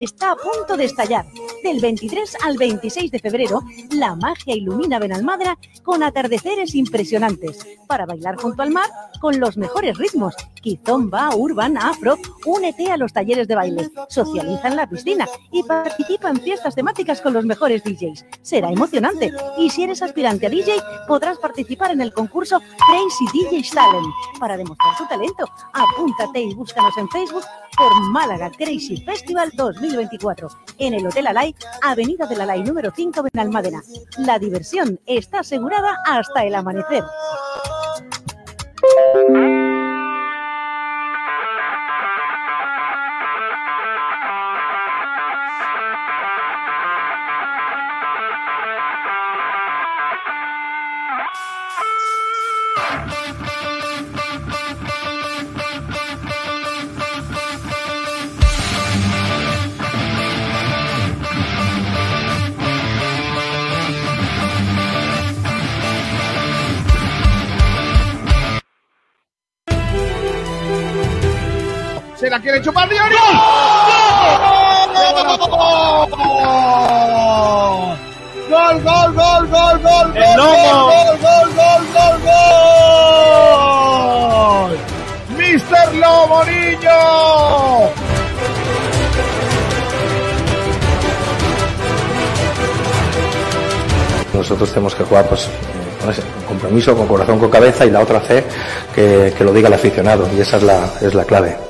está a punto de estallar. Del 23 al 26 de febrero, la magia ilumina Benalmádena con atardeceres impresionantes. Para bailar junto al mar con los mejores ritmos. Kizomba, Urban, Afro, únete a los talleres de baile, socializa en la piscina y participa en fiestas temáticas con los mejores DJs. Será emocionante y si eres aspirante a DJ podrás participar en el concurso Crazy DJ Talent. Para demostrar tu talento, apúntate y búscanos en Facebook por Málaga Crazy Festival 2024 en el Hotel Alay, Avenida del Alay número 5 Benalmádena. La diversión está asegurada hasta el amanecer. La quiere chupar Diori. ¡Gol, gol, gol, gol, gol! ¡El lomo! ¡Gol, gol, gol, gol, gol! ¡Mister Lomo, niño! Nosotros tenemos que jugar pues, eh, con ese compromiso, con corazón, con cabeza y la otra C que, que lo diga el aficionado y esa es la, es la clave.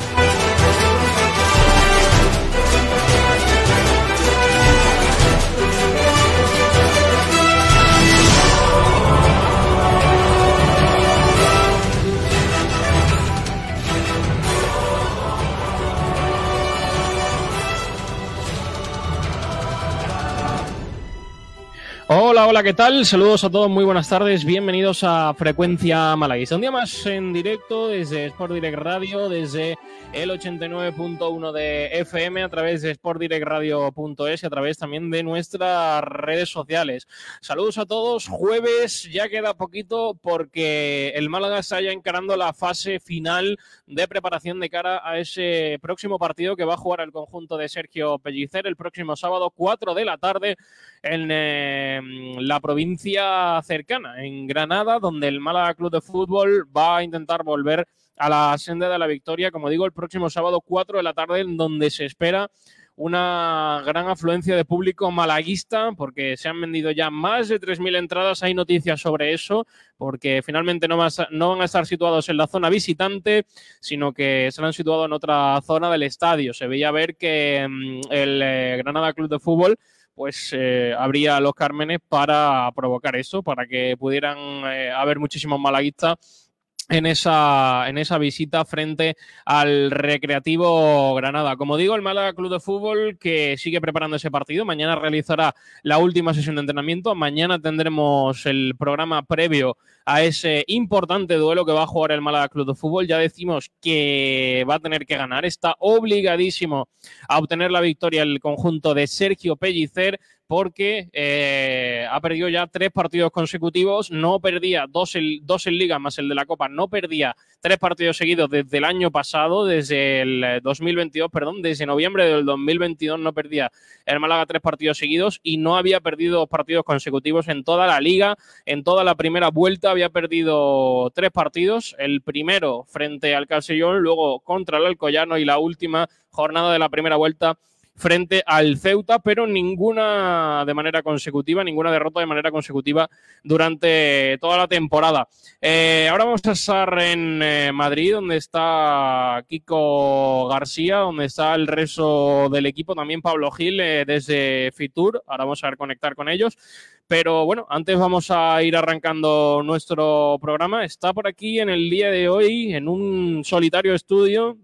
Hola, ¿qué tal? Saludos a todos, muy buenas tardes, bienvenidos a Frecuencia Malaguista. Un día más en directo desde Sport Direct Radio, desde el 89.1 de FM, a través de sportdirectradio.es y a través también de nuestras redes sociales. Saludos a todos, jueves, ya queda poquito porque el Málaga está ya encarando la fase final de preparación de cara a ese próximo partido que va a jugar el conjunto de Sergio Pellicer el próximo sábado, 4 de la tarde, en eh, la provincia cercana, en Granada, donde el Málaga Club de Fútbol va a intentar volver a la senda de la victoria, como digo, el próximo sábado 4 de la tarde, en donde se espera una gran afluencia de público malaguista, porque se han vendido ya más de 3.000 entradas. Hay noticias sobre eso, porque finalmente no, vas no van a estar situados en la zona visitante, sino que serán situados en otra zona del estadio. Se veía ver que mm, el eh, Granada Club de Fútbol pues eh, habría los Cármenes para provocar eso, para que pudieran eh, haber muchísimos malaguistas en esa, en esa visita frente al Recreativo Granada. Como digo, el Málaga Club de Fútbol que sigue preparando ese partido. Mañana realizará la última sesión de entrenamiento. Mañana tendremos el programa previo a ese importante duelo que va a jugar el Málaga Club de Fútbol. Ya decimos que va a tener que ganar. Está obligadísimo a obtener la victoria el conjunto de Sergio Pellicer porque eh, ha perdido ya tres partidos consecutivos, no perdía dos en, dos en Liga más el de la Copa, no perdía tres partidos seguidos desde el año pasado, desde el 2022, perdón, desde noviembre del 2022 no perdía el Málaga tres partidos seguidos y no había perdido partidos consecutivos en toda la liga, en toda la primera vuelta había perdido tres partidos, el primero frente al Castellón, luego contra el Alcoyano y la última jornada de la primera vuelta frente al Ceuta, pero ninguna de manera consecutiva, ninguna derrota de manera consecutiva durante toda la temporada. Eh, ahora vamos a estar en eh, Madrid, donde está Kiko García, donde está el resto del equipo, también Pablo Gil eh, desde Fitur. Ahora vamos a conectar con ellos. Pero bueno, antes vamos a ir arrancando nuestro programa. Está por aquí en el día de hoy, en un solitario estudio,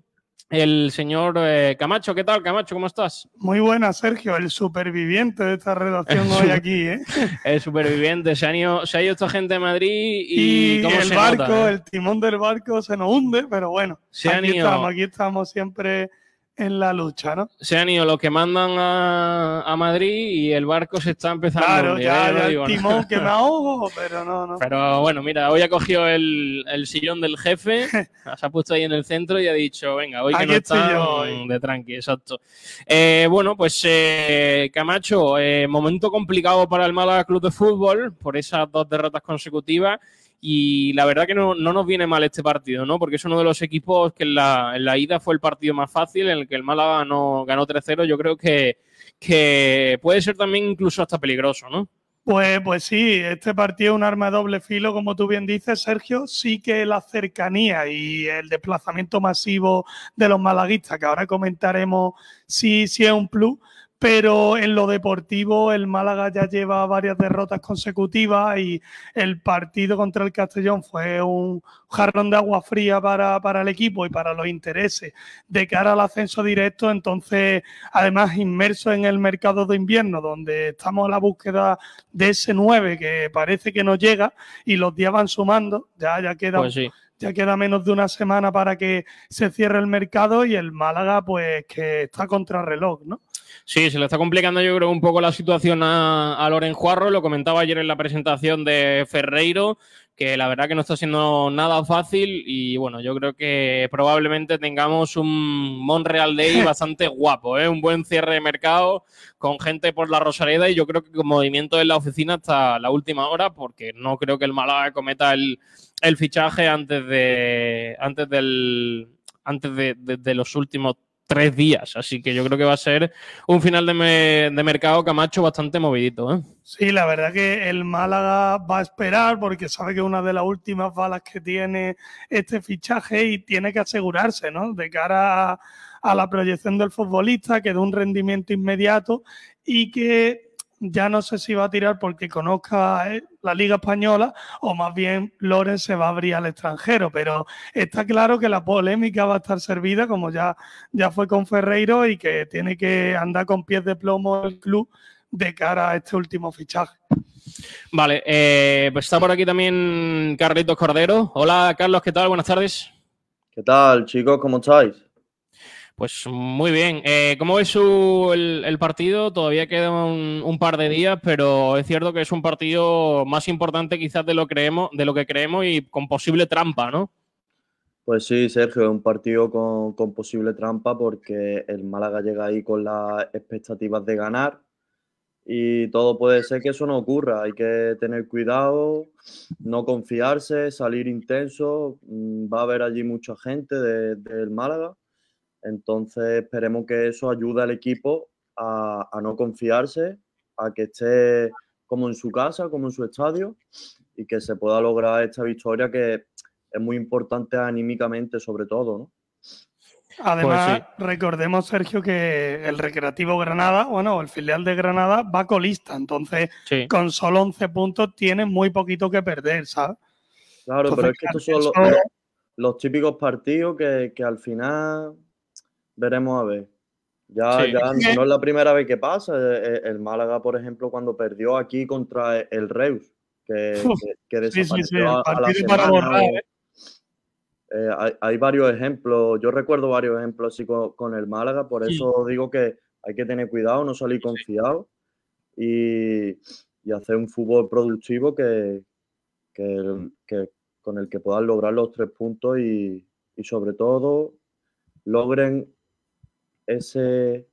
el señor eh, Camacho. ¿Qué tal, Camacho? ¿Cómo estás? Muy buena, Sergio, el superviviente de esta redacción hoy aquí. ¿eh? El superviviente. Se, han ido, se ha ido esta gente de Madrid y, y el barco, el timón del barco se nos hunde, pero bueno, se aquí, han ido... estamos, aquí estamos siempre en la lucha, ¿no? Se han ido los que mandan a, a Madrid y el barco se está empezando claro, a ya, ya digo, el timón ¿no? que me ahogo, pero no, no. Pero bueno, mira, hoy ha cogido el, el sillón del jefe, se ha puesto ahí en el centro y ha dicho, venga, hoy que Aquí no está de tranqui, exacto. Eh, bueno, pues eh, Camacho, eh, momento complicado para el Málaga Club de Fútbol por esas dos derrotas consecutivas y la verdad que no, no, nos viene mal este partido, ¿no? Porque es uno de los equipos que en la, en la ida fue el partido más fácil, en el que el Málaga no, ganó 3-0. Yo creo que, que puede ser también incluso hasta peligroso, ¿no? Pues, pues sí, este partido es un arma de doble filo, como tú bien dices, Sergio. Sí que la cercanía y el desplazamiento masivo de los malaguistas, que ahora comentaremos si, si es un plus, pero en lo deportivo el Málaga ya lleva varias derrotas consecutivas y el partido contra el Castellón fue un jarrón de agua fría para, para, el equipo y para los intereses de cara al ascenso directo. Entonces, además, inmerso en el mercado de invierno, donde estamos a la búsqueda de ese 9 que parece que no llega y los días van sumando, ya, ya queda. Pues sí. Ya queda menos de una semana para que se cierre el mercado y el Málaga, pues que está contra reloj, ¿no? Sí, se le está complicando yo creo un poco la situación a, a Loren Juarro, lo comentaba ayer en la presentación de Ferreiro, que la verdad que no está siendo nada fácil y bueno, yo creo que probablemente tengamos un Monreal Day bastante guapo, ¿eh? un buen cierre de mercado con gente por la Rosareda y yo creo que con movimiento en la oficina hasta la última hora porque no creo que el Málaga cometa el, el fichaje antes de antes del antes de, de, de los últimos tres días. Así que yo creo que va a ser un final de, me, de mercado Camacho bastante movidito. ¿eh? Sí, la verdad que el Málaga va a esperar porque sabe que es una de las últimas balas que tiene este fichaje y tiene que asegurarse, ¿no? De cara a, a la proyección del futbolista, que de un rendimiento inmediato y que ya no sé si va a tirar porque conozca eh, la Liga Española o más bien Loren se va a abrir al extranjero, pero está claro que la polémica va a estar servida como ya, ya fue con Ferreiro y que tiene que andar con pies de plomo el club de cara a este último fichaje. Vale, eh, pues está por aquí también Carlitos Cordero. Hola Carlos, ¿qué tal? Buenas tardes. ¿Qué tal chicos? ¿Cómo estáis? Pues muy bien. Eh, ¿Cómo ves el, partido? Todavía queda un, par de días, pero es cierto que es un partido más importante quizás de lo, creemos, de lo que creemos y con posible trampa, ¿no? Pues sí, Sergio, un partido con, posible trampa porque el Málaga llega ahí con las expectativas de ganar y todo puede ser que eso no ocurra. Hay que tener cuidado, no confiarse, salir intenso. Mm, va a haber allí mucha gente del de, de Málaga entonces esperemos que eso ayude al equipo a, a, no confiarse, a que esté como en su casa, como en su estadio y que se pueda lograr esta victoria que es muy importante anímicamente sobre todo, ¿no? Además, pues sí. recordemos, Sergio, que el Recreativo Granada, bueno, el filial de Granada va colista, entonces sí. con solo 11 puntos tiene muy poquito que perder, ¿sabes? Claro, entonces, pero es que estos son los, los, los típicos partidos que, que al final veremos a ver. Ya, sí. ya no es la primera vez que pasa. Eh, El Málaga, por ejemplo, cuando perdió aquí contra el Reus, que, que, que desapareció sí, sí, a, a, la semana. Borrar, ¿eh? Eh, hay, hay, varios ejemplos, yo recuerdo varios ejemplos así con, con el Málaga, por eso digo que hay que tener cuidado, no salir confiado y, y hacer un fútbol productivo que, que, que, con el que puedan lograr los tres puntos y, y sobre todo logren ese,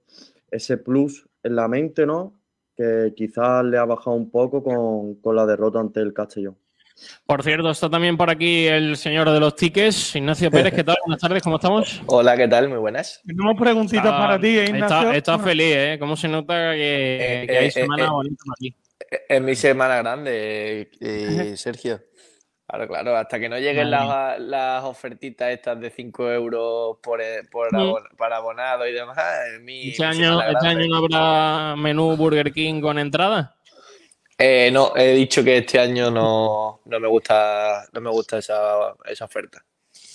ese plus en la mente, ¿no? Que quizás le ha bajado un poco con, con la derrota ante el Castellón. Por cierto, está también por aquí el señor de los tickets, Ignacio Pérez. ¿Qué tal? Buenas tardes, ¿cómo estamos? Hola, ¿qué tal? Muy buenas. Tenemos preguntitas para ti, ¿eh, Ignacio. Está, está feliz, ¿eh? ¿Cómo se nota que, Eh, que hay eh, semana eh, bonita para ti? Es mi semana grande, eh, Sergio. Claro, claro, hasta que no lleguen las, las ofertitas estas de 5 euros por, eh, por abon- para abonado y demás, mi, ¿Este año, este año no habrá menú Burger King con entrada? Eh, no, he dicho que este año no, no me gusta, no me gusta esa, esa oferta.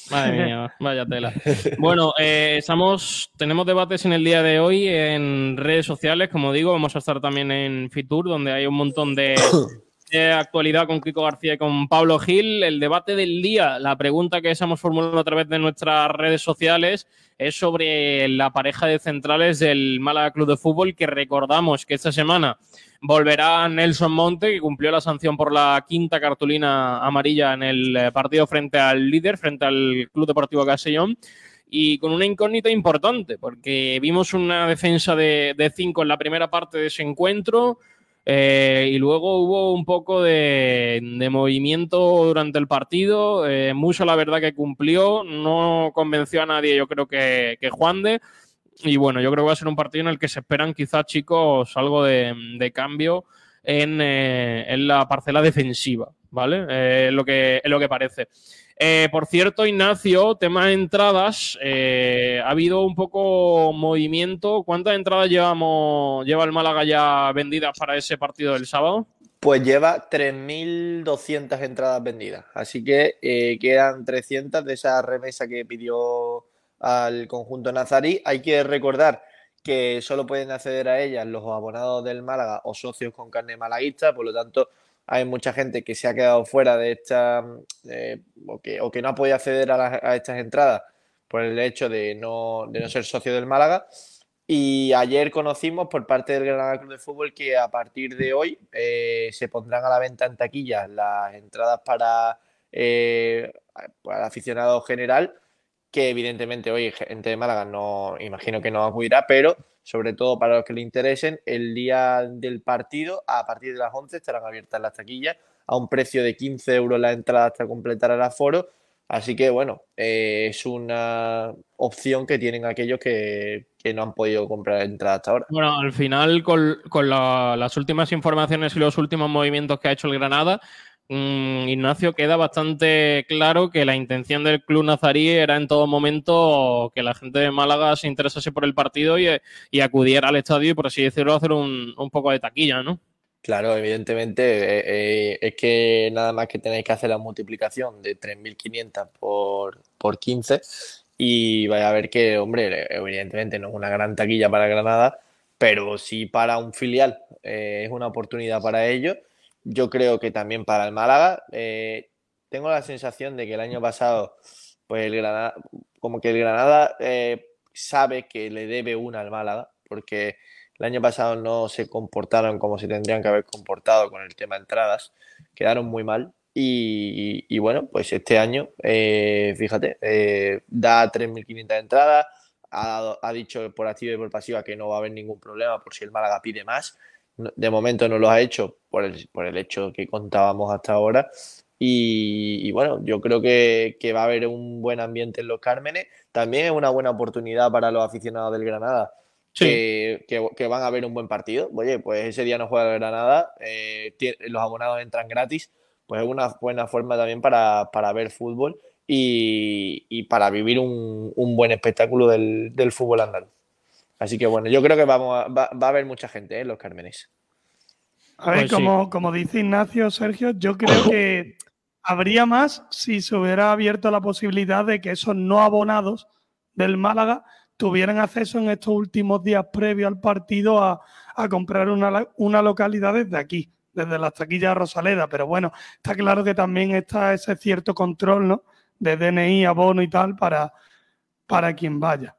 Madre mía, vaya tela. Bueno, eh, estamos, tenemos debates en el día de hoy en redes sociales, como digo, vamos a estar también en Fitur, donde hay un montón de, actualidad con Kiko García y con Pablo Gil. El debate del día, la pregunta que estamos formulando a través de nuestras redes sociales es sobre la pareja de centrales del Málaga Club de Fútbol, que recordamos que esta semana volverá Nelson Monte, que cumplió la sanción por la quinta cartulina amarilla en el eh, partido frente al líder, frente al Club Deportivo Castellón. Y con una incógnita importante, porque vimos una defensa de, de cinco en la primera parte de ese encuentro, eh, y luego hubo un poco de, movimiento durante el partido. Eh, Muso, la verdad, que cumplió, no convenció a nadie, yo creo que, que Juan de. Y bueno, yo creo que va a ser un partido en el que se esperan quizás, chicos, algo de, cambio en, eh, en la parcela defensiva, ¿vale? Es lo que, es lo que parece. Eh, por cierto, Ignacio, tema de entradas, eh, ha habido un poco movimiento. ¿Cuántas entradas llevamos, lleva el Málaga ya vendidas para ese partido del sábado? Pues lleva 3.200 entradas vendidas, así que eh, quedan 300 de esa remesa que pidió al conjunto nazarí. Hay que recordar que solo pueden acceder a ellas los abonados del Málaga o socios con carne malaguista, por lo tanto hay mucha gente que se ha quedado fuera de esta eh, o, que, no ha podido acceder a, estas entradas por el hecho de no, de no ser socio del Málaga. Y ayer conocimos por parte del Granada Club de Fútbol que a partir de hoy eh, se pondrán a la venta en taquillas las entradas para, eh, para el aficionado general, que evidentemente hoy gente de Málaga no imagino que no acudirá, pero sobre todo para los que le interesen, el día del partido a partir de las 11 estarán abiertas las taquillas a un precio de 15 euros la entrada hasta completar el aforo. Así que bueno, eh, es una opción que tienen aquellos que, que no han podido comprar entrada hasta ahora. Bueno, al final, con, con la- las últimas informaciones y los últimos movimientos que ha hecho el Granada, Ignacio, queda bastante claro que la intención del club nazarí era en todo momento que la gente de Málaga se interesase por el partido y, y acudiera al estadio y, por así decirlo, hacer un, un poco de taquilla, ¿no? Claro, evidentemente eh, eh, es que nada más que tenéis que hacer la multiplicación de 3.500 por, por 15 y vais a ver que, hombre, evidentemente no es una gran taquilla para Granada, pero sí para un filial eh, es una oportunidad para ellos. Yo creo que también para el Málaga. eh, tengo la sensación de que el año pasado, pues el Granada, como que el Granada eh, sabe que le debe una al Málaga, porque el año pasado no se comportaron como se tendrían que haber comportado con el tema de entradas, quedaron muy mal. Y, bueno, pues este año, eh, fíjate, eh, da 3.500 entradas, ha, dado- ha dicho por activa y por pasiva que no va a haber ningún problema por si el Málaga pide más. De momento no lo ha hecho por el, por el hecho que contábamos hasta ahora. Y, y bueno, yo creo que, que va a haber un buen ambiente en los Cármenes. También es una buena oportunidad para los aficionados del Granada que, que- que van a ver un buen partido. Oye, pues ese día no juega el Granada, eh, los abonados entran gratis, pues es una buena forma también para, para ver fútbol y, y para vivir un, un buen espectáculo del, del fútbol andaluz. Así que bueno, yo creo que vamos a- va, va a haber mucha gente ¿eh? en los Cármenes. A ver, Pues sí. como, como dice Ignacio, Sergio, yo creo que habría más si se hubiera abierto la posibilidad de que esos no abonados del Málaga tuvieran acceso en estos últimos días previos al partido a, a comprar una, una localidad desde aquí, desde las taquillas de Rosaleda. Pero bueno, está claro que también está ese cierto control, ¿no? De DNI, abono y tal para, para quien vaya.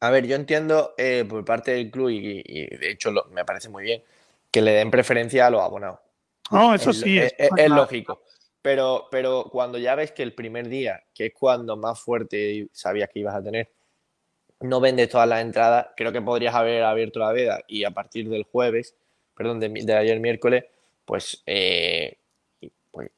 A ver, yo entiendo eh, por parte del club y, y de hecho lo- me parece muy bien que le den preferencia a los abonados. No, eso sí. Es, es, lógico. Pero, pero cuando ya ves que el primer día, que es cuando más fuerte sabías que ibas a tener, no vendes todas las entradas, creo que podrías haber abierto la veda y a partir del jueves, perdón, de, ayer miércoles, pues, eh, pues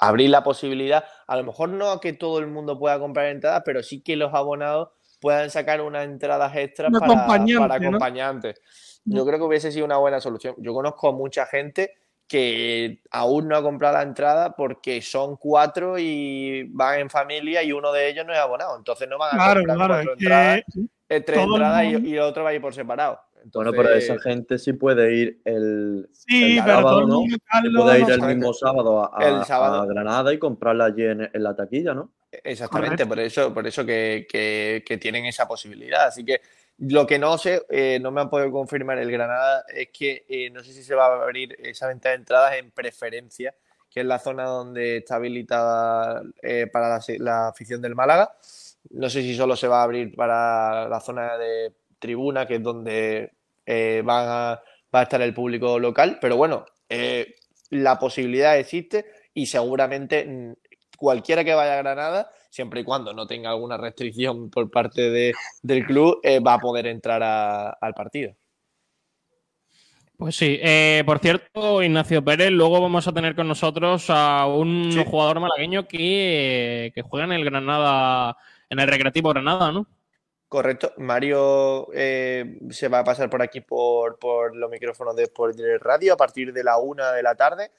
abrir la posibilidad, a lo mejor no a que todo el mundo pueda comprar entradas, pero sí que los abonados puedan sacar unas entradas extras para, para acompañantes. Yo creo que hubiese sido una buena solución. Yo conozco a mucha gente que aún no ha comprado la entrada porque son cuatro y van en familia y uno de ellos no es abonado. Entonces no van a comprar cuatro entradas, tres entradas y, otro va a ir por separado. Bueno, pero esa gente sí puede ir el, sábado, ¿no? puede ir el mismo sábado a, Granada y comprarla allí en, la taquilla, ¿no? Exactamente, por eso, por eso que, que, tienen esa posibilidad. Así que lo que no sé, eh, no me han podido confirmar el Granada, es que eh, no sé si se va a abrir esa venta de entradas en preferencia, que es la zona donde está habilitada eh, para la, afición del Málaga. No sé si solo se va a abrir para la zona de tribuna, que es donde va a estar el público local, pero bueno, la posibilidad existe y seguramente mm, cualquiera que vaya a Granada siempre y cuando no tenga alguna restricción por parte de, del club, eh, va a poder entrar al partido. Pues sí, eh, por cierto, Ignacio Pérez, luego vamos a tener con nosotros a un jugador malagueño que, juega en el Granada, en el Recreativo Granada, ¿no? Correcto, Mario eh, se va a pasar por aquí por, por los micrófonos de Sport Radio a partir de la una de la tarde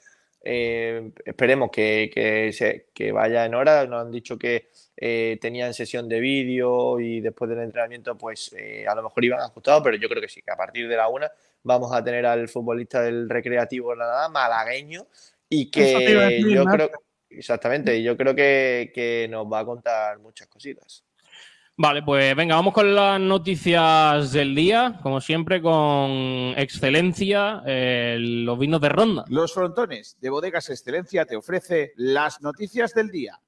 eh, esperemos que, se, que, vaya en hora. Nos han dicho que eh, tenían sesión de vídeo y después del entrenamiento, pues eh, a lo mejor iban ajustados, pero yo creo que sí, que a partir de la una vamos a tener al futbolista del recreativo nada malagueño y que yo creo exactamente, yo creo que, que nos va a contar muchas cositas. Vale, pues venga, vamos con las noticias del día, como siempre, con Excelencia, eh, los vinos de ronda. Los frontones de Bodegas Excelencia te ofrece las noticias del día.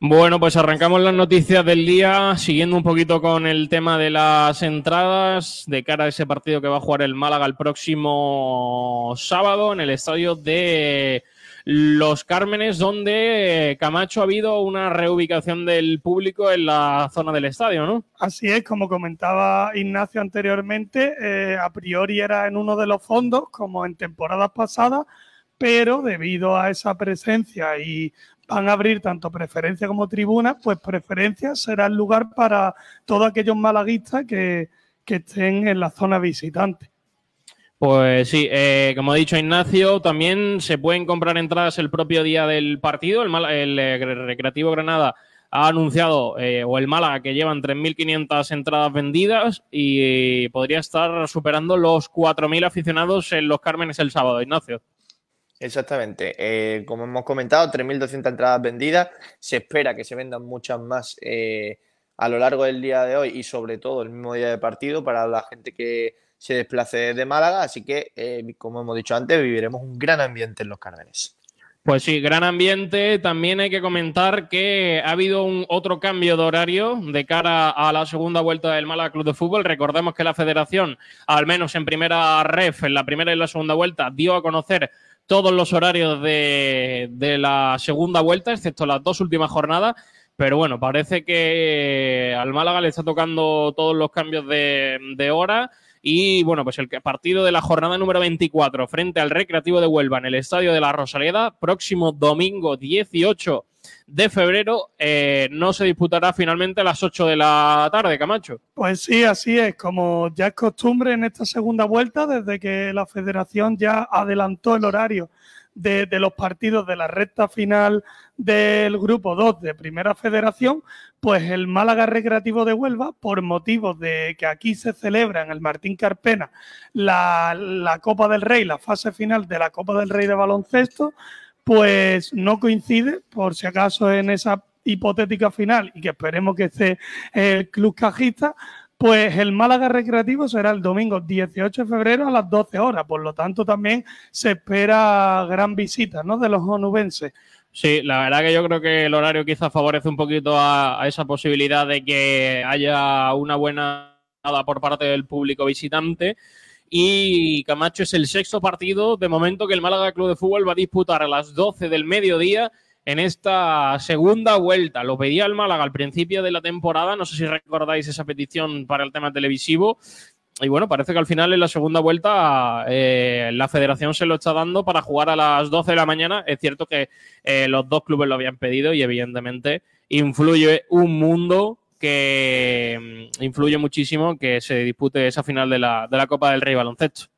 Bueno, pues arrancamos las noticias del día, siguiendo un poquito con el tema de las entradas de cara a ese partido que va a jugar el Málaga el próximo sábado en el estadio de los Cármenes, donde eh, Camacho ha habido una reubicación del público en la zona del estadio, ¿no? Así es, como comentaba Ignacio anteriormente, eh, a priori era en uno de los fondos, como en temporadas pasadas, pero debido a esa presencia y van a abrir tanto preferencia como tribuna, pues preferencia será el lugar para todos aquellos malaguistas que, que estén en la zona visitante. Pues sí, eh, como ha dicho Ignacio, también se pueden comprar entradas el propio día del partido. El, eh, Recreativo Granada ha anunciado, eh, o el Málaga, que llevan 3.500 entradas vendidas y podría estar superando los 4.000 aficionados en los Cármenes el sábado, Ignacio. Exactamente. como hemos comentado, 3.200 entradas vendidas. Se espera que se vendan muchas más a lo largo del día de hoy y sobre todo el mismo día de partido para la gente que se desplace de Málaga, así que, eh, como hemos dicho antes, viviremos un gran ambiente en los Cármenes. Pues sí, gran ambiente. También hay que comentar que ha habido un otro cambio de horario de cara a la segunda vuelta del Málaga Club de Fútbol. Recordemos que la federación, al menos en primera ref, en la primera y la segunda vuelta, dio a conocer todos los horarios de, la segunda vuelta, excepto las dos últimas jornadas. Pero bueno, parece que al Málaga le está tocando todos los cambios de hora y bueno, pues el partido de la jornada número 24 frente al Recreativo de Huelva en el Estadio de la Rosaleda, próximo domingo 18 de febrero, eh, no se disputará finalmente a las 8 de la tarde, Camacho. Pues sí, así es, como ya es costumbre en esta segunda vuelta, desde que la federación ya adelantó el horario de, los partidos de la recta final del grupo 2 de Primera Federación, pues el Málaga Recreativo de Huelva, por motivos de que aquí se celebra en el Martín Carpena la, la Copa del Rey, la fase final de la Copa del Rey de baloncesto, pues no coincide, por si acaso en esa hipotética final y que esperemos que esté el club cajista, pues el Málaga Recreativo será el domingo 18 de febrero a las 12 horas. Por lo tanto, también se espera gran visita ¿no? de los onubenses. Sí, la verdad que yo creo que el horario quizás favorece un poquito a, esa posibilidad de que haya una buena nada por parte del público visitante. y Camacho es el sexto partido de momento que el Málaga Club de Fútbol va a disputar a las 12 del mediodía en esta segunda vuelta. Lo pedía el Málaga al principio de la temporada, no sé si recordáis esa petición para el tema televisivo. Y bueno, parece que al final en la segunda vuelta eh, la federación se lo está dando para jugar a las 12 de la mañana. Es cierto que eh, los dos clubes lo habían pedido y evidentemente influye un mundo que mm, influye muchísimo que se dispute esa final de la, de la Copa del Rey Baloncesto.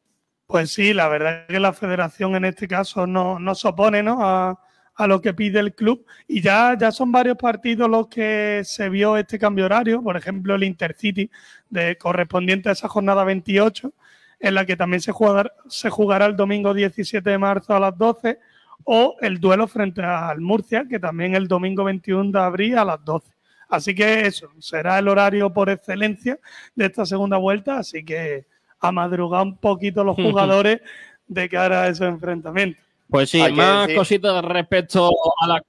Pues sí, la verdad es que la federación en este caso no, no se opone ¿no? A, a, lo que pide el club y ya, ya son varios partidos los que se vio este cambio horario, por ejemplo el Intercity de, correspondiente a esa jornada 28, en la que también se jugará, se jugará el domingo 17 de marzo a las 12 o el duelo frente al Murcia, que también el domingo 21 de abril a las 12. Así que eso será el horario por excelencia de esta segunda vuelta, así que a madrugar un poquito los jugadores de cara a esos enfrentamientos. Pues sí, más cositas respecto a la...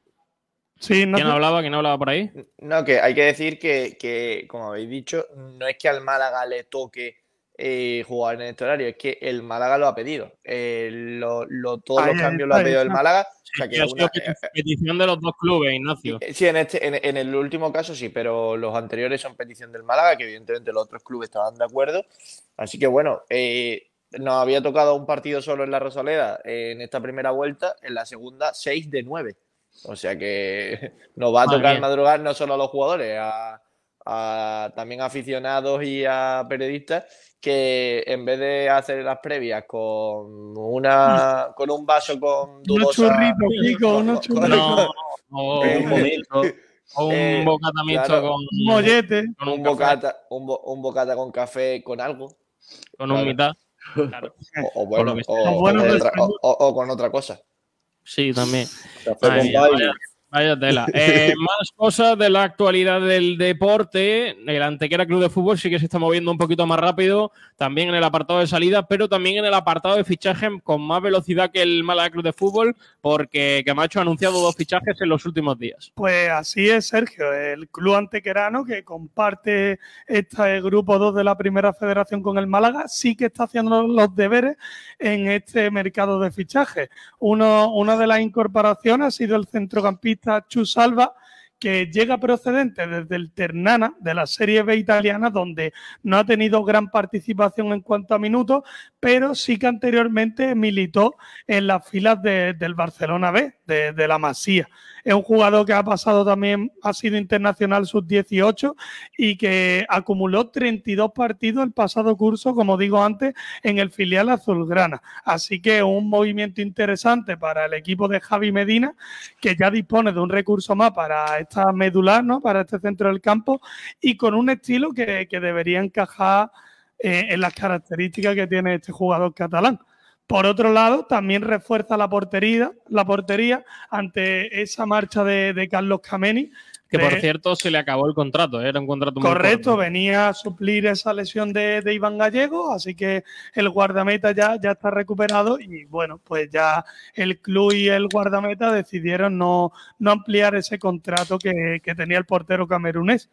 Sí, no ¿Quién hablaba? ¿Quién hablaba por ahí? No, que hay que decir que, que, como habéis dicho, no es que al Málaga le toque eh, jugar en este horario. Es que el Málaga lo ha pedido. Eh, lo, lo, todos los cambios lo ha pedido el Málaga. O sea, que una, petición de los dos clubes, Ignacio. Sí, en, este, en, en, el último caso sí, pero los anteriores son petición del Málaga, que evidentemente los otros clubes estaban de acuerdo. Así que bueno, eh, nos había tocado un partido solo en la Rosaleda en esta primera vuelta, en la segunda 6 de 9. O sea que nos va a tocar madrugar no solo a los jugadores, a, a también aficionados y a periodistas que en vez de hacer las previas con una con un vaso con dudosa, unos churritos, unos churritos. o un momento. O un eh, bocata mixto claro, con un mollete. Con un, un bocata, un, bo, un, bocata con café con algo. Con claro. un mitad. Claro. O, o, bueno, o, con otra, o, con otra cosa. Sí, también. Ay, vaya, Vaya tela. Eh, más cosas de la actualidad del deporte. El Antequera Club de Fútbol sí que se está moviendo un poquito más rápido, también en el apartado de salida, pero también en el apartado de fichaje con más velocidad que el Málaga Club de Fútbol, porque Camacho ha anunciado dos fichajes en los últimos días. Pues así es, Sergio. El club antequerano, que comparte este grupo 2 de la primera federación con el Málaga, sí que está haciendo los deberes en este mercado de fichaje. Uno, una de las incorporaciones ha sido el centrocampista Chusalva, que llega procedente desde el Ternana, de la Serie B italiana, donde no ha tenido gran participación en cuanto a minutos, pero sí que anteriormente militó en las filas de, del Barcelona B, de la Masía. Es un jugador que ha pasado también, ha sido internacional sub-18 y que acumuló 32 partidos el pasado curso, como digo antes, en el filial azulgrana. Así que un movimiento interesante para el equipo de Javi Medina, que ya dispone de un recurso más para esta medular, ¿no? para este centro del campo y con un estilo que, que debería encajar eh, en las características que tiene este jugador catalán. Por otro lado, también refuerza la portería, la portería ante esa marcha de, de Carlos Cameni. Que por cierto se le acabó el contrato, ¿eh? era un contrato muy Correcto, venía a suplir esa lesión de, de, Iván Gallego, así que el guardameta ya, ya está recuperado y bueno, pues ya el club y el guardameta decidieron no, no ampliar ese contrato que, que, tenía el portero camerunés.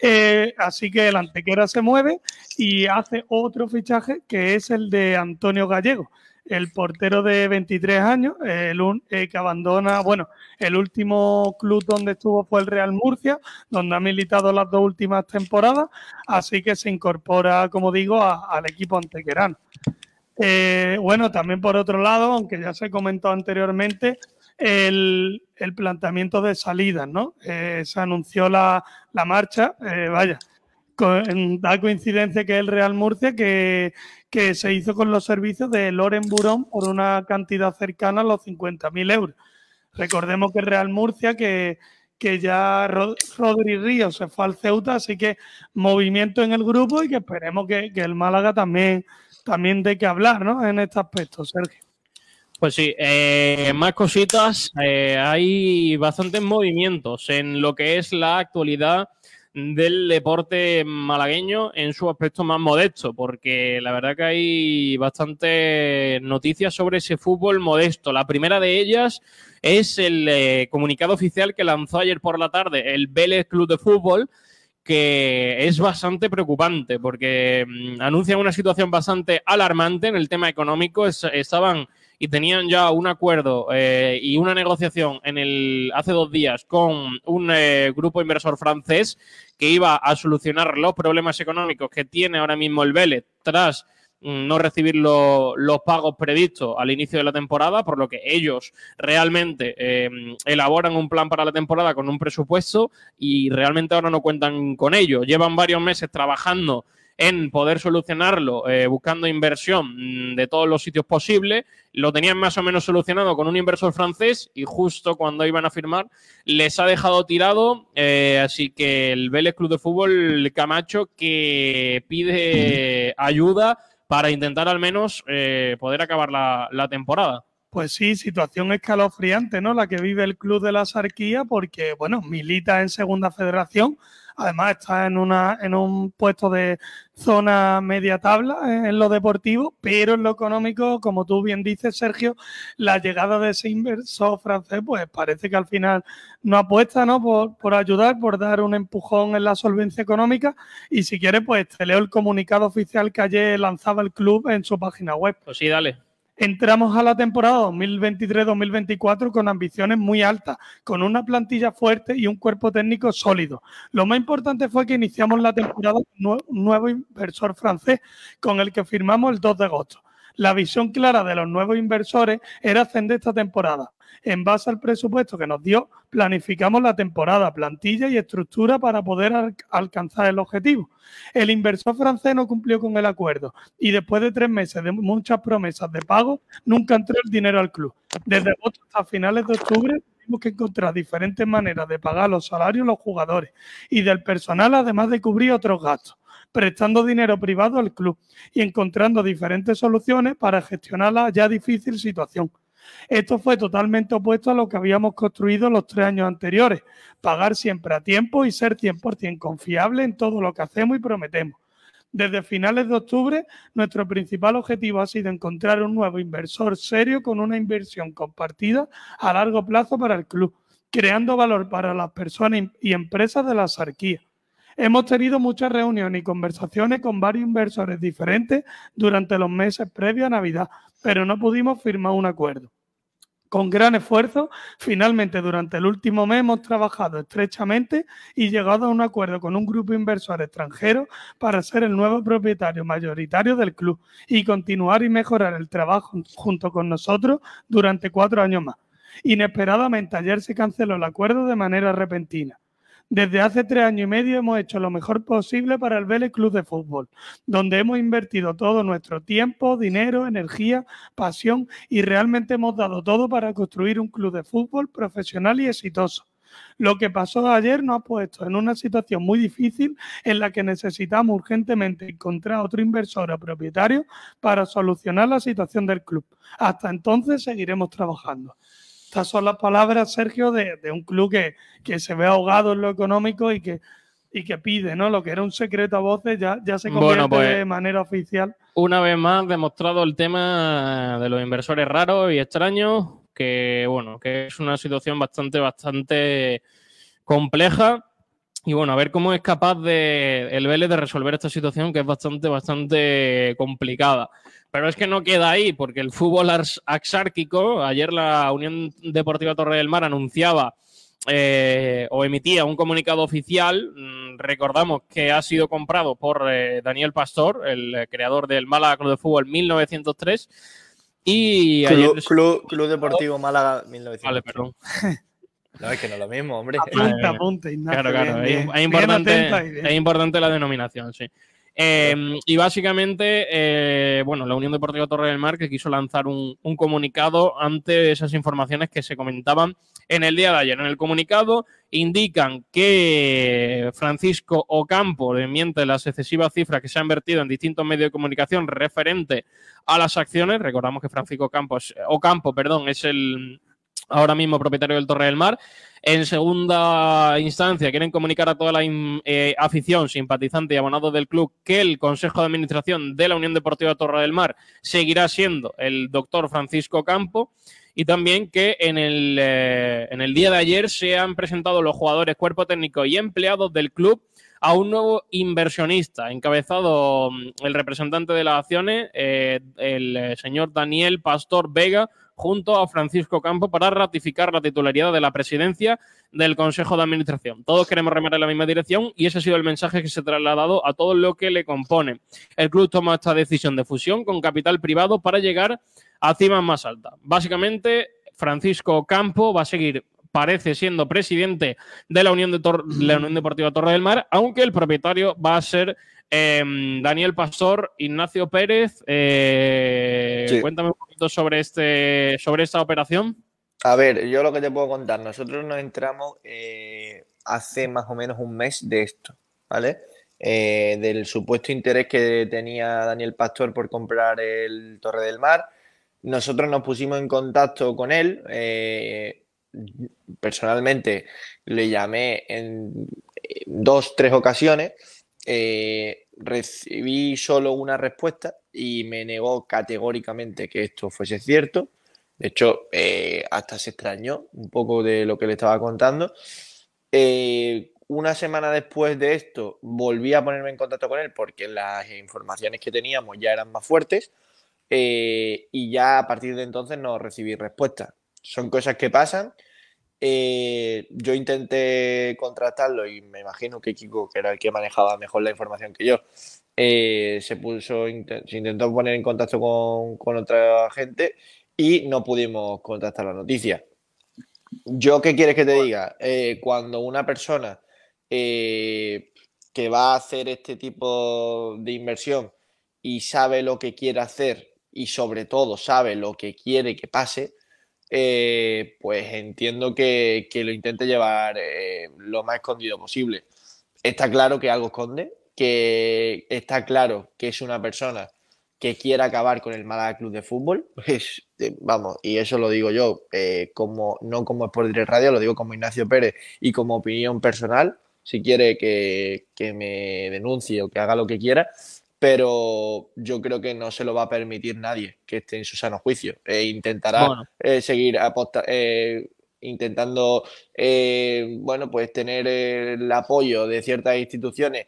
Eh, así que el Antequera se mueve y hace otro fichaje que es el de Antonio Gallego el portero de 23 años, el un, eh, que abandona, bueno, el último club donde estuvo fue el Real Murcia, donde ha militado las dos últimas temporadas, así que se incorpora, como digo, al equipo antequerano. Eh, bueno, también por otro lado, aunque ya se comentó anteriormente, el, el planteamiento de salidas, ¿no? Eh, se anunció la, la marcha, vaya, da coincidencia que el Real Murcia que, que, se hizo con los servicios de Loren Burón por una cantidad cercana a los 50.000 euros. Recordemos que Real Murcia que, que ya Rod Rodri Ríos se fue al Ceuta, así que movimiento en el grupo y que esperemos que, que el Málaga también, también dé que hablar ¿no? en este aspecto, Sergio. Pues sí, eh, más cositas. Eh, hay bastantes movimientos en lo que es la actualidad del deporte malagueño en su aspecto más modesto, porque la verdad que hay bastantes noticias sobre ese fútbol modesto. La primera de ellas es el eh, comunicado oficial que lanzó ayer por la tarde el Vélez Club de Fútbol, que es bastante preocupante porque mm, anuncian una situación bastante alarmante en el tema económico. estaban y tenían ya un acuerdo eh, y una negociación en el hace dos días con un eh, grupo inversor francés que iba a solucionar los problemas económicos que tiene ahora mismo el Vélez tras mm, no recibir los pagos previstos al inicio de la temporada, por lo que ellos realmente eh, elaboran un plan para la temporada con un presupuesto y realmente ahora no cuentan con ello. Llevan varios meses trabajando en poder solucionarlo eh, buscando inversión mm, de todos los sitios posibles. Lo tenían más o menos solucionado con un inversor francés y justo cuando iban a firmar les ha dejado tirado. Eh, así que el Vélez Club de Fútbol Camacho que pide ayuda para intentar al menos eh, poder acabar la, la temporada. Pues sí, situación escalofriante, ¿no? La que vive el club de la Sarquía, porque, bueno, milita en Segunda Federación, Además está en, una, en un puesto de zona media tabla en lo deportivo, pero en lo económico, como tú bien dices, Sergio, la llegada de ese inversor francés, pues parece que al final no apuesta ¿no? Por, por ayudar, por dar un empujón en la solvencia económica. Y si quieres, pues te leo el comunicado oficial que ayer lanzaba el club en su página web. Pues sí, dale. Entramos a la temporada 2023-2024 con ambiciones muy altas, con una plantilla fuerte y un cuerpo técnico sólido. Lo más importante fue que iniciamos la temporada con un nuevo inversor francés con el que firmamos el 2 de agosto. La visión clara de los nuevos inversores era ascender esta temporada. En base al presupuesto que nos dio, planificamos la temporada, plantilla y estructura para poder alcanzar el objetivo. El inversor francés no cumplió con el acuerdo y después de tres meses de muchas promesas de pago, nunca entró el dinero al club. Desde agosto hasta finales de octubre tuvimos que encontrar diferentes maneras de pagar los salarios de los jugadores y del personal, además de cubrir otros gastos prestando dinero privado al club y encontrando diferentes soluciones para gestionar la ya difícil situación. Esto fue totalmente opuesto a lo que habíamos construido los tres años anteriores, pagar siempre a tiempo y ser 100% confiable en todo lo que hacemos y prometemos. Desde finales de octubre, nuestro principal objetivo ha sido encontrar un nuevo inversor serio con una inversión compartida a largo plazo para el club, creando valor para las personas y empresas de la sarquía. Hemos tenido muchas reuniones y conversaciones con varios inversores diferentes durante los meses previos a Navidad, pero no pudimos firmar un acuerdo. Con gran esfuerzo, finalmente durante el último mes hemos trabajado estrechamente y llegado a un acuerdo con un grupo inversor extranjero para ser el nuevo propietario mayoritario del club y continuar y mejorar el trabajo junto con nosotros durante cuatro años más. Inesperadamente ayer se canceló el acuerdo de manera repentina. Desde hace tres años y medio hemos hecho lo mejor posible para el Vélez Club de Fútbol, donde hemos invertido todo nuestro tiempo, dinero, energía, pasión y realmente hemos dado todo para construir un club de fútbol profesional y exitoso. Lo que pasó ayer nos ha puesto en una situación muy difícil en la que necesitamos urgentemente encontrar otro inversor o propietario para solucionar la situación del club. Hasta entonces seguiremos trabajando. Estas son las palabras, Sergio, de, un club que, que, se ve ahogado en lo económico y que, y que pide, ¿no? Lo que era un secreto a voces ya, ya se convierte pues, de manera oficial. Una vez más demostrado el tema de los inversores raros y extraños, que bueno, que es una situación bastante, bastante compleja. Y bueno, a ver cómo es capaz de el Vélez de resolver esta situación que es bastante, bastante complicada. Pero es que no queda ahí, porque el fútbol axárquico, ayer la Unión Deportiva Torre del Mar anunciaba eh, o emitía un comunicado oficial. Mm, recordamos que ha sido comprado por eh, Daniel Pastor, el creador del Málaga Club de Fútbol 1903. Y Club, Deportivo Málaga 1903. Vale, perdón. No, es que no es lo mismo, hombre. Apunta, apunta, Claro, claro. es, importante, es importante la denominación, sí. Em, y básicamente, eh, bueno, la Unión Deportiva Torre del Mar que quiso lanzar un, comunicado ante esas informaciones que se comentaban en el día de ayer. En el comunicado indican que Francisco Ocampo miente las excesivas cifras que se han vertido en distintos medios de comunicación referente a las acciones. Recordamos que Francisco Ocampo, Ocampo perdón, es el ahora mismo propietario del Torre del Mar. En segunda instancia, quieren comunicar a toda la eh, afición, simpatizante y abonado del club que el Consejo de Administración de la Unión Deportiva Torre del Mar seguirá siendo el doctor Francisco Campo y también que en el, eh, en el día de ayer se han presentado los jugadores, cuerpo técnico y empleados del club a un nuevo inversionista, encabezado mm, el representante de las acciones, eh, el señor Daniel Pastor Vega, junto a Francisco Campo para ratificar la titularidad de la presidencia del Consejo de Administración. Todos queremos remar en la misma dirección y ese ha sido el mensaje que se ha trasladado a todo lo que le compone. El club toma esta decisión de fusión con capital privado para llegar a cimas más altas. Básicamente, Francisco Campo va a seguir parece siendo presidente de la Unión, de la Unión Deportiva Torre del Mar, aunque el propietario va a ser Em, Daniel Pastor, Ignacio Pérez, eh, cuéntame un poquito sobre, este, sobre esta operación. A ver, yo lo que te puedo contar, nosotros nos entramos eh, hace más o menos un mes de esto, ¿vale? Eh, del supuesto interés que tenía Daniel Pastor por comprar el Torre del Mar. Nosotros nos pusimos en contacto con él. personalmente le llamé en dos, tres ocasiones eh, recibí solo una respuesta y me negó categóricamente que esto fuese cierto. De hecho, eh, hasta se extrañó un poco de lo que le estaba contando. Eh, una semana después de esto volví a ponerme en contacto con él porque las informaciones que teníamos ya eran más fuertes y ya a partir de entonces no recibí respuesta. Son cosas que pasan eh, yo intenté contratarlo y me imagino que Kiko, que era el que manejaba mejor la información que yo, eh, se puso, se intentó poner en contacto con, otra gente y no pudimos contactar la noticia. ¿Yo qué quieres que te diga? Eh, cuando una persona que va a hacer este tipo de inversión y sabe lo que quiere hacer y sobre todo sabe lo que quiere que pase, eh, pues entiendo que, lo intente llevar eh, lo más escondido posible. Está claro que algo esconde, que está claro que es una persona que quiere acabar con el Málaga Club de Fútbol. Pues, eh, vamos, y eso lo digo yo, como, no como Sport Direct Radio, lo digo como Ignacio Pérez y como opinión personal. Si quiere que, que me denuncie o que haga lo que quiera, pero yo creo que no se lo va a permitir nadie que esté en su sano juicio. E intentará eh, seguir eh, intentando, eh, bueno, pues tener el apoyo de ciertas instituciones.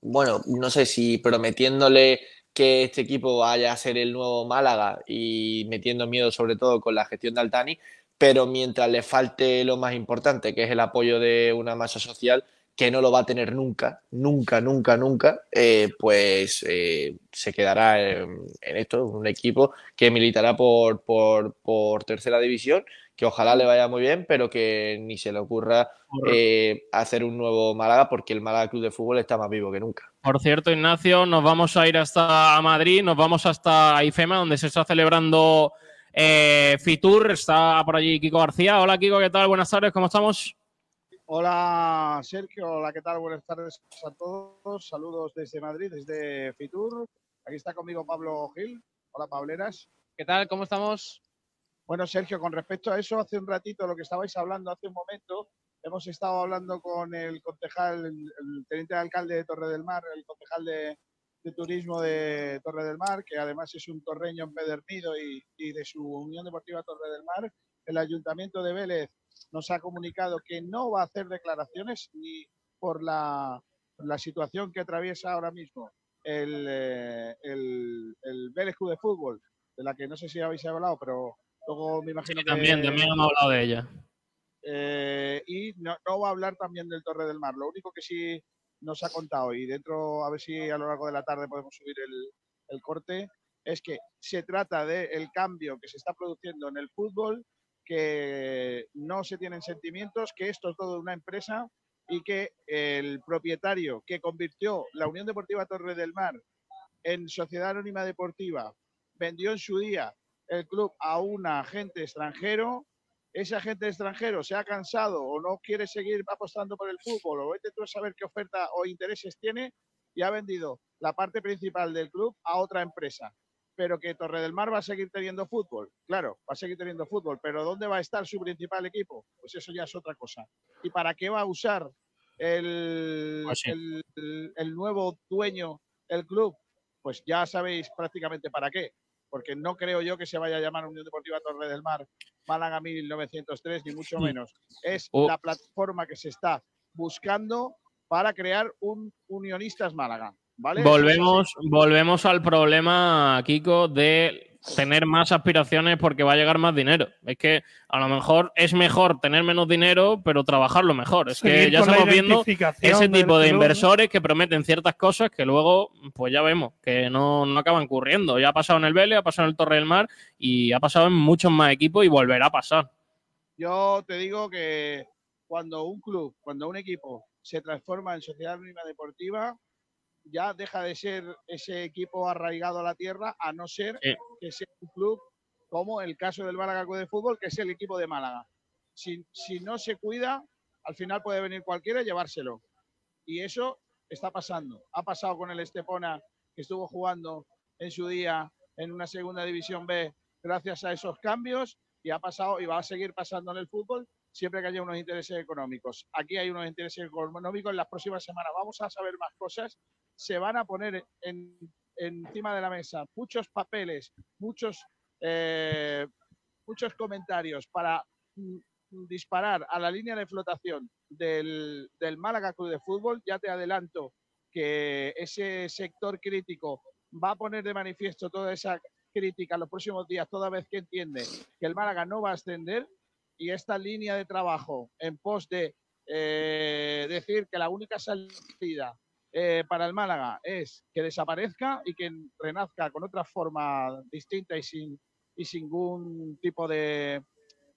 bueno, no sé si prometiéndole que este equipo vaya a ser el nuevo Málaga y metiendo miedo sobre todo con la gestión de Altani, pero mientras le falte lo más importante, que es el apoyo de una masa social, que no lo va a tener nunca, nunca, nunca, nunca, eh, pues eh, se quedará en, esto, un equipo que militará por, por, tercera división, que ojalá le vaya muy bien, pero que ni se le ocurra eh, hacer un nuevo Málaga, porque el Málaga Club de Fútbol está más vivo que nunca. Por cierto, Ignacio, nos vamos a ir hasta Madrid, nos vamos hasta IFEMA, donde se está celebrando Fitur, está por allí Kiko García. Hola Kiko, ¿qué tal? Buenas tardes, ¿cómo estamos? Hola Sergio, hola, ¿qué tal? Buenas tardes a todos. Saludos desde Madrid, desde Fitur. Aquí está conmigo Pablo Gil. Hola Pableras. ¿Qué tal? ¿Cómo estamos? Bueno, Sergio, con respecto a eso, hace un ratito lo que estabais hablando, hace un momento, hemos estado hablando con el concejal, el, teniente de alcalde de Torre del Mar, el concejal de, turismo de Torre del Mar, que además es un torreño empedernido y, y de su Unión Deportiva Torre del Mar, el Ayuntamiento de Vélez nos ha comunicado que no va a hacer declaraciones ni por la, situación que atraviesa ahora mismo el, eh, el, el Vélez Club de Fútbol, de la que no sé si habéis hablado, pero luego me imagino que... También, también hemos hablado de ella. Eh, y no, va a hablar también del Torre del Mar. Lo único que sí nos ha contado, y dentro, a ver si a lo largo de la tarde podemos subir el, el corte, es que se trata del cambio que se está produciendo en el fútbol que no se tienen sentimientos, que esto es todo una empresa y que el propietario que convirtió la Unión Deportiva Torre del Mar en Sociedad Anónima Deportiva vendió en su día el club a un agente extranjero, ese agente extranjero se ha cansado o no quiere seguir apostando por el fútbol o vete tú a saber qué oferta o intereses tiene y ha vendido la parte principal del club a otra empresa pero que Torre del Mar va a seguir teniendo fútbol. Claro, va a seguir teniendo fútbol, pero ¿dónde va a estar su principal equipo? Pues eso ya es otra cosa. ¿Y para qué va a usar el, pues el, nuevo dueño el club? Pues ya sabéis prácticamente para qué, porque no creo yo que se vaya a llamar Unión Deportiva Torre del Mar Málaga 1903, ni mucho menos. Es la plataforma que se está buscando para crear un Unionistas Málaga. ¿Vale? Volvemos, volvemos al problema, Kiko, de tener más aspiraciones porque va a llegar más dinero. Es que a lo mejor es mejor tener menos dinero, pero trabajarlo mejor. Es que ya estamos viendo ese tipo de inversores que prometen ciertas cosas que luego, pues ya vemos, que no, no acaban ocurriendo. Ya ha pasado en el Vélez, ha pasado en el Torre del Mar y ha pasado en muchos más equipos y volverá a pasar. Yo te digo que cuando un club, cuando un equipo se transforma en sociedad anónima deportiva, ya deja de ser ese equipo arraigado a la tierra, a no ser Sí. que sea un club como el caso del Málaga Club de Fútbol, que es el equipo de Málaga. Si, si no se cuida, al final puede venir cualquiera y llevárselo. Y eso está pasando. Ha pasado con el Estepona, que estuvo jugando en su día en una segunda división B gracias a esos cambios y ha pasado y va a seguir pasando en el fútbol siempre que haya unos intereses económicos. Aquí hay unos intereses económicos. En las próximas semanas vamos a saber más cosas. Se van a poner en- encima de la mesa muchos papeles, muchos, eh, muchos comentarios para mm, disparar a la línea de flotación del, del Málaga Club de Fútbol. Ya te adelanto que ese sector crítico va a poner de manifiesto toda esa crítica los próximos días, toda vez que entiende que el Málaga no va a ascender y esta línea de trabajo en pos de eh, decir que la única salida eh, para el Málaga es que desaparezca y que renazca con otra forma distinta y sin, y sin ningún tipo de,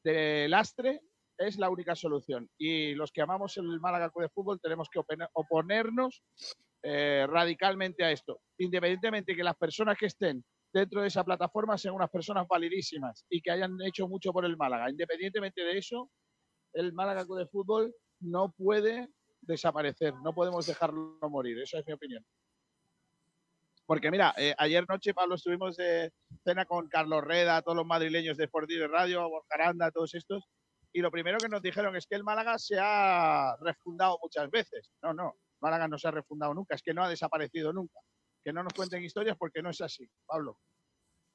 de lastre, es la única solución. Y los que amamos el Málaga Club de Fútbol tenemos que oponernos eh, radicalmente a esto, independientemente que las personas que estén dentro de esa plataforma sean unas personas validísimas y que hayan hecho mucho por el Málaga. Independientemente de eso, el Málaga Club de Fútbol no puede desaparecer, no podemos dejarlo morir, esa es mi opinión. Porque mira, eh, ayer noche, Pablo, estuvimos de cena con Carlos Reda, todos los madrileños de Sport Direct Radio, Borja Aranda, todos estos, y lo primero que nos dijeron es que el Málaga se ha refundado muchas veces. No, no, Málaga no se ha refundado nunca, es que no ha desaparecido nunca. Que no nos cuenten historias porque no es así, Pablo.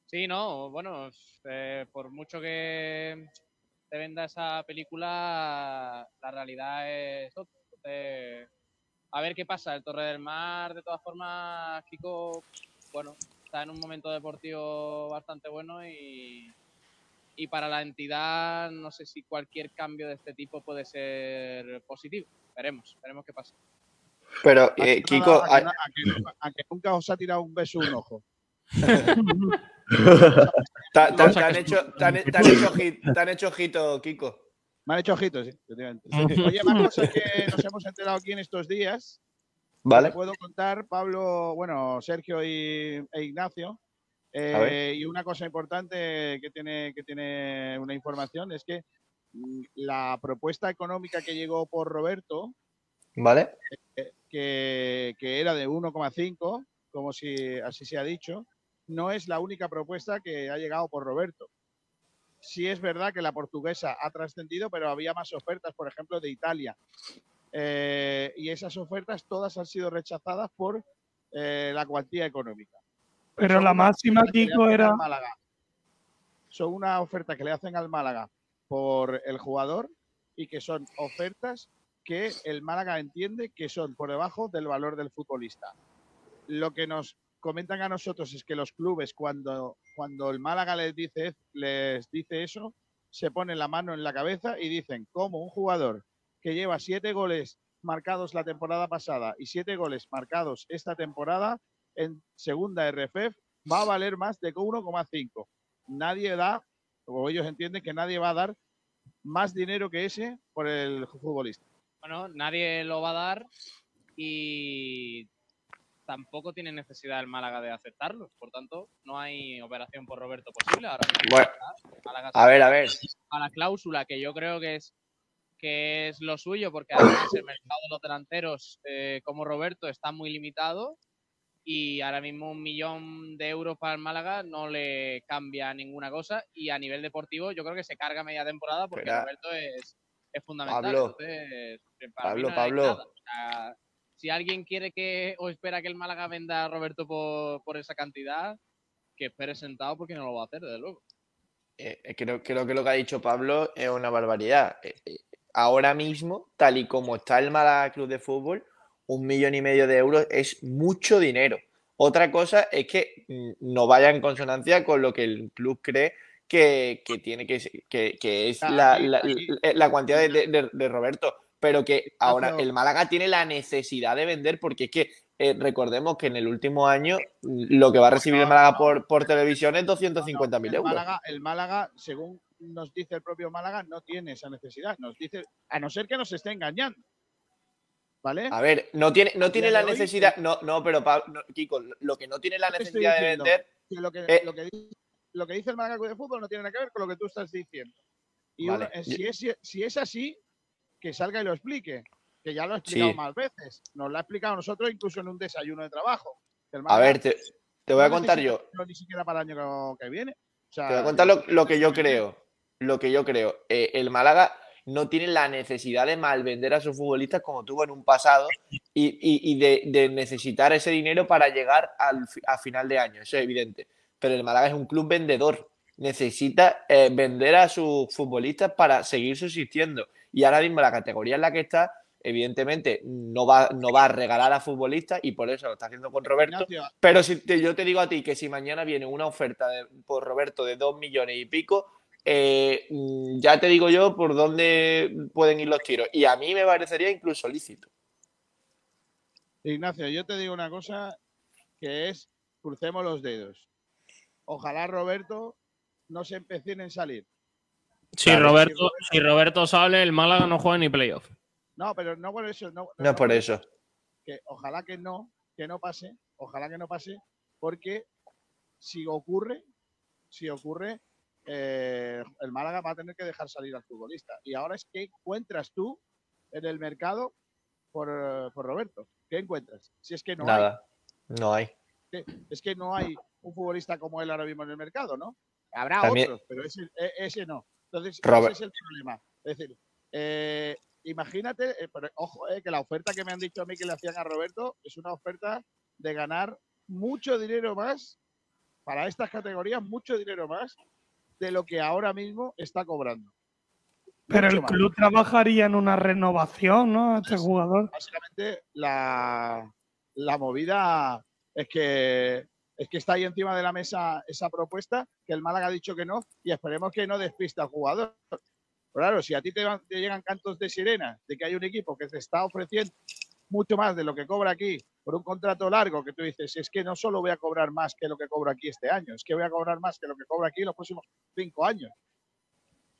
Sí, no, bueno, eh, por mucho que te venda esa película, la realidad es otra. Entonces, a ver qué pasa. El Torre del Mar, de todas formas, Kiko, bueno, está en un momento deportivo bastante bueno y, y para la entidad no sé si cualquier cambio de este tipo puede ser positivo. Veremos, veremos qué pasa. Pero, eh, Kiko, a, a que nunca- a que nunca os ha tirado un beso un ojo. te, te- te han hecho, te han, te han hecho ojito, te han hecho ojito, Kiko. Me han hecho ojitos, sí. efectivamente. Oye, más cosas que nos hemos enterado aquí en estos días. Vale. Te puedo contar, Pablo, bueno, Sergio y, e Ignacio. Eh, y una cosa importante que tiene, que tiene una información es que mm, la propuesta económica que llegó por Roberto, ¿Vale? eh, que, que era de 1,5, como si así se ha dicho, no es la única propuesta que ha llegado por Roberto. Sí es verdad que la portuguesa ha trascendido, pero había más ofertas, por ejemplo, de Italia. Eh, y esas ofertas todas han sido rechazadas por eh, la cuantía económica. Pero Son la máxima, Kiko, era. Málaga. Son una oferta que le hacen al Málaga por el jugador y que son ofertas que el Málaga entiende que son por debajo del valor del futbolista. Lo que nos comentan a nosotros es que los clubes cuando, cuando el Málaga les dice, les dice eso, se ponen la mano en la cabeza y dicen, como un jugador que lleva siete goles marcados la temporada pasada y siete goles marcados esta temporada en segunda RFF va a valer más de 1,5. Nadie da, o ellos entienden que nadie va a dar más dinero que ese por el futbolista. Bueno, nadie lo va a dar y tampoco tiene necesidad el Málaga de aceptarlo. Por tanto, no hay operación por Roberto posible. Ahora Bueno, Málaga a ver, a ver. a la cláusula que yo creo que es que es lo suyo porque además el mercado de los delanteros eh, como Roberto está muy limitado y ahora mismo un millón de euros para el Málaga no le cambia ninguna cosa y a nivel deportivo yo creo que se carga media temporada porque Roberto es, es fundamental. Pablo. Entonces, para Pablo, no hay Pablo. nada. O sea, si alguien quiere que o espera que el Málaga venda a Roberto por, por esa cantidad, que espere sentado porque no lo va a hacer, desde luego. Eh, eh, creo, creo que lo que ha dicho Pablo es una barbaridad. Eh, eh, ahora mismo, tal y como está el Málaga Club de Fútbol, un millón y medio de euros es mucho dinero. Otra cosa es que mm, no vaya en consonancia con lo que el club cree que, que tiene que, que, que es la, Ahí- la- la de, de- de Roberto, pero que ahora el Málaga tiene la necesidad de vender porque es que eh, recordemos que en el último año mm, lo que va a recibir el Málaga por, por televisión es 250.000 el euros. Málaga, el Málaga, según nos dice el propio Málaga, no tiene esa necesidad. Nos dice, a no ser que nos esté engañando. ¿Vale? A ver, no tiene, no tiene la necesidad, no, no, pero Pablo- no, Kiko, lo que no tiene la necesidad de vender, que lo, que, eh, lo, que, dice- lo que dice el Málaga de Fútbol no tiene nada que ver con lo que tú estás diciendo. Y Vale, uno- eh, yo- si, es, si es así, que salga y lo explique. Que ya lo ha explicado Sí. más veces. Nos lo ha explicado nosotros incluso en un desayuno de trabajo. A Málaga ver, te, te voy a no contar yo, hacerlo Ni siquiera para el año que viene. O sea, Te voy a contar lo, lo que yo creo. Lo que yo creo. Eh, el Málaga no tiene la necesidad de malvender a sus futbolistas como tuvo en un pasado y, y- y de, de necesitar ese dinero para llegar al, a final de año. Eso es evidente. Pero el Málaga es un club vendedor. Necesita eh, vender a sus futbolistas para seguir subsistiendo. Y ahora mismo la categoría en la que está, evidentemente, no va, no va a regalar a futbolistas y por eso lo está haciendo con Roberto. Ignacio, Pero si te- yo te digo a ti que si mañana viene una oferta de- por Roberto de dos millones y pico, eh, mm, ya te digo yo por dónde pueden ir los tiros. Y a mí me parecería incluso lícito. Ignacio, yo te digo una cosa que es, crucemos los dedos. Ojalá Roberto no se empecine en salir. Si, Claro, Roberto, si Roberto- sale, el Málaga no juega ni playoff. No, pero no por eso. No, No es por eso. Que ojalá que no, que no pase, ojalá que no pase, porque si ocurre, si ocurre, eh, el Málaga va a tener que dejar salir al futbolista. Y ahora es que encuentras tú en el mercado por, por Roberto. ¿Qué encuentras? Si es que no hay. Nada. No hay. es que no hay un futbolista como él ahora mismo en el mercado, ¿no? Habrá También- otros, pero ese, e- ese no. Entonces, Robert- ese es el problema. Es decir, eh, imagínate, eh, pero ojo, eh, que la oferta que me han dicho a mí que le hacían a Roberto es una oferta de ganar mucho dinero más para estas categorías, mucho dinero más de lo que ahora mismo está cobrando. Pero Mucho el más. club trabajaría en una renovación, ¿no? A este jugador. básicamente la, la movida es que es que está ahí encima de la mesa esa propuesta que el Málaga ha dicho que no y esperemos que no despista al jugador. Claro, si a ti te, van- te llegan cantos de sirena de que hay un equipo que te está ofreciendo mucho más de lo que cobra aquí por un contrato largo, que tú dices, es que no solo voy a cobrar más que lo que cobro aquí este año, es que voy a cobrar más que lo que cobro aquí los próximos cinco años.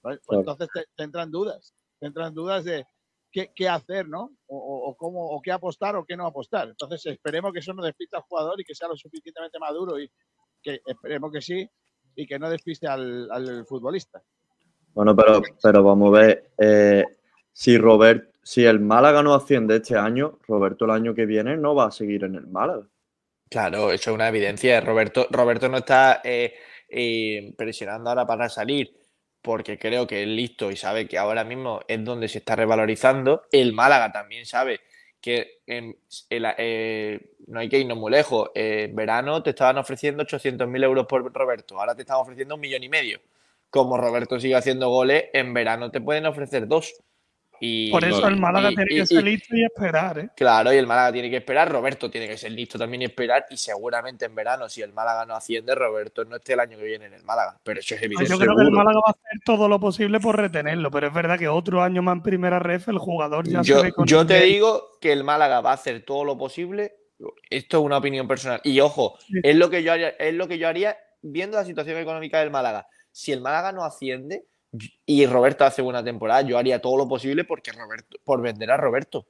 Pues Claro. entonces te, te entran dudas, te entran dudas de qué, qué hacer, ¿no? O, o- o cómo, o qué apostar o qué no apostar. Entonces esperemos que eso no despiste al jugador y que sea lo suficientemente maduro y que esperemos que sí y que no despiste al, al futbolista. Bueno, pero, pero vamos a ver, eh, si Robert, si el Málaga no asciende este año, Roberto el año que viene no va a seguir en el Málaga. Claro, eso es una evidencia. Roberto, Roberto no está eh, eh, presionando ahora para salir porque creo que es listo y sabe que ahora mismo es donde se está revalorizando. El Málaga también sabe que en eh, no hay que irnos muy lejos. En verano te estaban ofreciendo 800.000 euros por Roberto, ahora te están ofreciendo un millón y medio. Como Roberto sigue haciendo goles, en verano te pueden ofrecer dos. Y, Por eso el Málaga y- tiene y- que ser y- listo y esperar, ¿eh? Claro, y el Málaga tiene que esperar, Roberto tiene que ser listo también y esperar, y seguramente en verano, si el Málaga no asciende, Roberto no esté el año que viene en el Málaga. Pero eso es Pues evidente. yo creo que el Málaga va a hacer todo lo posible por retenerlo, pero es verdad que otro año más en primera ref el jugador ya Yo, se ve con yo te digo que el Málaga va a hacer todo lo posible. Esto es una opinión personal. Y ojo, es lo que yo haría, es lo que yo haría viendo la situación económica del Málaga. Si el Málaga no asciende y Roberto hace buena temporada, yo haría todo lo posible porque Roberto, por vender a Roberto.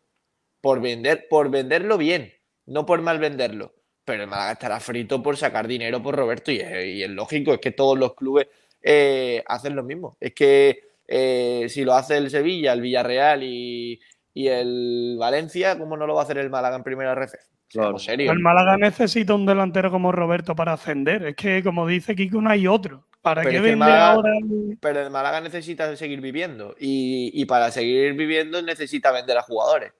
Por vender, por venderlo bien, no por mal venderlo. Pero el Málaga estará frito por sacar dinero por Roberto y es, y es lógico, es que todos los clubes eh, hacen lo mismo. Es que eh, si lo hace el Sevilla, el Villarreal y, y el Valencia, ¿cómo no lo va a hacer el Málaga en primera ref? Seamos serios. El Málaga necesita un delantero como Roberto para ascender. Es que, como dice Kiko, no hay otro. ¿Para Pero qué vende Málaga- ahora? Pero el Málaga necesita seguir viviendo y, y para seguir viviendo necesita vender a jugadores.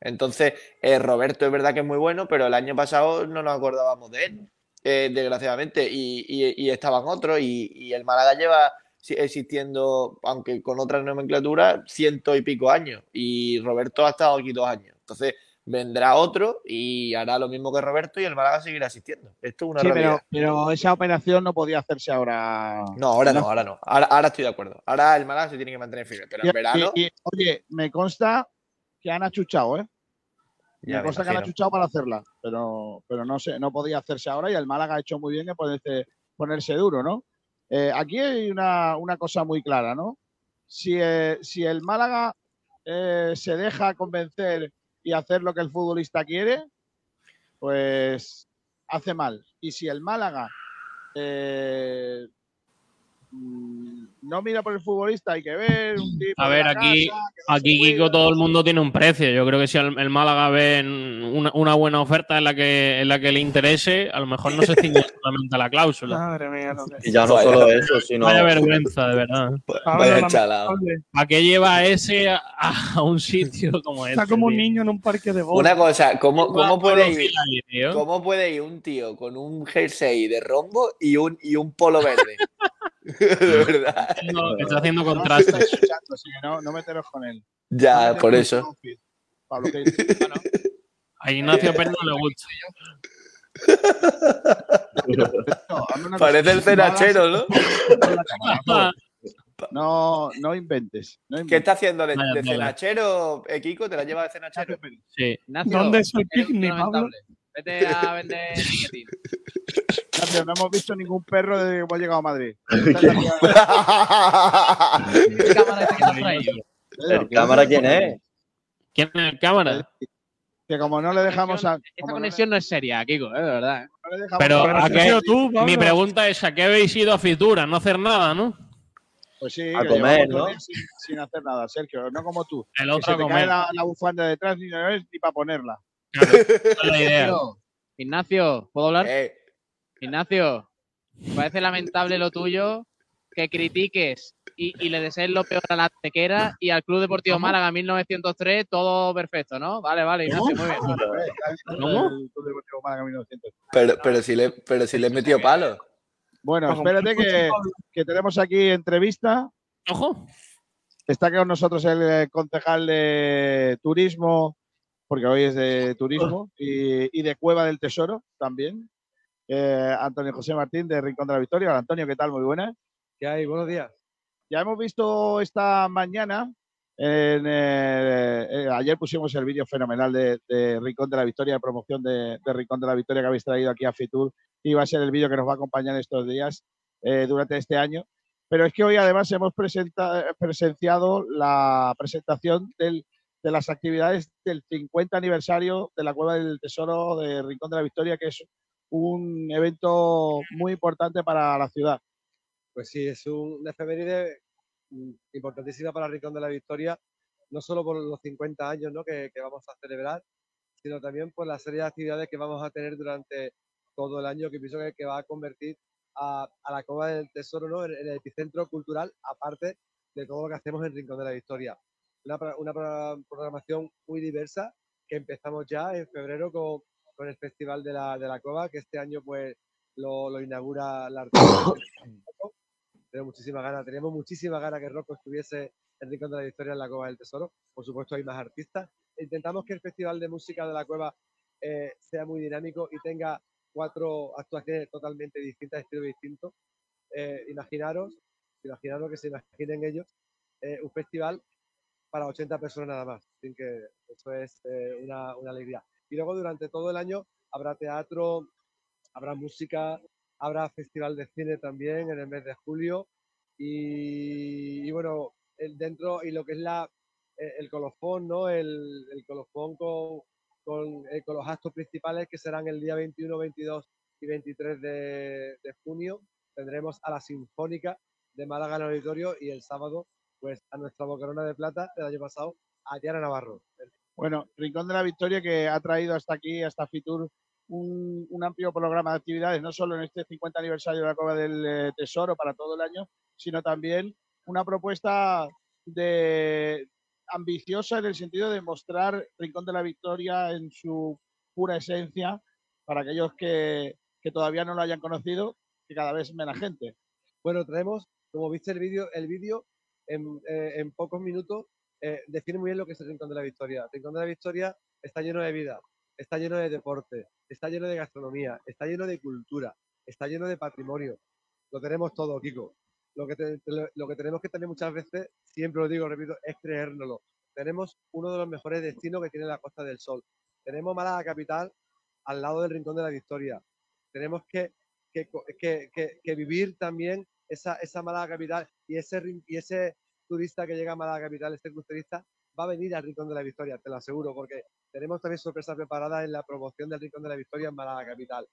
Entonces, eh, Roberto es verdad que es muy bueno, pero el año pasado no nos acordábamos de él, eh, desgraciadamente, y, y- y estaban otros, y, y el Málaga lleva existiendo, aunque con otra nomenclatura, ciento y pico años, y Roberto ha estado aquí dos años. Entonces, vendrá otro y hará lo mismo que Roberto y el Málaga seguirá asistiendo. Esto es una Sí, realidad. pero, pero esa operación no podía hacerse ahora. No, ahora no, ahora no. Ahora, ahora estoy de acuerdo. Ahora el Málaga se tiene que mantener firme, pero en verano. y- y, oye, me consta que han achuchado, ¿eh? Ya me consta que han achuchado para hacerla, pero, pero no sé, no podía hacerse ahora y el Málaga ha hecho muy bien en ponerse, ponerse duro, ¿no? Eh, aquí hay una, una cosa muy clara, ¿no? Si, eh, si el Málaga eh, se deja convencer y hacer lo que el futbolista quiere, pues hace mal. Y si el Málaga eh, no mira por el futbolista, hay que ver. Un tipo A de ver, la aquí, casa, no aquí Kiko, cuida. todo el mundo tiene un precio. Yo creo que si el, el Málaga ve una, una buena oferta en la que en la que le interese, a lo mejor no se ciñe solamente a la cláusula. Madre mía, lo que Y ya no Vaya. solo eso, sino. Vaya vergüenza, de verdad. Vaya chalao. ¿Para qué lleva a ese a, a un sitio como este? Está como un niño en un parque de bolas. Una cosa, ¿cómo, cómo puede ir? ahí. ¿Cómo puede ir un tío con un jersey de rombo y un, y un polo verde? de verdad. No, está haciendo No, contrastes. escuchando, así que no, no meteros con él. No Ya, por eso. outfit, Pablo Queiroz. A Ignacio Pérez no le gusta. No, Parece el cenachero, no ¿no? No, no inventes. No ¿Qué está haciendo de, cenachero, eh, Kiko? ¿Te la lleva de cenachero? Sí. ¿Dónde es el picnic, Pablo? Vete a vender. Ignacio, no hemos visto ningún perro desde que hemos llegado a Madrid. ¿Qué cámara este que traído? ¿El cámara quién es? ¿Quién es el cámara? Que como no le dejamos a. Esta como no le- conexión no es seria, Kiko, ¿eh? de verdad. ¿eh? no Pero a- Pero ¿a si qué? tú. Mi pregunta es: ¿a qué habéis ido a Fitura? No hacer nada, ¿no? Pues sí, a comer, ¿no? Sin, sin hacer nada, Sergio. No como tú. El Que otro se a te cae comer. la, la bufanda detrás ni, ni para ponerla. Esa es la idea. Ignacio, Ignacio, ¿puedo hablar? Eh, Ignacio, me parece lamentable lo tuyo que critiques y, y le desees lo peor a la tequera y al Club Deportivo Málaga 1903, todo perfecto, ¿no? Vale, vale, Ignacio, muy bien. ¿Cómo? El Club Deportivo Málaga 1900. pero, pero si le, pero si le he metido palo. Bueno, espérate que, que tenemos aquí entrevista. Ojo. Está con nosotros el eh, concejal de turismo, porque hoy es de turismo, y, y de Cueva del Tesoro también. eh, Antonio José Martín de Rincón de la Victoria. Hola, Antonio, ¿qué tal? Muy buenas. ¿Qué hay? Buenos días. Ya hemos visto esta mañana, en, eh, eh, ayer pusimos el vídeo fenomenal de, de Rincón de la Victoria, de promoción de, de Rincón de la Victoria que habéis traído aquí a Fitur, y va a ser el vídeo que nos va a acompañar estos días eh, durante este año. Pero es que hoy además hemos presenta- presenciado la presentación del- de las actividades del 50 aniversario de la Cueva del Tesoro de Rincón de la Victoria, que es un evento muy importante para la ciudad. Pues sí, es un- una efeméride mm, importantísima para Rincón de la Victoria, no solo por los 50 años ¿no? que, vamos a celebrar, sino también por la serie de actividades que vamos a tener durante todo el año, que pienso que, va a convertir a, a la Cova del Tesoro ¿no? en el epicentro cultural, aparte de todo lo que hacemos en Rincón de la Victoria. Una, una pro- programación muy diversa que empezamos ya en febrero con, con el Festival de la, de la Cova, que este año pues lo, lo inaugura la artista. Tenemos muchísimas ganas, teníamos muchísimas ganas que Rocco estuviese en Rincón de la Victoria en la Cueva del Tesoro. Por supuesto, hay más artistas. Intentamos que el Festival de Música de la Cueva eh, sea muy dinámico y tenga cuatro actuaciones totalmente distintas, estilos distintos. Eh, imaginaros, imaginaros que se imaginen ellos eh, un festival para 80 personas nada más, sin que eso es eh, una, alegría. Y luego durante todo el año habrá teatro, habrá música, habrá festival de cine también en el mes de julio y, y bueno, el dentro y lo que es la eh, el colofón, ¿no? El, el colofón con, con, eh, con los actos principales que serán el día 21, 22 y 23 de, de junio. Tendremos a la Sinfónica de Málaga en el auditorio y el sábado pues a nuestra bocarona de plata del año pasado, a Diana Navarro. Bueno, Rincón de la Victoria que ha traído hasta aquí, hasta Fitur, un, un amplio programa de actividades, no solo en este 50 aniversario de la Cueva del eh, Tesoro para todo el año, sino también una propuesta de ambiciosa en el sentido de mostrar Rincón de la Victoria en su pura esencia para aquellos que, que todavía no lo hayan conocido, que cada vez menos gente. Bueno, traemos, como viste el vídeo, el vídeo en, eh, en pocos minutos eh, define muy bien lo que es el Rincón de la Victoria. Rincón de la Victoria está lleno de vida, está lleno de deporte, está lleno de gastronomía, está lleno de cultura, está lleno de patrimonio. Lo tenemos todo, Kiko. Lo que, te- lo que tenemos que tener muchas veces, siempre lo digo, repito, es creérnoslo. Tenemos uno de los mejores destinos que tiene la Costa del Sol. Tenemos Málaga Capital al lado del Rincón de la Victoria. Tenemos que- que- que vivir también esa, esa Málaga Capital y ese, y ese turista que llega a Málaga Capital, este crucerista, va a venir al Rincón de la Victoria, te lo aseguro, porque tenemos también sorpresas preparadas en la promoción del Rincón de la Victoria en Málaga Capital.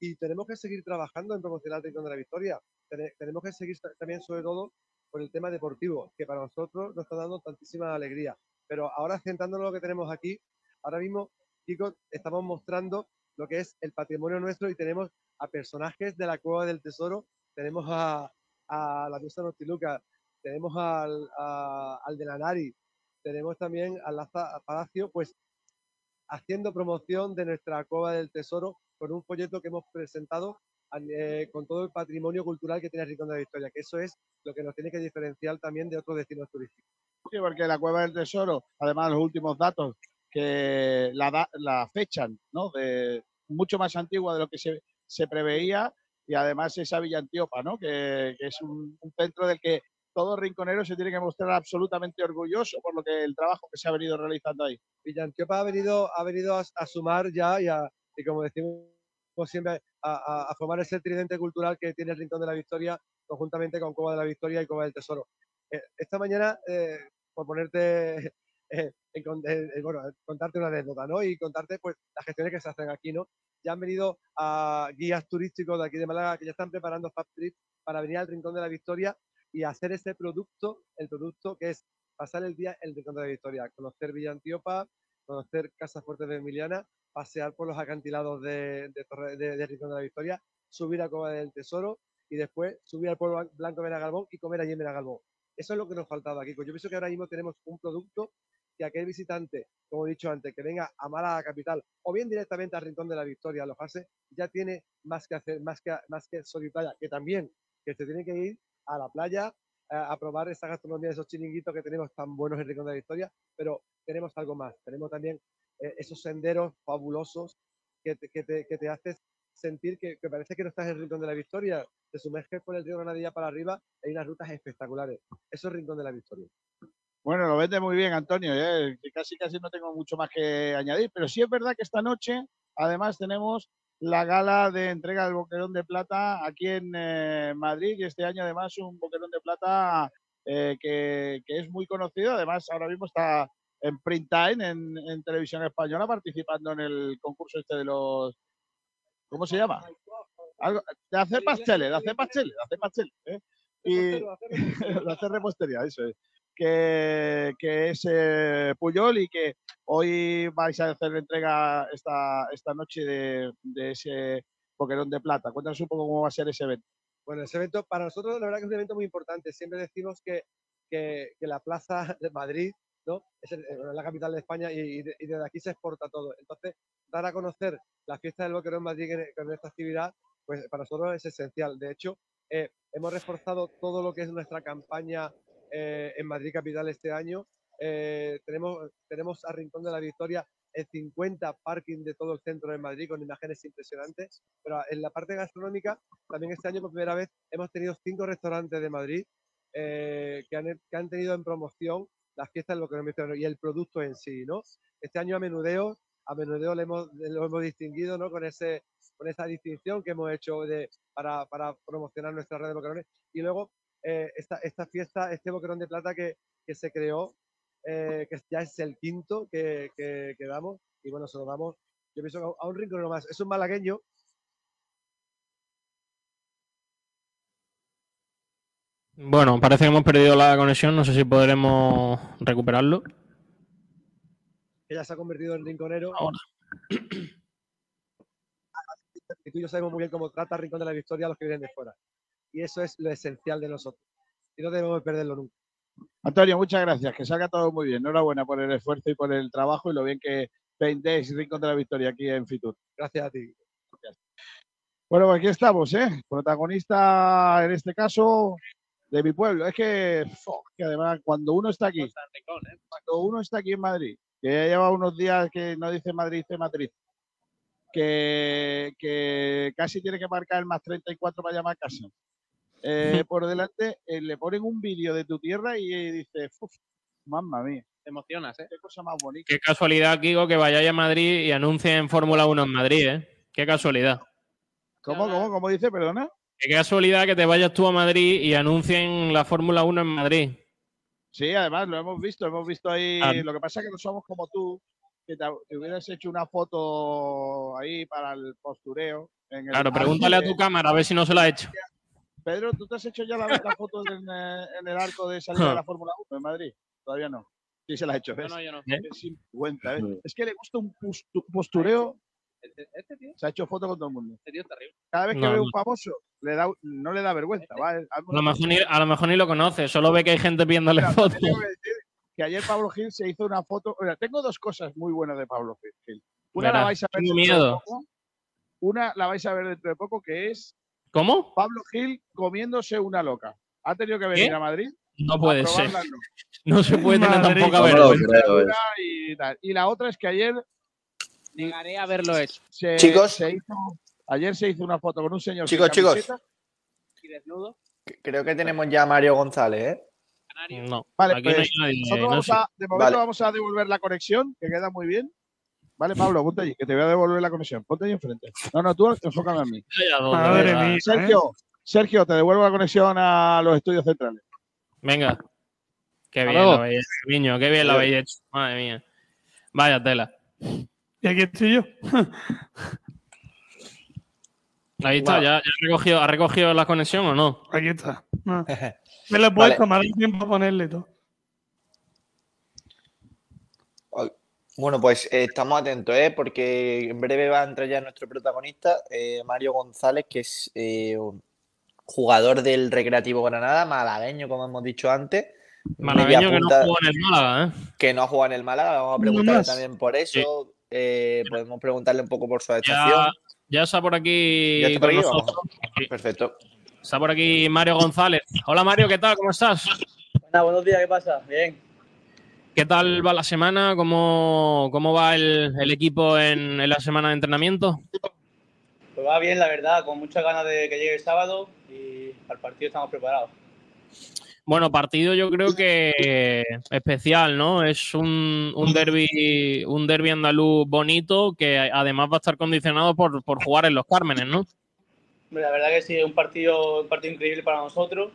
Y tenemos que seguir trabajando en promocionar el Rincón de la Victoria. Tene- tenemos que seguir ta- también, sobre todo, con el tema deportivo, que para nosotros nos está dando tantísima alegría. Pero ahora, centrándonos en lo que tenemos aquí, ahora mismo, chicos, estamos mostrando lo que es el patrimonio nuestro y tenemos a personajes de la Cueva del Tesoro, tenemos a, la diosa Nortiluca, tenemos al, al de la Nari, tenemos también al Palacio, pues haciendo promoción de nuestra Cueva del Tesoro con un folleto que hemos presentado eh, con todo el patrimonio cultural que tiene Rincón de la Victoria, que eso es lo que nos tiene que diferenciar también de otros destinos turísticos. Sí, porque la Cueva del Tesoro, además los últimos datos que la, da- la fechan, ¿no? De mucho más antigua de lo que se, se preveía y además esa Villa Antiopa, ¿no? Que, es un, centro del que todo rinconero se tiene que mostrar absolutamente orgulloso por lo que el trabajo que se ha venido realizando ahí. Villa Antiopa ha venido, ha venido a, sumar ya y, a- y como decimos siempre, a, formar ese tridente cultural que tiene el Rincón de la Victoria conjuntamente con Cueva de la Victoria y Cueva del Tesoro. Eh, esta mañana, eh, por ponerte, eh, eh, eh, contarte una anécdota, ¿no? Y contarte, pues, las gestiones que se hacen aquí, ¿no? Ya han venido a guías turísticos de aquí de Málaga que ya están preparando Fab Trip para venir al Rincón de la Victoria y hacer ese producto, el producto que es pasar el día en el Rincón de la Victoria, conocer Villa Antiopa, conocer Casa Fuerte de Emiliana, pasear por los acantilados de, Rincón de la Victoria, subir a Cova del Tesoro y después subir al pueblo Blan- blanco de Benagalbón y comer allí en Benagalbón. Eso es lo que nos faltaba aquí. Yo pienso que ahora mismo tenemos un producto que aquel visitante, como he dicho antes, que venga a Málaga capital o bien directamente al Rincón de la Victoria, a Haces, ya tiene más que hacer, más que, más que sol y playa, que también, que se tiene que ir a la playa a, a probar esa gastronomía, esos chiringuitos que tenemos tan buenos en Rincón de la Victoria, pero tenemos algo más. Tenemos también eh, esos senderos fabulosos que te, que te, que te haces sentir que, que parece que no estás en Rincón de la Victoria. Te sumerges por el río Granadilla para arriba, hay unas rutas espectaculares. Eso es Rincón de la Victoria. Bueno, lo vende muy bien, Antonio. ¿eh? Casi, casi no tengo mucho más que añadir, pero sí es verdad que esta noche, además, tenemos la gala de entrega del Boquerón de Plata aquí en eh, Madrid y este año, además, un Boquerón de Plata eh, que, que es muy conocido. Además, ahora mismo está en print time en, en televisión española participando en el concurso este de los. ¿Cómo se llama? Algo, de hacer pasteles, de hacer pasteles, de hacer pasteles. ¿eh? Y de hacer repostería, eso es que, que es eh, Puyol y que hoy vais a hacer entrega esta, esta noche de, de ese Pokerón de Plata. Cuéntanos un poco cómo va a ser ese evento. Bueno, ese evento para nosotros la verdad que es un evento muy importante. Siempre decimos que, que, que la Plaza de Madrid ¿no? es el- eh, la capital de España y, y de- y desde aquí se exporta todo. Entonces, dar a conocer la fiesta del Boquerón Madrid con esta actividad, pues para nosotros es esencial. De hecho, eh, hemos reforzado todo lo que es nuestra campaña eh, en Madrid Capital este año. Eh, tenemos, tenemos a Rincón de la Victoria el 50 parking de todo el centro de Madrid con imágenes impresionantes. Pero en la parte gastronómica, también este año por primera vez hemos tenido cinco restaurantes de Madrid eh, que, han, que han tenido en promoción las fiestas lo que y el producto en sí, ¿no? Este año a Menudeo, a Menudeo le hemos, lo hemos distinguido, ¿no? Con, ese, con esa distinción que hemos hecho de, para, para promocionar nuestra red de boquerones. Y luego eh, esta, esta fiesta, este boquerón de plata que, que se creó, eh, que ya es el quinto que, que, que damos, y bueno, se lo damos, yo pienso que a- un rincón más. Es un malagueño Bueno, parece que hemos perdido la conexión, no sé si podremos recuperarlo. ya se ha convertido en rinconero. Y tú y yo sabemos muy bien cómo trata Rincón de la Victoria a los que vienen de fuera. Y eso es lo esencial de nosotros. Y no debemos perderlo nunca. Antonio, muchas gracias. Que salga todo muy bien. Enhorabuena por el esfuerzo y por el trabajo y lo bien que vendéis Rincón de la Victoria aquí en Fitur. Gracias a ti. Bueno, pues aquí estamos, ¿eh? Protagonista en este caso de mi pueblo. Es que, fo, que además cuando uno está aquí, cuando uno está aquí en Madrid que ya lleva unos días que no dice Madrid, dice Madrid, que, que casi tiene que marcar el más 34 para llamar a casa. Eh, por delante, eh, le ponen un vídeo de tu tierra y eh, dice, "Uf, mamma mía, Te emocionas, ¿eh? qué cosa más bonita. Qué casualidad, Kiko, que vayáis a Madrid y anuncien Fórmula 1 en Madrid, ¿eh? Qué casualidad. ¿Cómo, cómo, cómo dice, perdona? Qué casualidad que te vayas tú a Madrid y anuncien la Fórmula 1 en Madrid. Sí, además lo hemos visto, hemos visto ahí. Ah. Lo que pasa es que no somos como tú, que te, te hubieras hecho una foto ahí para el postureo. en el Claro, pregúntale a tu cámara a ver si no se la ha hecho. Pedro, ¿tú te has hecho ya la, la foto en, eh, en el arco de salida de la Fórmula 1 en Madrid? Todavía no. Sí, se la ha hecho. ¿ves? No, no, yo no. Qué sinvergüenza, ¿eh? Es que le gusta un postu- postureo. Este, este tío, Se ha hecho foto con todo el mundo. este tío es terrible. Cada vez que No, ve un famoso, le da, no le da vergüenza. ¿va? Hazme A lo, mejor ni, a lo mejor ni lo conoce, solo ve que hay gente viéndole Mira, fotos. tengo que decir que ayer Pablo Gil se hizo una foto. Mira, tengo dos cosas muy buenas de Pablo Gil. Una la vais a ver tengo dentro de miedo. poco. Una la vais a ver dentro de poco, que es ¿Cómo? Pablo Gil comiéndose una loca. ¿Ha tenido que venir ¿Qué? a Madrid? No puede ser. no. Se puede tener lo vergüenza. Una Y. Y la otra es que ayer Negaré a haberlo hecho. se, Chicos. se hizo, ayer se hizo una foto con un señor. Chicos, chicos. Y desnudo. Creo que tenemos ya a Mario González, ¿eh? Canario. No, Vale, aquí no hay pues, nadie. Nosotros no vamos sé. a, de momento Vale. vamos a devolver la conexión, que queda muy bien. Vale, Pablo, ponte allí, que te voy a devolver la conexión. Ponte ahí enfrente. No, no, tú enfócame a mí. Madre mía. ¿eh? Sergio, Sergio, te devuelvo la conexión a los estudios centrales. Venga. Qué bien lo habéis hecho, niño. Qué bien lo habéis hecho. Madre mía. Vaya tela. Y aquí estoy yo. Ahí está, Guau. ¿ya, ya ha, recogido, ha recogido la conexión o no? Aquí está. No. Me lo he puesto, Vale. me ha dado tiempo a ponerle todo. Bueno, pues eh, estamos atentos, ¿eh? Porque en breve va a entrar ya nuestro protagonista, eh, Mario González, que es eh, un jugador del Recreativo Granada, malagueño, como hemos dicho antes. Malagueño que no jugó en el Málaga, ¿eh? que no ha jugado en el Málaga, vamos a preguntarle también por eso. eh, podemos preguntarle un poco por su adaptación. Ya, ya está por aquí ¿Ya está por aquí? Sí. Perfecto. Está por aquí Mario González. Hola Mario, ¿qué tal? ¿Cómo estás? Buenas, buenos días, ¿qué pasa? Bien. ¿Qué tal va la semana? ¿Cómo, cómo va el, el equipo en, en la semana de entrenamiento? Pues va bien, la verdad, con muchas ganas de que llegue el sábado y al partido estamos preparados. Bueno, partido yo creo que especial, ¿no? Es un, un derby un derbi andaluz bonito que además va a estar condicionado por, por jugar en los Cármenes, ¿no? La verdad que sí, es un partido, un partido increíble para nosotros,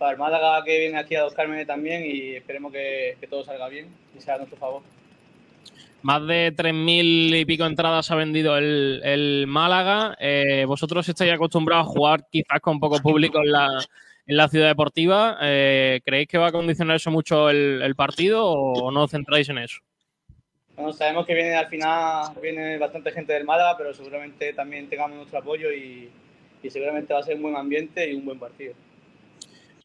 para el Málaga que viene aquí a Dos Cármenes también y esperemos que, que todo salga bien y sea a nuestro favor. Más de 3.000 y pico entradas ha vendido el, el Málaga. Eh, ¿Vosotros estáis acostumbrados a jugar quizás con poco público en la, en la ciudad deportiva? Eh, ¿Creéis que va a condicionar eso mucho el, el partido o no os centráis en eso? Bueno, sabemos que viene al final viene bastante gente del Málaga, pero seguramente también tengamos nuestro apoyo y, y seguramente va a ser un buen ambiente y un buen partido.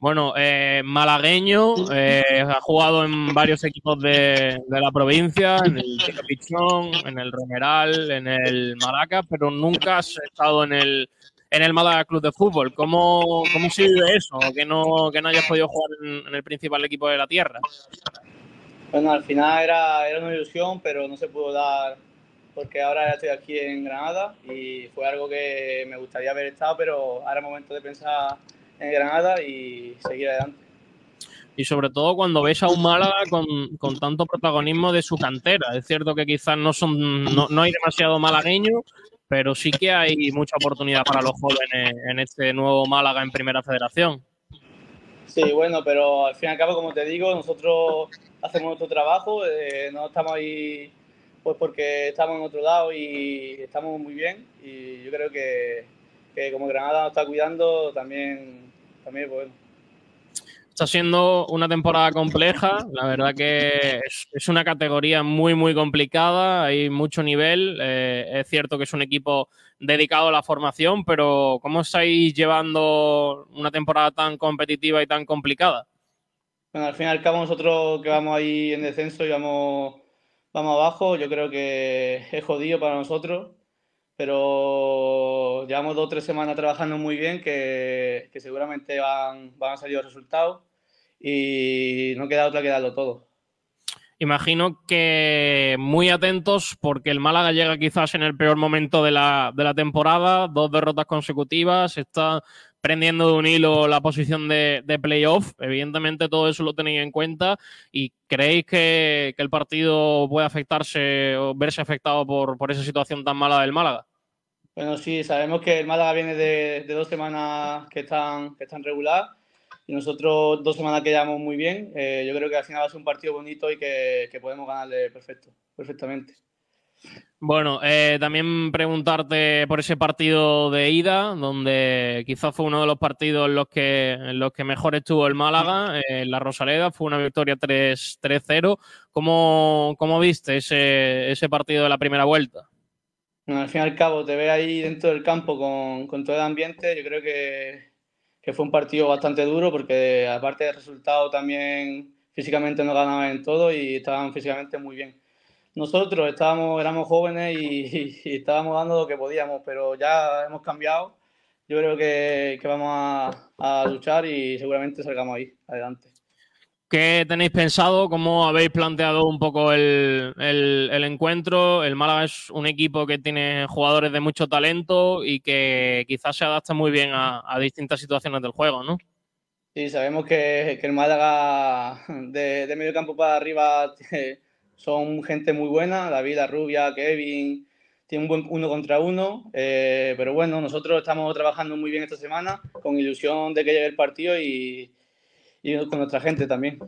Bueno, eh, malagueño, eh, ha jugado en varios equipos de, de la provincia, en el Tiro Pichón, en el Romeral, en el Maracas, pero nunca has estado en el, en el Málaga Club de Fútbol. ¿Cómo, cómo se vive eso? Que no, que no hayas podido jugar en, en el principal equipo de la tierra. Bueno, al final era, era una ilusión, pero no se pudo dar porque ahora ya estoy aquí en Granada y fue algo que me gustaría haber estado, pero ahora es momento de pensar en Granada y seguir adelante. Y sobre todo cuando ves a un Málaga con, con tanto protagonismo de su cantera. Es cierto que quizás no, son, no, no hay demasiado malagueño, pero sí que hay mucha oportunidad para los jóvenes en este nuevo Málaga en Primera Federación. Sí, bueno, pero al fin y al cabo, como te digo, nosotros hacemos nuestro trabajo, eh, no estamos ahí pues porque estamos en otro lado y estamos muy bien y yo creo que, que como Granada nos está cuidando, también, también pues, bueno. Está siendo una temporada compleja, la verdad que es, es una categoría muy, muy complicada, hay mucho nivel, eh, es cierto que es un equipo dedicado a la formación, pero ¿cómo estáis llevando una temporada tan competitiva y tan complicada? Bueno, al fin y al cabo nosotros que vamos ahí en descenso y vamos, vamos abajo, yo creo que es jodido para nosotros, pero llevamos dos o tres semanas trabajando muy bien que, seguramente van, van a salir los resultados y no queda otra que darlo todo. Imagino que muy atentos porque el Málaga llega quizás en el peor momento de la, de la temporada, dos derrotas consecutivas, está prendiendo de un hilo la posición de, de playoff. Evidentemente todo eso lo tenéis en cuenta y creéis que, que el partido puede afectarse o verse afectado por, por esa situación tan mala del Málaga. Bueno, sí, sabemos que el Málaga viene de, de dos semanas que están, que están regular y nosotros dos semanas que llevamos muy bien. Eh, yo creo que al final va a ser un partido bonito y que, que podemos ganarle perfecto, perfectamente. Bueno, eh, también preguntarte por ese partido de ida, donde quizás fue uno de los partidos en los que, en los que mejor estuvo el Málaga, eh, la Rosaleda, fue una victoria 3-0. ¿Cómo, ¿Cómo viste ese, ese partido de la primera vuelta? Al fin y al cabo, te ve ahí dentro del campo con, con todo el ambiente. Yo creo que, que, fue un partido bastante duro porque, aparte del resultado, también físicamente no ganaban en todo y estaban físicamente muy bien. Nosotros estábamos, éramos jóvenes y, y, estábamos dando lo que podíamos, pero ya hemos cambiado. Yo creo que, que vamos a, a luchar y seguramente salgamos ahí, adelante. ¿Qué tenéis pensado? ¿Cómo habéis planteado un poco el, el, el, encuentro? El Málaga es un equipo que tiene jugadores de mucho talento y que quizás se adapta muy bien a, a distintas situaciones del juego, ¿no? Sí, sabemos que, que el Málaga de, de, medio campo para arriba son gente muy buena, David Rubia, Kevin, tiene un buen uno contra uno, eh, pero bueno, nosotros estamos trabajando muy bien esta semana, con ilusión de que llegue el partido y, y con nuestra gente también.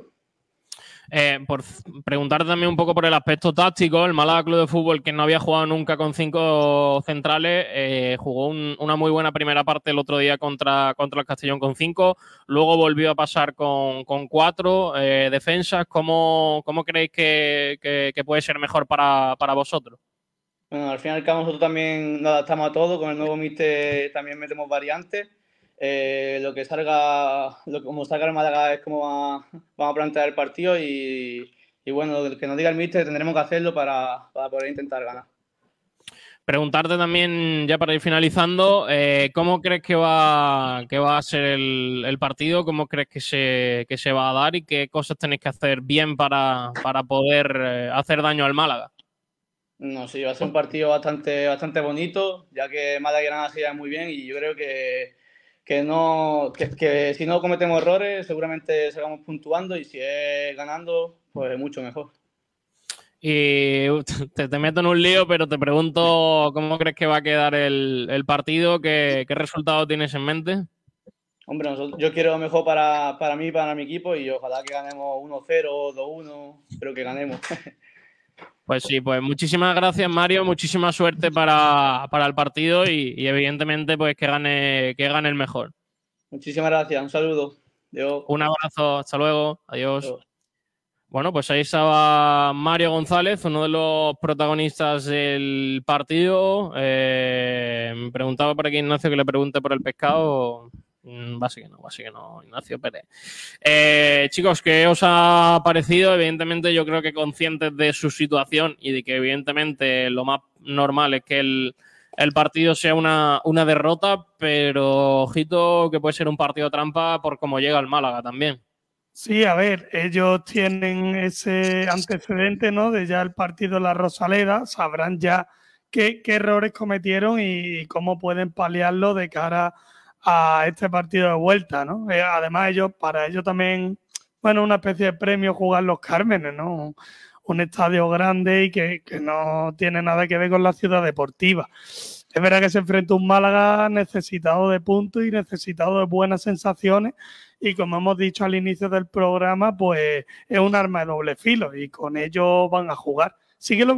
Eh, por preguntarte también un poco por el aspecto táctico, el Málaga Club de Fútbol, que no había jugado nunca con cinco centrales, eh, jugó un, una muy buena primera parte el otro día contra, contra el Castellón con cinco, luego volvió a pasar con, con cuatro eh, defensas. ¿Cómo, cómo creéis que, que, puede ser mejor para, para vosotros? Bueno, al fin y nosotros también nos adaptamos a todo, con el nuevo míster también metemos variantes eh, lo que salga, lo, como salga el Málaga es como va, vamos a plantear el partido y, y bueno, lo que nos diga el míster tendremos que hacerlo para, para, poder intentar ganar. Preguntarte también, ya para ir finalizando, eh, ¿cómo crees que va, que va a ser el, el, partido? ¿Cómo crees que se, que se va a dar y qué cosas tenéis que hacer bien para, para poder eh, hacer daño al Málaga? No, sí, va a ser un partido bastante, bastante bonito, ya que Málaga y Granada se llevan muy bien y yo creo que que no que, que, si no cometemos errores seguramente sigamos puntuando y si es ganando pues mucho mejor. Y te, te, meto en un lío pero te pregunto cómo crees que va a quedar el, el partido ¿Qué, qué resultado tienes en mente hombre nosotros, yo quiero lo mejor para, para mí para mi equipo y ojalá que ganemos 1-0 2-1 pero que ganemos Pues sí, pues muchísimas gracias Mario, muchísima suerte para, para el partido y, y, evidentemente pues que gane, que gane el mejor. Muchísimas gracias, un saludo. Adiós. Un abrazo, hasta luego, adiós. adiós. Bueno, pues ahí estaba Mario González, uno de los protagonistas del partido. Eh, me preguntaba por aquí Ignacio que le pregunte por el pescado. Mm, va que no, no, Ignacio Pérez. Eh, chicos, ¿qué os ha parecido? Evidentemente, yo creo que conscientes de su situación y de que, evidentemente, lo más normal es que el, el partido sea una, una, derrota, pero ojito que puede ser un partido trampa por cómo llega el Málaga también. Sí, a ver, ellos tienen ese antecedente, ¿no? De ya el partido la Rosaleda, sabrán ya qué errores cometieron y cómo pueden paliarlo de cara a a este partido de vuelta, ¿no? Eh, además, ellos, para ellos también, bueno, una especie de premio jugar los Cármenes, ¿no? Un estadio grande y que, que no tiene nada que ver con la ciudad deportiva. Es verdad que se enfrenta un Málaga necesitado de puntos y necesitado de buenas sensaciones. Y como hemos dicho al inicio del programa, pues es un arma de doble filo y con ello van a jugar. Sí que lo,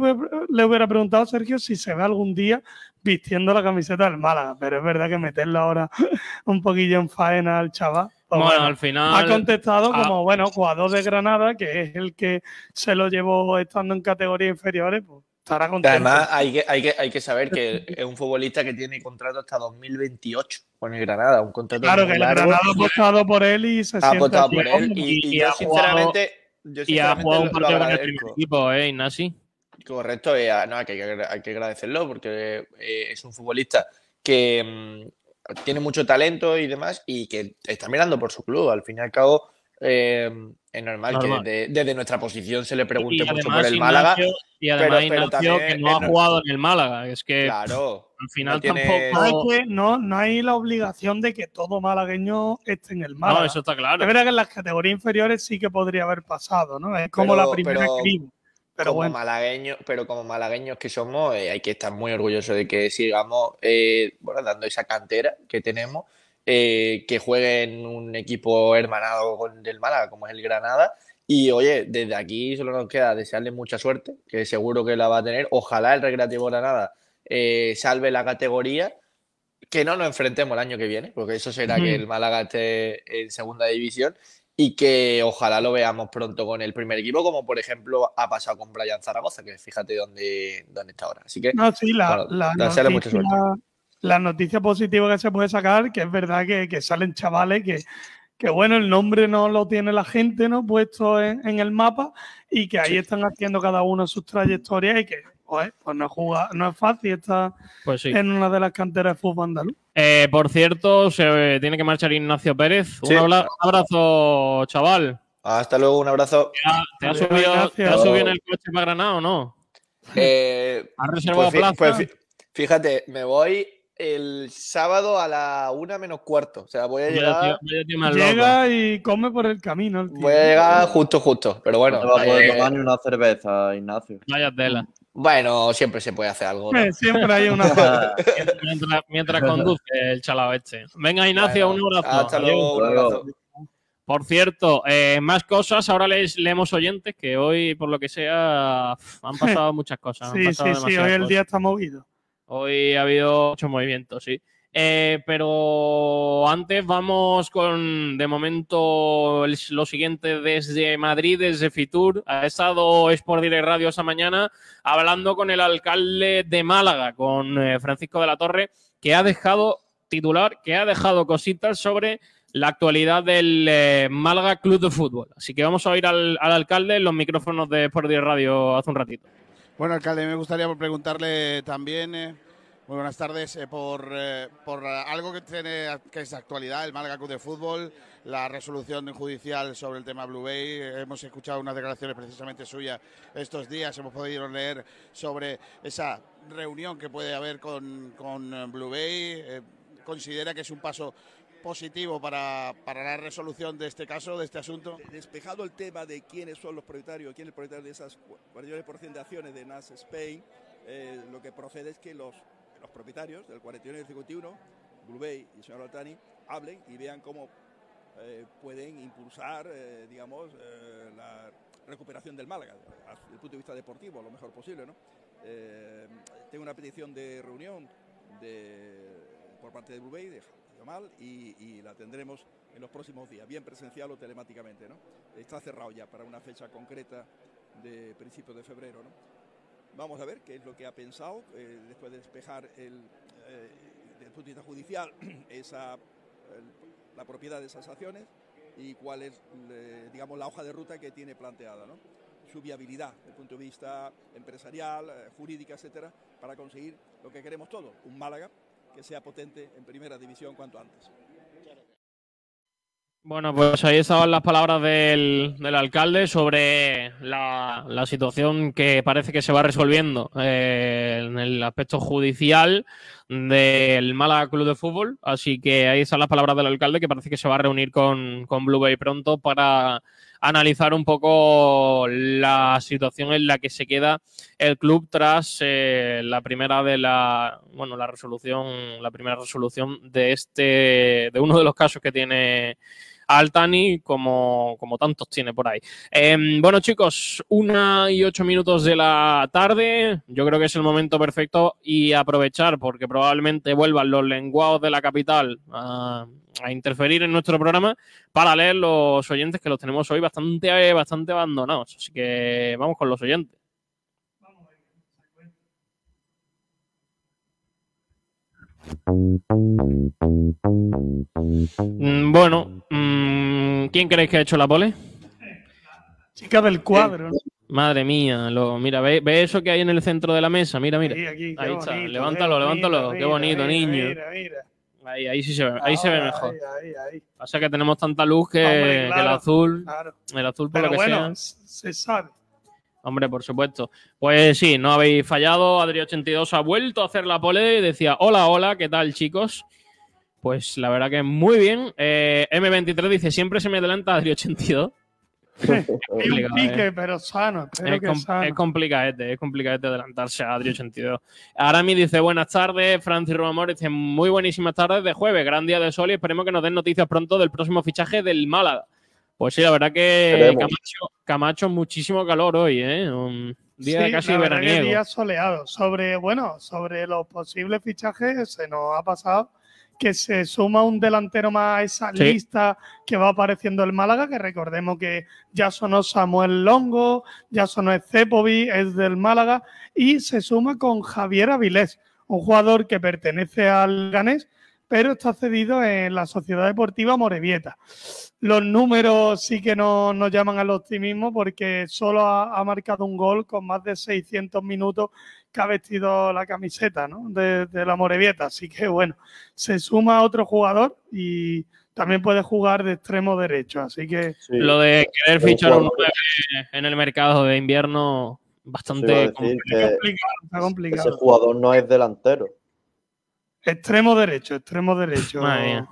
le hubiera preguntado a Sergio si se ve algún día vistiendo la camiseta del Málaga, pero es verdad que meterlo ahora un poquillo en faena al chaval. Pues bueno, bueno, al final. Ha contestado ah. como, bueno, jugador de Granada, que es el que se lo llevó estando en categorías inferiores, pues estará contento. Además, hay que, hay, que, hay que saber que es un futbolista que tiene contrato hasta 2028 con el Granada. Un contrato claro, que el Granada ha apostado por él y se ha apostado por él. Y, y, y, yo, sinceramente. Yo, sinceramente. Y ha jugado un partido con el primer equipo, ¿eh, Ignasi? Correcto, eh, no, hay, que, hay que agradecerlo porque eh, es un futbolista que mmm, tiene mucho talento y demás y que está mirando por su club. Al fin y al cabo, eh, es normal, Normal. que de- desde nuestra posición se le pregunte Y mucho además, por el Málaga. Y además pero- pero Ignacio también que no ha jugado en el Málaga. Es que Claro. al final no tiene- No, tampoco. es que no, no hay la obligación de que todo malagueño esté en el Málaga. No, eso está claro. Es verdad que en las categorías inferiores sí que podría haber pasado, ¿no? Es como Pero- la primera pero criba. Pero como bueno. malagueños, pero como malagueños que somos, eh, hay que estar muy orgullosos de que sigamos eh, bueno, dando esa cantera que tenemos, eh, que juegue en un equipo hermanado con del Málaga, como es el Granada. Y oye, desde aquí solo nos queda desearle mucha suerte, que seguro que la va a tener. Ojalá el Recreativo Granada salve la categoría, que no nos enfrentemos el año que viene, porque eso será que el Málaga esté en segunda división y que ojalá lo veamos pronto con el primer equipo, como por ejemplo ha pasado con Brian Zaragoza, que fíjate dónde, dónde está ahora. Así que, No, sí, la, bueno, la mucha noticia, suerte. la noticia positiva que se puede sacar, que es verdad que, que salen chavales que, que, bueno, el nombre no lo tiene la gente, ¿no? Puesto en, en el mapa y que ahí están haciendo cada uno sus trayectorias y que, pues, pues no, es jugar, no es fácil estar Pues sí. en una de las canteras de fútbol andaluz. Eh, por cierto, se tiene que marchar Ignacio Pérez. Sí. Un abra- abrazo, chaval. Hasta luego, un abrazo. ¿Te has Adiós, subido, te en el coche para Granada o no? Eh, ¿Has reservado pues, plaza? pues fí- fíjate, me voy el sábado a la una menos cuarto. O sea, voy a Vaya llegar, tío- vaya tío más loco. Llega y come por el camino. el tío. voy a llegar justo, justo. Pero bueno, no te va a poder eh, tomar ni una cerveza, Ignacio. Vaya tela. Bueno, siempre se puede hacer algo. ¿no? Siempre hay una. Mientras, mientras conduce el chalao este. Venga, Ignacio, Bueno, un abrazo. Hasta luego, un abrazo. Por cierto, eh, más cosas. Ahora les leemos oyentes que hoy, por lo que sea, han pasado muchas cosas. han Sí, pasado sí, sí, hoy el cosas. día está movido. Hoy ha habido muchos movimientos, sí. Eh, pero antes vamos con, de momento, lo siguiente desde Madrid, desde Fitur. Ha estado Sport Direct Radio esa mañana hablando con el alcalde de Málaga, con eh, Francisco de la Torre, que ha dejado titular, que ha dejado cositas sobre la actualidad del eh, Málaga Club de Fútbol. Así que vamos a oír al, al alcalde en los micrófonos de Sport Direct Radio hace un ratito. Bueno, alcalde, me gustaría preguntarle también, muy buenas tardes, eh, por, eh, por eh, algo que tiene que es actualidad, el Málaga Club de Fútbol, la resolución judicial sobre el tema Blue Bay. Hemos escuchado unas declaraciones precisamente suyas estos días, hemos podido leer sobre esa reunión que puede haber con, con eh, Blue Bay. Eh, ¿Considera que es un paso positivo para, para la resolución de este caso, de este asunto? Despejado el tema de quiénes son los propietarios, quién es el propietario de esas 49% de acciones de NAS Spain, eh, lo que procede es que los, los propietarios del 41 y el 51, Blue Bay y el señor Altani, hablen y vean cómo eh, pueden impulsar, eh, digamos, eh, la recuperación del Málaga, desde el punto de vista deportivo, lo mejor posible. ¿no? Tengo una petición de reunión de, por parte de Blue Bay, de Jamal, y, y la tendremos en los próximos días, bien presencial o telemáticamente. ¿no? Está cerrado ya para una fecha concreta de principios de febrero. ¿no? Vamos a ver qué es lo que ha pensado eh, después de despejar el, eh, desde el punto de vista judicial esa, la propiedad de esas acciones y cuál es, digamos, la hoja de ruta que tiene planteada, ¿no? su viabilidad desde el punto de vista empresarial, eh, jurídica, etcétera, para conseguir lo que queremos todos, un Málaga que sea potente en primera división cuanto antes. Bueno, pues ahí estaban las palabras del, alcalde sobre la, la situación que parece que se va resolviendo eh, en el aspecto judicial del Málaga Club de Fútbol. Así que ahí están las palabras del alcalde que parece que se va a reunir con, con Blue Bay pronto para analizar un poco la situación en la que se queda el club tras eh, la primera de la bueno la resolución la primera resolución de este de uno de los casos que tiene Altani como, como tantos tiene por ahí. Eh, bueno, chicos, una y ocho minutos de la tarde. Yo creo que es el momento perfecto y aprovechar, porque probablemente vuelvan los lenguados de la capital a, a interferir en nuestro programa para leer los oyentes que los tenemos hoy bastante, bastante abandonados. Así que vamos con los oyentes. Mm, Bueno, mm, ¿quién creéis que ha hecho la pole? Chica del cuadro. ¿no? Madre mía, lo, mira, ve, ve eso que hay en el centro de la mesa, mira, mira. Ahí, aquí, qué Ahí está, bonito, levántalo, qué levántalo, qué bonito, mira, niño. Mira, mira. Ahí, ahí sí se ve, ahí se ve mejor. ahí, ahí, ahí. Pasa que tenemos tanta luz que, Hombre, que el azul, claro. el azul por Pero lo que bueno, sea. se sabe. Hombre, por supuesto. Pues sí, no habéis fallado. Adri82 ha vuelto a hacer la pole y decía: Hola, hola, ¿qué tal, chicos? Pues la verdad que muy bien. Eh, M23 dice: Siempre se me adelanta Adri82. Hay un pique, eh. pero sano. Es, que com- sano. es complicadete, es complicadete adelantarse a Adri82. Arami dice buenas tardes, Francis Romamor dice muy buenísimas tardes de jueves, gran día de sol y esperemos que nos den noticias pronto del próximo fichaje del Málaga. Pues sí, la verdad que. Camacho, Camacho muchísimo calor hoy, ¿eh? Un día Sí, casi la verdad que veraniego. día soleado. Sobre, bueno, sobre los posibles fichajes se nos ha pasado que se suma un delantero más a esa Sí. lista que va apareciendo el Málaga, que recordemos que ya sonó Samuel Longo, ya sonó Cepovi, es del Málaga, y se suma con Javier Avilés, un jugador que pertenece al Ganés, pero está cedido en la Sociedad Deportiva Morevieta. Los números sí que no nos llaman al optimismo porque solo ha, ha marcado un gol con más de 600 minutos que ha vestido la camiseta ¿no? de, de la Morevieta. Así que bueno, se suma otro jugador y también puede jugar de extremo derecho. Así que Lo de querer fichar un 9 en el mercado de invierno, bastante complicado. que está ese complicado. jugador no es delantero. Extremo derecho, extremo derecho. Madre mía.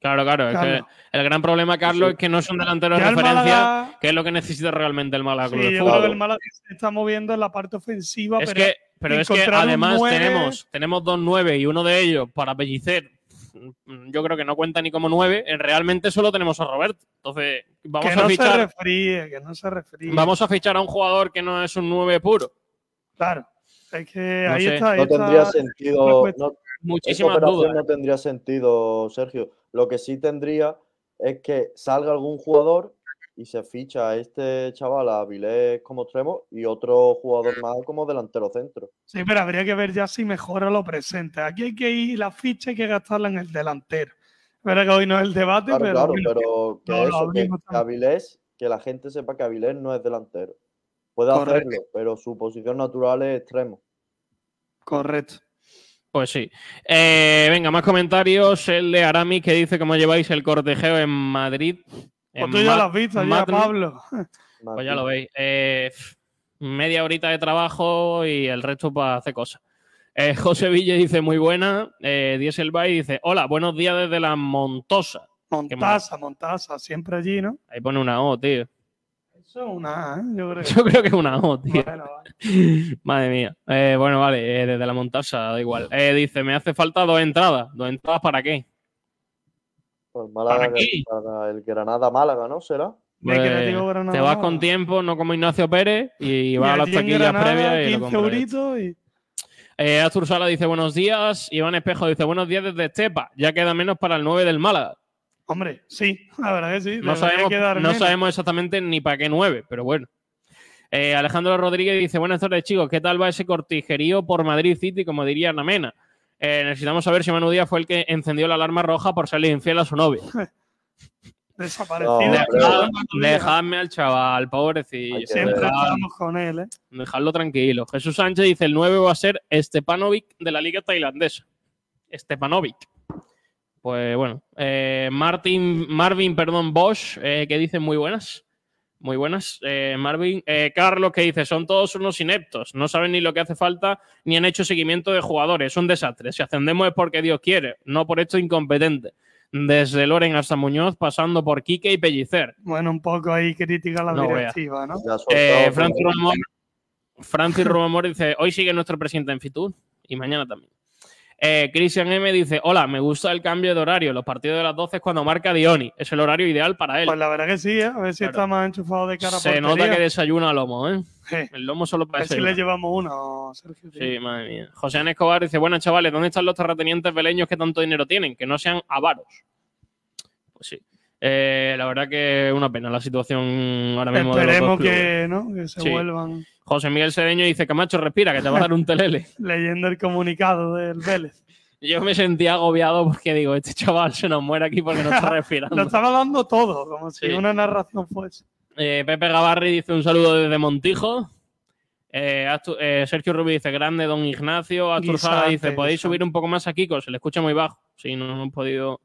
Claro, claro. es que el gran problema, Carlos, es que no es un delantero de referencia, Málaga- que es lo que necesita realmente el Málaga Club Sí, de yo Fútbol. creo que el Málaga se está moviendo en la parte ofensiva. Es pero que, pero es que además nueve- tenemos, tenemos dos nueve y uno de ellos para Pellicer. Yo creo que no cuenta ni como nueve. En realmente solo tenemos a Roberto. Entonces, vamos que a no se fichar. refríe, que no se refríe. Vamos a fichar a un jugador que no es un nueve puro. Claro. Es que No ahí sé. está. ahí No está tendría la sentido. No, Muchísimas operación dudas. no tendría sentido, Sergio. Lo que sí tendría es que salga algún jugador y se ficha a este chaval a Vilés como extremo y otro jugador más como delantero centro. Sí, pero habría que ver ya si mejora lo presente. Aquí hay que ir, la ficha hay que gastarla en el delantero. Es verdad que hoy no es el debate, Claro, pero, claro, pero que no, eso, que, que Avilés, que la gente sepa que Avilés no es delantero. Puede Correcto. hacerlo, pero su posición natural es extremo. Correcto. Pues sí. Eh, venga, más comentarios. El de Arami que dice cómo lleváis el cortejeo en Madrid. Pues En tú ya lo has visto, ya. Pablo. Pues ya lo veis. Eh, media horita de trabajo y el resto para hacer cosas. Eh, José Villa dice muy buena. Eh, Dieselby dice hola, buenos días desde la Montosa. Qué Montaza, Montaza, siempre allí, ¿no? Ahí pone una O, tío. Eso es una, ¿eh? yo creo. Yo creo que es una O, tío. Bueno, vale. Madre mía. Eh, bueno, vale, eh, desde la Montasa, da igual. Eh, dice, me hace falta dos entradas. ¿Dos entradas para qué? Pues Málaga, qué? para el Granada Málaga, ¿no? ¿Será? Pues, te vas con tiempo, no como Ignacio Pérez, y vas a las taquillas previas y lo 15 compras. euritos y... Eh, Astur Sala dice buenos días. Iván Espejo dice buenos días desde Estepa. Ya queda menos para el 9 del Málaga. Hombre, sí, la verdad que sí. No sabemos, no exactamente ni para qué 9, pero bueno. Eh, Alejandro Rodríguez dice buenas tardes chicos. ¿Qué tal va ese cortijerío por Madrid City, como diría Namena? Eh, necesitamos saber si Manu Díaz fue el que encendió la alarma roja por serle infiel a su novia. Desaparecido. Dejad- dejadme al chaval, pobrecillo. Siempre estamos con él, ¿eh? Dejadlo tranquilo. Jesús Sánchez dice: el 9 va a ser Stepanovic de la Liga Tailandesa. Stepanovic. Pues bueno. eh, Martin, Marvin, perdón, Bosch, eh, que dice muy buenas. Muy buenas. Eh, Marvin. eh, Carlos, que dice: son todos unos ineptos. No saben ni lo que hace falta, ni han hecho seguimiento de jugadores. Es un desastre. Si ascendemos es porque Dios quiere, no por esto incompetente. Desde Loren hasta Muñoz, pasando por Quique y Pellicer. Bueno, un poco ahí crítica a la No vea. directiva, ¿no? Eh, Francis Romamor dice, hoy sigue nuestro presidente en Fitur y mañana también. Eh, Christian M dice, hola, me gusta el cambio de horario. Los partidos de las 12 es cuando marca Dioni. Es el horario ideal para él. Pues la verdad que sí, ¿eh? A ver si está más enchufado de cara a Se nota que desayuna lomo, ¿eh? Eh. El lomo solo A para ver si le llevamos uno, Sergio. Sí, madre mía. José Ana Escobar dice, buenas chavales, ¿dónde están los terratenientes beleños que tanto dinero tienen? Que no sean avaros. Pues sí. Eh, la verdad que es una pena la situación ahora mismo. de los dos que, ¿no? que se Sí. vuelvan José Miguel Cedeño dice, Camacho, respira, que te va a dar un telele. leyendo el comunicado del Vélez. Yo me sentía agobiado porque digo, este chaval se nos muere aquí porque no está respirando. Lo estaba dando todo, como si Sí. una narración fuese. Eh, Pepe Gavarri dice un saludo desde Montijo. Eh, eh, Sergio Rubí dice grande don Ignacio. Astur dice podéis guisante. subir un poco más a Kiko, se le escucha muy bajo. Sí, no hemos podido.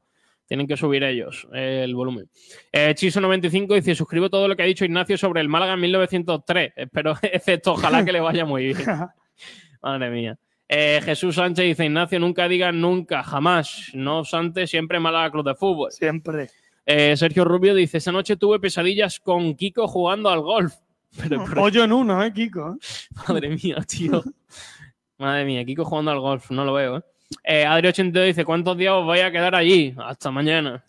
Tienen que subir ellos eh, el volumen. Eh, Chiso95 dice: Suscribo todo lo que ha dicho Ignacio sobre el Málaga en 1903. Espero, excepto, ojalá que le vaya muy bien. Madre mía. Eh, Jesús Sánchez dice: Ignacio, nunca digas nunca, jamás. No obstante, siempre Málaga Club de Fútbol. Siempre. Eh, Sergio Rubio dice: Esa noche tuve pesadillas con Kiko jugando al golf. Pero, pero- Pollo en uno, ¿eh, Kiko? Madre mía, tío. Madre mía, Kiko jugando al golf, no lo veo, ¿eh? Eh Adri82 dice, ¿cuántos días os vais a quedar allí? Hasta mañana.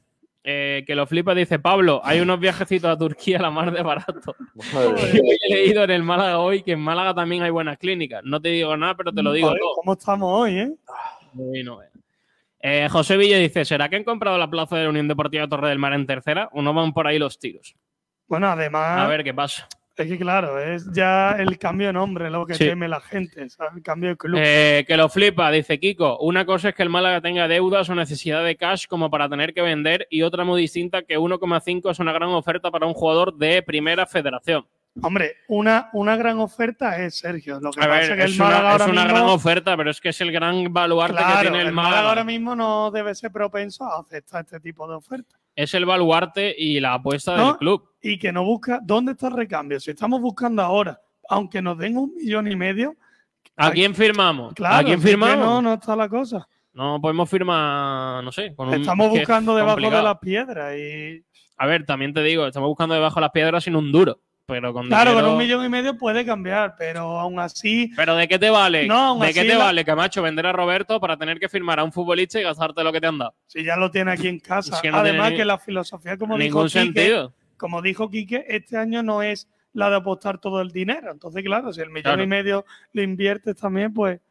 Eh, que lo flipa, dice Pablo, hay unos viajecitos a Turquía a la mar de barato. Yo he leído en el Málaga hoy que en Málaga también hay buenas clínicas. No te digo nada, pero te lo digo Joder, todo. ¿Cómo estamos hoy, eh? Uy, no. Eh, José Villa dice, ¿será que han comprado la plaza de la Unión Deportiva Torre del Mar en tercera o no van por ahí los tiros? Bueno, además. A ver qué pasa. Es que claro, es ya el cambio de nombre lo que Sí. teme la gente, ¿sabes? El cambio de club. Eh, que lo flipa, dice Kiko. Una cosa es que el Málaga tenga deudas o necesidad de cash como para tener que vender y otra muy distinta que 1,5 es una gran oferta para un jugador de primera federación. Hombre, una, una gran oferta es Sergio. Lo que A pasa ver, es que el es Málaga una, es ahora una mismo, gran oferta, pero es que es el gran baluarte claro, que tiene el, el Málaga Málaga. ahora mismo no debe ser propenso a aceptar este tipo de ofertas. Es el baluarte y la apuesta ¿No? del club. Y que no busca, ¿dónde está el recambio? Si estamos buscando ahora, aunque nos den un millón y medio, ¿A quién firmamos? claro, ¿A quién es firmamos? no, no está la cosa. No podemos firmar, no sé. con un- Estamos es es buscando debajo complicado. de las piedras y A ver, también te digo, estamos buscando debajo de las piedras sin un duro. Pero con claro, dinero- con un millón y medio puede cambiar, pero aún así Pero ¿de qué te vale? No, aún ¿De qué te la- vale, Camacho, vender a Roberto para tener que firmar a un futbolista y gastarte lo que te han dado? si ya lo tiene aquí en casa. No Además que la filosofía, como ningún dijo Quique, sentido. como dijo Quique, este año no es la de apostar todo el dinero. Entonces, claro, si el millón Claro. y medio lo inviertes también, pues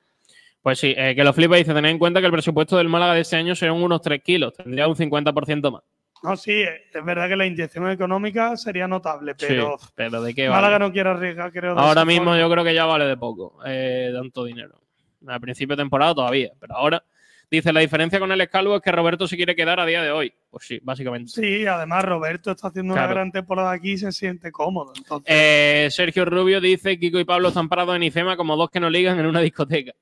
Pues sí, eh, que lo flipa dice, tened en cuenta que el presupuesto del Málaga de este año serán unos 3 kilos, tendría un 50% más. No, sí, es verdad que la inyección económica sería notable, pero sí, pero ¿de qué Málaga vale? no quiere arriesgar, creo. Ahora mismo forma. yo creo que ya vale de poco, eh, tanto dinero. Al principio de temporada todavía, pero ahora dice, la diferencia con el Escalvo es que Roberto se quiere quedar a día de hoy. Pues sí, básicamente. Sí, además Roberto está haciendo una gran temporada aquí y se siente cómodo. Entonces, Eh, Sergio Rubio dice, Kiko y Pablo están parados en IFEMA como dos que no ligan en una discoteca.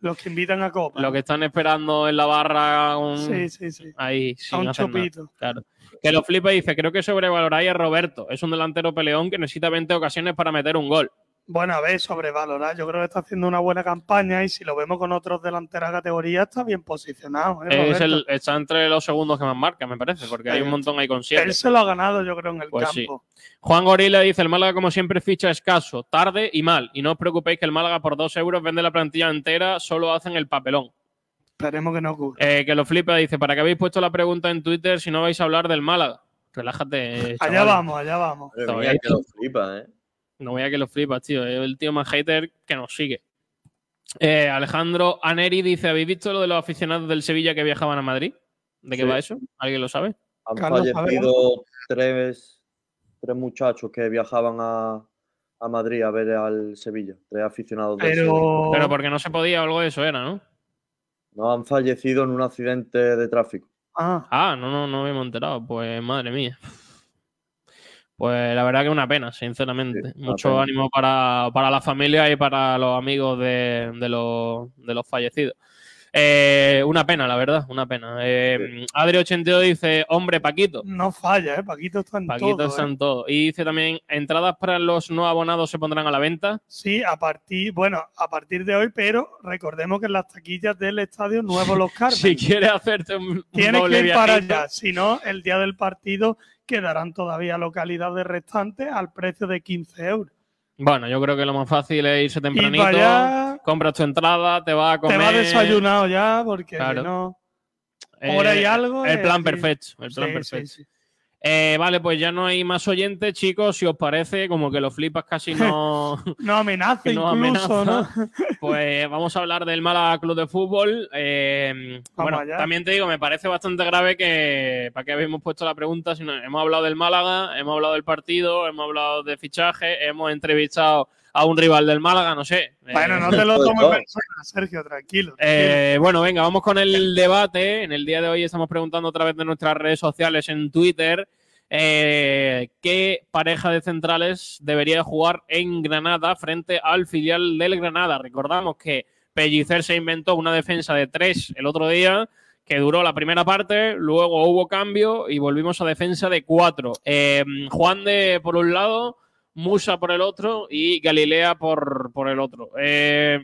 Los que invitan a Copa. Lo que están esperando en la barra un- Sí, sí, sí. ahí sin un chopito. Claro. Que lo flipa y dice, creo que sobrevaloráis a Roberto. Es un delantero peleón que necesita 20 ocasiones para meter un gol. Bueno, a ver, sobrevalorar. Yo creo que está haciendo una buena campaña y si lo vemos con otros delanteros de categoría, está bien posicionado. ¿eh, Es Roberto? el, está entre los segundos que más marca, me parece, porque hay un montón ahí con siete. Él se lo ha ganado, yo creo, en el Pues sí. campo. Juan Gorila dice, el Málaga como siempre ficha escaso, tarde y mal. Y no os preocupéis que el Málaga por dos euros vende la plantilla entera, solo hacen el papelón. Esperemos que no ocurra. Eh, que lo flipa dice, ¿para qué habéis puesto la pregunta en Twitter si no vais a hablar del Málaga? Relájate. allá vamos, allá vamos. Todavía que lo flipa, ¿eh? No voy a que lo flipas, tío. Es el tío más hater que nos sigue. Eh, Alejandro Aneri dice: ¿Habéis visto lo de los aficionados del Sevilla que viajaban a Madrid? ¿De qué Sí. va eso? ¿Alguien lo sabe? Han Carlos, fallecido tres, tres muchachos que viajaban a, a Madrid a ver al Sevilla, tres aficionados del Sevilla. Pero, Pero porque no se podía o algo de eso era, ¿no? No han fallecido en un accidente de tráfico. ah, Ah, no, no, no me hemos enterado. Pues madre mía. Pues la verdad que una pena, sinceramente. Sí, Mucho pena. ánimo para, para la familia y para los amigos de, de los, de los fallecidos. Eh, una pena, la verdad, una pena. Eh, Adri82 dice, hombre, Paquito. no falla, ¿eh? Paquito está en Paquito todo. está ¿eh? en todo. Y dice también, ¿entradas para los no abonados se pondrán a la venta? Sí, a partir, bueno, a partir de hoy, pero recordemos que en las taquillas del estadio Nuevo Los Carmen. Si quieres hacerte un, Tienes que ir para allá. Si no, el día del partido quedarán todavía localidades restantes al precio de 15 euros. Bueno, yo creo que lo más fácil es irse tempranito, allá compras tu entrada, te vas a comer. te vas desayunado ya, porque Claro. no. Eh, hora y algo, El eh, plan perfecto. El plan Sí, perfecto. sí, sí. Eh, vale, pues ya no hay más oyentes, chicos. Si os parece, como que los flipas casi no. No amenaza no incluso, amenaza. ¿no? Pues vamos a hablar del Málaga Club de Fútbol. Eh, bueno, allá. también te digo, me parece bastante grave que, para qué habíamos puesto la pregunta, si no- hemos hablado del Málaga, hemos hablado del partido, hemos hablado de fichaje, hemos entrevistado a un rival del Málaga, no sé. Eh, Bueno, no te lo tomes no. personal, Sergio, tranquilo. eh, bueno, venga, vamos con el debate. En el día de hoy estamos preguntando a través de nuestras redes sociales en Twitter eh, qué pareja de centrales debería jugar en Granada frente al filial del Granada. Recordamos que Pellicer se inventó una defensa de tres el otro día que duró la primera parte, luego hubo cambio y volvimos a defensa de cuatro. Eh, Juan de por un lado, Musa por el otro y Galilea por, por el otro. Eh,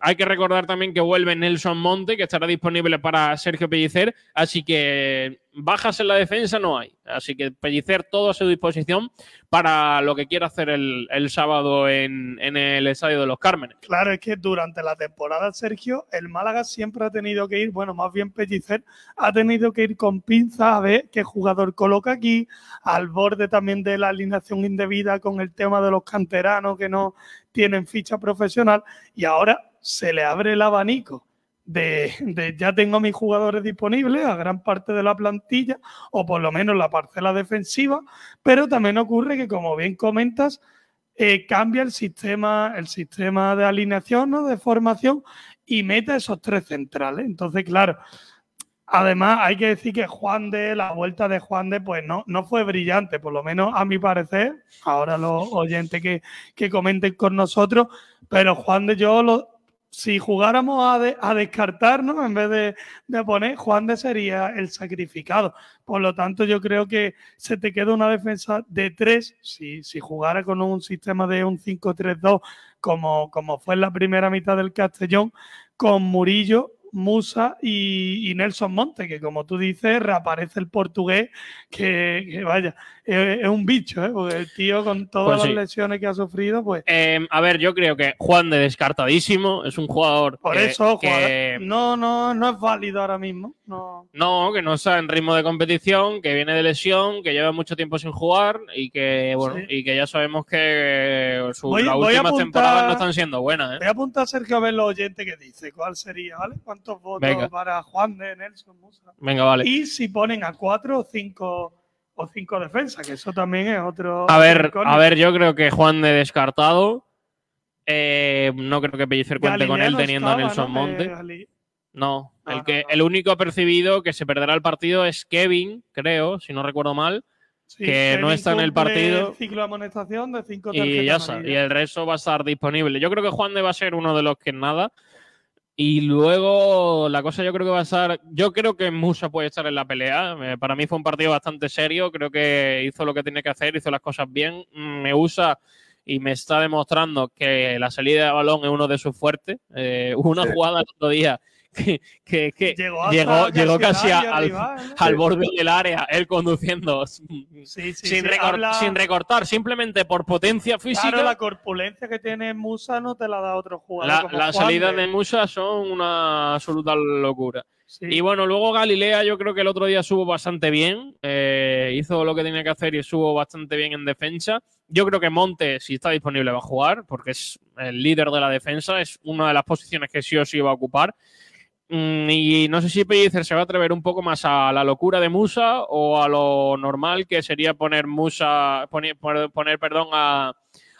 hay que recordar también que vuelve Nelson Monte, que estará disponible para Sergio Pellicer, así que bajas en la defensa no hay. Así que Pellicer todo a su disposición para lo que quiera hacer el, sábado en, en el Estadio de los Cármenes. Claro, es que durante la temporada, Sergio, el Málaga siempre ha tenido que ir, bueno, más bien Pellicer, ha tenido que ir con pinzas a ver qué jugador coloca aquí, al borde también de la alineación indebida con el tema de los canteranos que no tienen ficha profesional, y ahora se le abre el abanico de, ya tengo mis jugadores disponibles a gran parte de la plantilla o por lo menos la parcela defensiva, pero también ocurre que como bien comentas, eh, cambia el sistema, el sistema de alineación, ¿no? de formación y mete esos tres centrales. Entonces, claro, además hay que decir que Juan de, la vuelta de Juan de, pues no, no fue brillante, por lo menos a mi parecer, ahora los oyentes que, que comenten con nosotros, pero Juan de yo lo, si jugáramos a, de, a descartarnos en vez de, de, poner, Juan de sería el sacrificado. Por lo tanto, yo creo que se te queda una defensa de tres. Si, si jugara con un sistema de un 5-3-2, como, como fue en la primera mitad del Castellón, con Murillo, Musa y, y, Nelson Monte, que como tú dices, reaparece el portugués, que, que vaya, es, es, un bicho, ¿eh? Porque el tío con todas Pues sí. las lesiones que ha sufrido, pues... Eh, a ver, yo creo que Juan de descartadísimo es un jugador Por que- eso, que, jugador, no, no, no es válido ahora mismo. No. No, que no está en ritmo de competición, que viene de lesión, que lleva mucho tiempo sin jugar y que bueno, Sí. y que ya sabemos que su, Voy- las voy a últimas temporadas no están siendo buenas. ¿eh? Voy a apuntar a Sergio a ver los oyentes que dice, cuál sería, ¿vale? ¿Cuántos votos Venga. para Juan de Nelson Musa? Venga, vale. Y si ponen a cuatro o cinco o cinco defensas, que eso también es otro. A ver, a ver, yo creo que Juan de descartado. Eh, no creo que Pellicer cuente con él no teniendo estaba, a Nelson ¿no? Monte. No, Ah, el, que, el único percibido que se perderá el partido es Kevin, creo, si no recuerdo mal, sí, que no está en el partido. el ciclo de amonestación de cinco y ya. Y el resto va a estar disponible. Yo creo que Juan de va a ser uno de los que nada. Y luego la cosa yo creo que va a estar. Yo creo que Musa puede estar en la pelea. Eh, Para mí fue un partido bastante serio. Creo que hizo lo que tenía que hacer, hizo las cosas bien. Mm, Me usa y me está demostrando que la salida de balón es uno de sus fuertes. Eh, una jugada el otro día que, que- que Llegó hasta llegó, casi llegó al casi a- área al, rival, ¿no? al borde del área, él conduciendo Sí, sí, sin, sí, recor- habla- sin recortar, simplemente por potencia física. Claro, la corpulencia que tiene Musa no te la da otro jugador. La- como las Juan salidas de- de Musa son una absoluta locura. Sí. Y bueno, luego Galilea yo creo que el otro día subo bastante bien, eh, hizo lo que tenía que hacer y subo bastante bien en defensa. Yo creo que Monte, si está disponible, va a jugar, porque es el líder de la defensa, es una de las posiciones que sí o sí va a ocupar. Mm, Y no sé si Pellicer se va a atrever un poco más a la locura de Musa o a lo normal que sería poner Musa, poner, poner, perdón, a,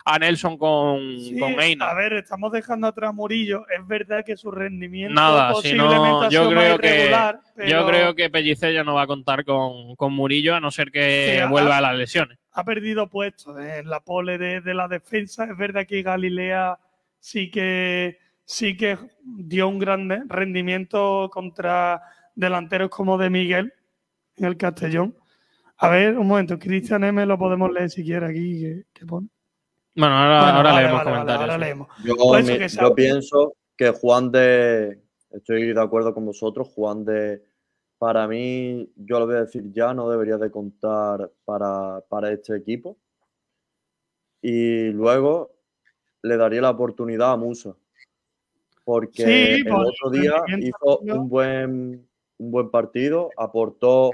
a Nelson con, Sí, con Eina. a ver, estamos dejando atrás Murillo. Es verdad que su rendimiento Nada, si posiblemente no, ha yo sido más creo que irregular, yo creo que Pellicer ya no va a contar con, con Murillo a no ser que Sí, ha- vuelva a las lesiones. ha perdido puestos en la pole de, de la defensa. Es verdad que Galilea sí que sí que dio un gran rendimiento contra delanteros como de Miguel en el Castellón. A ver, un momento, Cristian M lo podemos leer si quiere aquí. ¿Qué, qué pone? Bueno, ahora, Bueno, ahora vale, leemos vale, vale, comentarios. ahora leemos. Yo, Pues mi- que yo pienso que Juan de. Estoy de acuerdo con vosotros. Juan de. Para mí, yo lo voy a decir ya, no debería de contar para, para este equipo. Y luego le daría la oportunidad a Musa. Porque Sí, el por otro día hizo un buen, un buen partido, aportó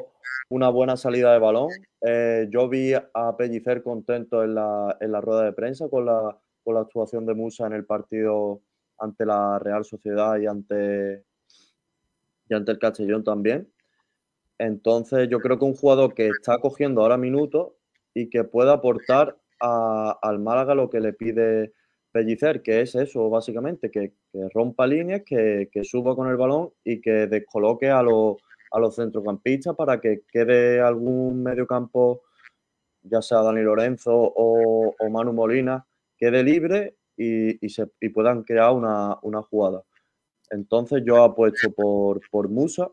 una buena salida de balón. Eh, yo vi a Pellicer contento en la, en la rueda de prensa con la, con la actuación de Musa en el partido ante la Real Sociedad y ante, y ante el Castellón también. Entonces yo creo que un jugador que está cogiendo ahora minutos y que puede aportar a- al Málaga lo que le pide Pellicer, que es eso básicamente, que, rompa líneas, que, que suba con el balón y que descoloque a, los a los centrocampistas para que quede algún mediocampo, ya sea Dani Lorenzo o, o Manu Molina, quede libre y, se, puedan crear una, una jugada. Entonces yo apuesto por, por Musa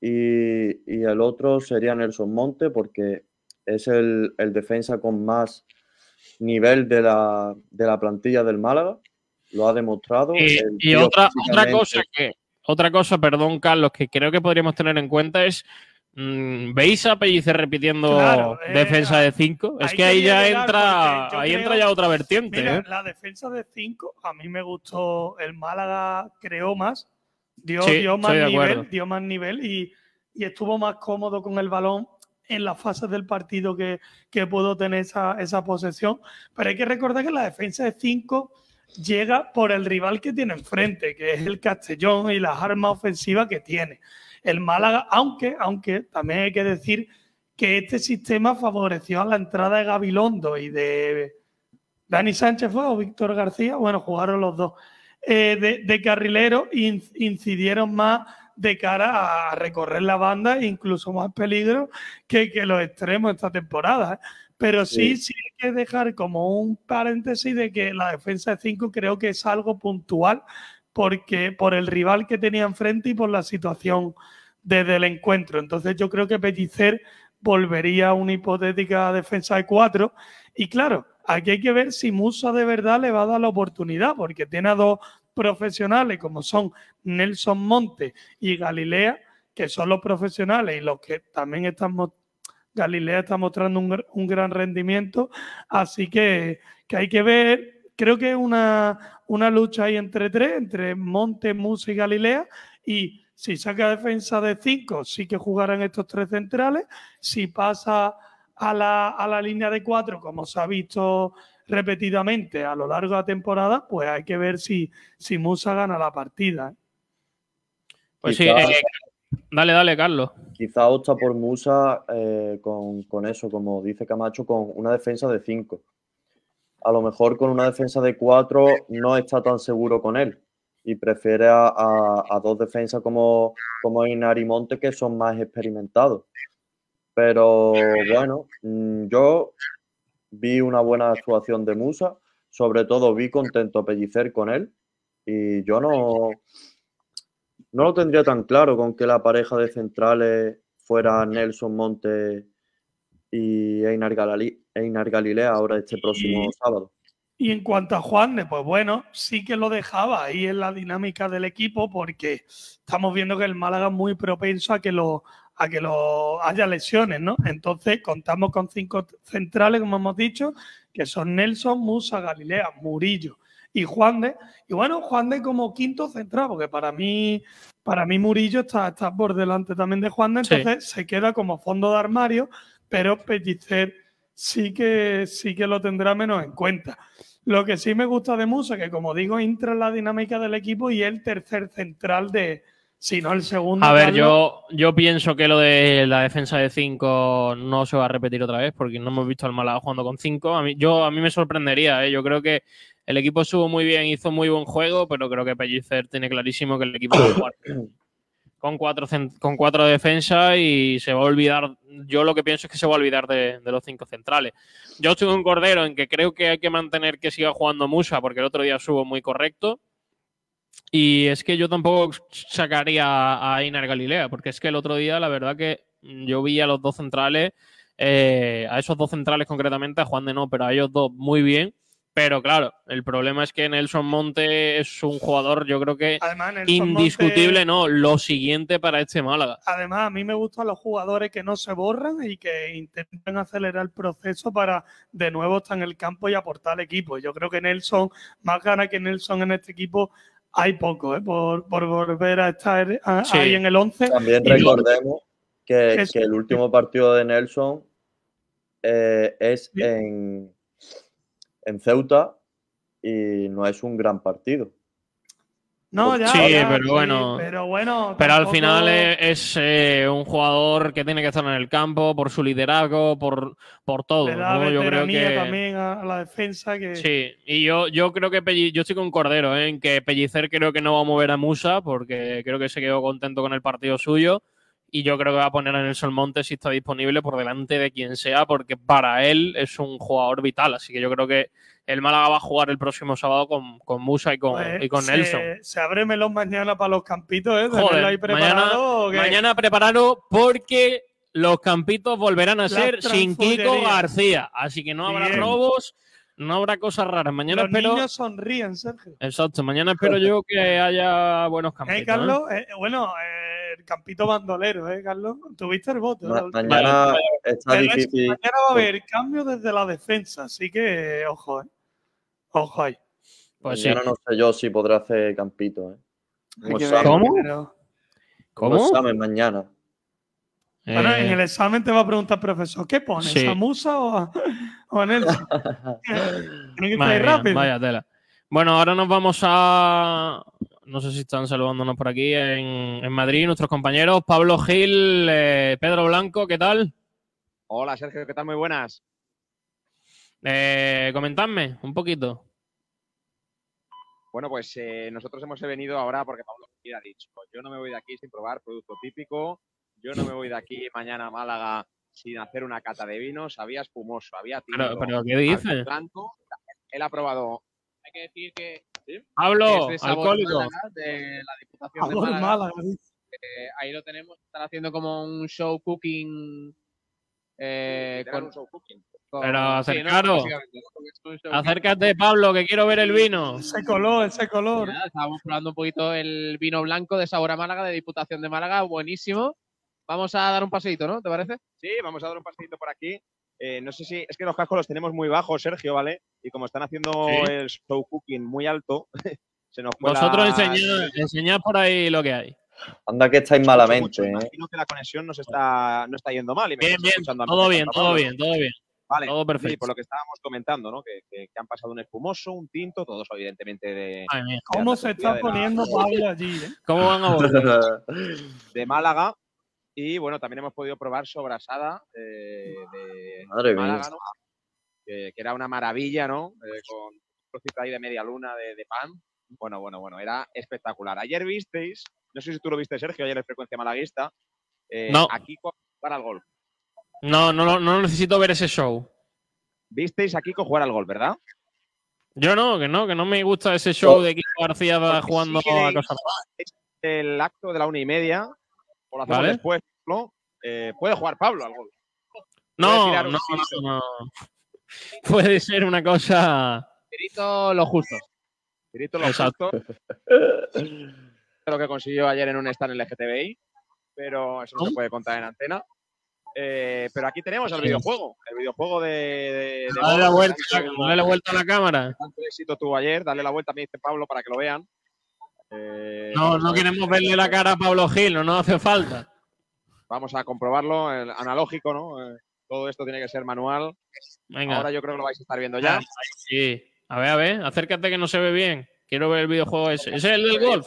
y, y el otro sería Nelson Monte porque es el, el defensa con más nivel de la, de la plantilla del Málaga. Lo ha demostrado. Y, otra, otra cosa que, otra cosa, perdón, Carlos, que creo que podríamos tener en cuenta es. mm, ¿Veis a Pellicer repitiendo Claro, eh, defensa de 5? Es que ahí ya entra, ahí creo- entra ya otra vertiente. Mira, ¿eh? la defensa de 5, a mí me gustó. El Málaga creó más, dio, Sí, dio más nivel, dio más nivel y, y estuvo más cómodo con el balón en las fases del partido que, que pudo tener esa, esa posesión. Pero hay que recordar que la defensa de 5 llega por el rival que tiene enfrente, que es el Castellón y las armas ofensivas que tiene. El Málaga, aunque, aunque también hay que decir que este sistema favoreció a la entrada de Gabilondo y de Dani Sánchez fue o Víctor García, bueno, jugaron los dos, eh, de, carrilero in- incidieron más de cara a recorrer la banda incluso más peligro que, que los extremos esta temporada. ¿eh? Pero sí, sí hay que dejar como un paréntesis de que la defensa de 5 creo que es algo puntual porque por el rival que tenía enfrente y por la situación desde el encuentro. Entonces yo creo que Pellicer volvería a una hipotética defensa de 4 y claro, aquí hay que ver si Musa de verdad le va a dar la oportunidad porque tiene a dos profesionales como son Nelson Monte y Galilea, que son los profesionales y los que también están mo- Galilea está mostrando un, un gran rendimiento, así que, que hay que ver, creo que es una, una lucha ahí entre tres, entre Monte, Musa y Galilea, y si saca defensa de cinco, sí que jugarán estos tres centrales, si pasa a la, a la línea de cuatro, como se ha visto repetidamente a lo largo de la temporada, pues hay que ver si, si Musa gana la partida. ¿eh? Pues sí, Quizá- eh, dale, dale, Carlos. Quizá opta por Musa eh, con, con eso, como dice Camacho, con una defensa de 5. A lo mejor con una defensa de 4 no está tan seguro con él y prefiere a, a- a dos defensas como, como Inar y Monte que son más experimentados. Pero bueno, mm, yo vi una buena actuación de Musa, sobre todo vi contento a Pellicer con él y yo no, no lo tendría tan claro con que la pareja de centrales fuera Nelson Monte y Einar, Galali- Einar Galilea ahora este próximo sábado. Y en cuanto a Juan, de, pues bueno, sí que lo dejaba ahí en la dinámica del equipo porque estamos viendo que el Málaga es muy propenso a que lo, a que lo haya lesiones, ¿no? Entonces contamos con cinco centrales, como hemos dicho, que son Nelson, Musa, Galilea, Murillo y Juan de. Y bueno, Juan de como quinto central, porque para mí, para mí Murillo está, está por delante también de Juan de, Sí. entonces se queda como fondo de armario, pero Pellicer sí que, sí que lo tendrá menos en cuenta. Lo que sí me gusta de Musa, que como digo, entra en la dinámica del equipo y es el tercer central de, si no el segundo. A ver, Carlos. yo, yo pienso que lo de la defensa de 5 no se va a repetir otra vez porque no hemos visto al Málaga jugando con 5. A mí, yo, a mí me sorprendería, ¿eh? yo creo que el equipo estuvo muy bien, hizo muy buen juego, pero creo que Pellicer tiene clarísimo que el equipo va a jugar con cuatro, con cuatro defensas y se va a olvidar, yo lo que pienso es que se va a olvidar de, de los cinco centrales. Yo estoy un cordero en que creo que hay que mantener que siga jugando Musa porque el otro día estuvo muy correcto. Y es que yo tampoco sacaría a Inar Galilea, porque es que el otro día, la verdad que yo vi a los dos centrales, eh, a esos dos centrales concretamente, a Juan de no, pero a ellos dos muy bien. Pero claro, el problema es que Nelson Monte es un jugador, yo creo que Además, indiscutible, Monte- no, lo siguiente para este Málaga. Además, a mí me gustan los jugadores que no se borran y que intentan acelerar el proceso para de nuevo estar en el campo y aportar al equipo. Yo creo que Nelson, más gana que Nelson en este equipo, hay poco, ¿eh? por, por volver a estar a- Sí. ahí en el 11. También Y- recordemos que, Es- que el último partido de Nelson eh, es en, en Ceuta y no es un gran partido. No, ya, sí, ya, pero sí, bueno. pero bueno, Pero al final es, es, eh, un jugador que tiene que estar en el campo por su liderazgo, por, por todo. ¿no? Yo creo que. también a, la defensa que Sí, y yo, yo creo que Pelli- yo estoy con Cordero, ¿eh? en que Pellicer creo que no va a mover a Musa, porque creo que se quedó contento con el partido suyo. Y yo creo que va a poner a Nelson Montes si está disponible por delante de quien sea, porque para él es un jugador vital. Así que yo creo que el Málaga va a jugar el próximo sábado con, con Musa y con, Pues, y con se- Nelson. Se abre melón mañana para los campitos, ¿eh? Joder, ahí mañana, preparado, mañana prepararlo porque los campitos volverán a La ser sin Kiko. García. Así que no habrá Bien. robos, no habrá cosas raras. Mañana Los espero. niños sonríen, Sergio. Exacto, mañana espero yo que haya buenos campitos. ¿Eh, Carlos? Eh, bueno, eh, el campito bandolero, ¿eh, Carlos? Tuviste el voto. Ma- mañana vez. está Pero es que difícil. Mañana va a haber cambio desde la defensa, así que ojo, ¿eh? Ojo ahí. Pues Mañana no sé yo si podrá hacer campito. ¿eh? Como. ¿Cómo? Como ¿Cómo? examen mañana. Bueno, Eh, en el examen te va a preguntar, profesor, ¿qué pones? Sí. ¿A Musa o a, o a Nelson? Tienen que estar rápido. vaya tela. Bueno, ahora nos vamos a. No sé si están saludándonos por aquí en, en Madrid, nuestros compañeros. Pablo Gil, eh, Pedro Blanco, ¿qué tal? Hola Sergio, ¿qué tal? Muy buenas. Eh, comentadme un poquito. Bueno, pues eh, nosotros hemos venido ahora porque Pablo Gil ha dicho, yo no me voy de aquí sin probar producto típico, yo no me voy de aquí mañana a Málaga sin hacer una cata de vinos, había espumoso, había tinto, Pero- pero, ¿qué dice? había blanco, él ha probado Hay que decir que Pablo, es de alcohólico. Málaga, de la Diputación de Málaga. Eh, ahí lo tenemos, están haciendo como un show cooking. eh, Literal, con, un show cooking. con- Pero Acércate, Pablo, que quiero ver el vino. Ese color, ese color. Y nada, estábamos probando un poquito el vino blanco de sabor a Málaga, de Diputación de Málaga, buenísimo. Vamos a dar un paseíto, ¿no? ¿Te parece? Sí, vamos a dar un paseito por aquí. Eh, no sé si es que los cascos los tenemos muy bajos, Sergio, ¿vale? Y como están haciendo Sí. el show cooking muy alto, se nos cuela... Vosotros enseñad, enseñad por ahí lo que hay. Anda que estáis malamente. mucho, ¿eh? Imagino que la conexión nos está, no está yendo mal. Y me Bien, bien, escuchando a mí, todo bien, todo bien, todo bien. Vale, todo sí, perfecto. por lo que estábamos comentando, ¿no? Que, que- que han pasado un espumoso, un tinto, todos evidentemente de, Madre mía. ¿Cómo se está de la- poniendo Pablo allí, eh? ¿Cómo van a volver? de Málaga. Y bueno, también hemos podido probar sobrasada eh, de Madre. Málaga, ¿no? Que, que era una maravilla, ¿no? Eh, con un trocito ahí de media luna de, de pan. Bueno, bueno, bueno, era espectacular. Ayer visteis, no sé si tú lo viste, Sergio, ayer en Frecuencia Malaguista, eh, No. a Kiko jugar al golf. No, no, no, no necesito ver ese show. Visteis a Kiko jugar al golf, ¿verdad? Yo no, que no, que no me gusta ese show Oh. de Kiko García Porque jugando si a cosas. el acto de la una y media, o lo hacemos Vale. después, ¿no? Eh, puede jugar Pablo al golf. No, no, no, no. Puede ser una cosa. Tirito lo justo. Tirito lo Exacto. justo. lo que consiguió ayer en un stand en el LGTBI, pero eso no se puede contar en antena. Eh, pero aquí tenemos el videojuego, el videojuego de, de, de Dale la vuelta, dale la vuelta a la cámara. tanto éxito tuvo ayer, dale la vuelta, me dice Pablo, para que lo vean. Eh, No, no queremos verle la cara a Pablo Gil, no nos hace falta. Vamos a comprobarlo, el analógico, ¿no? Eh, todo esto tiene que ser manual. Venga. Ahora yo creo que lo vais a estar viendo ya. Sí. A ver, a ver, acércate que no se ve bien. Quiero ver el videojuego ese. ¿Ese es el del golf?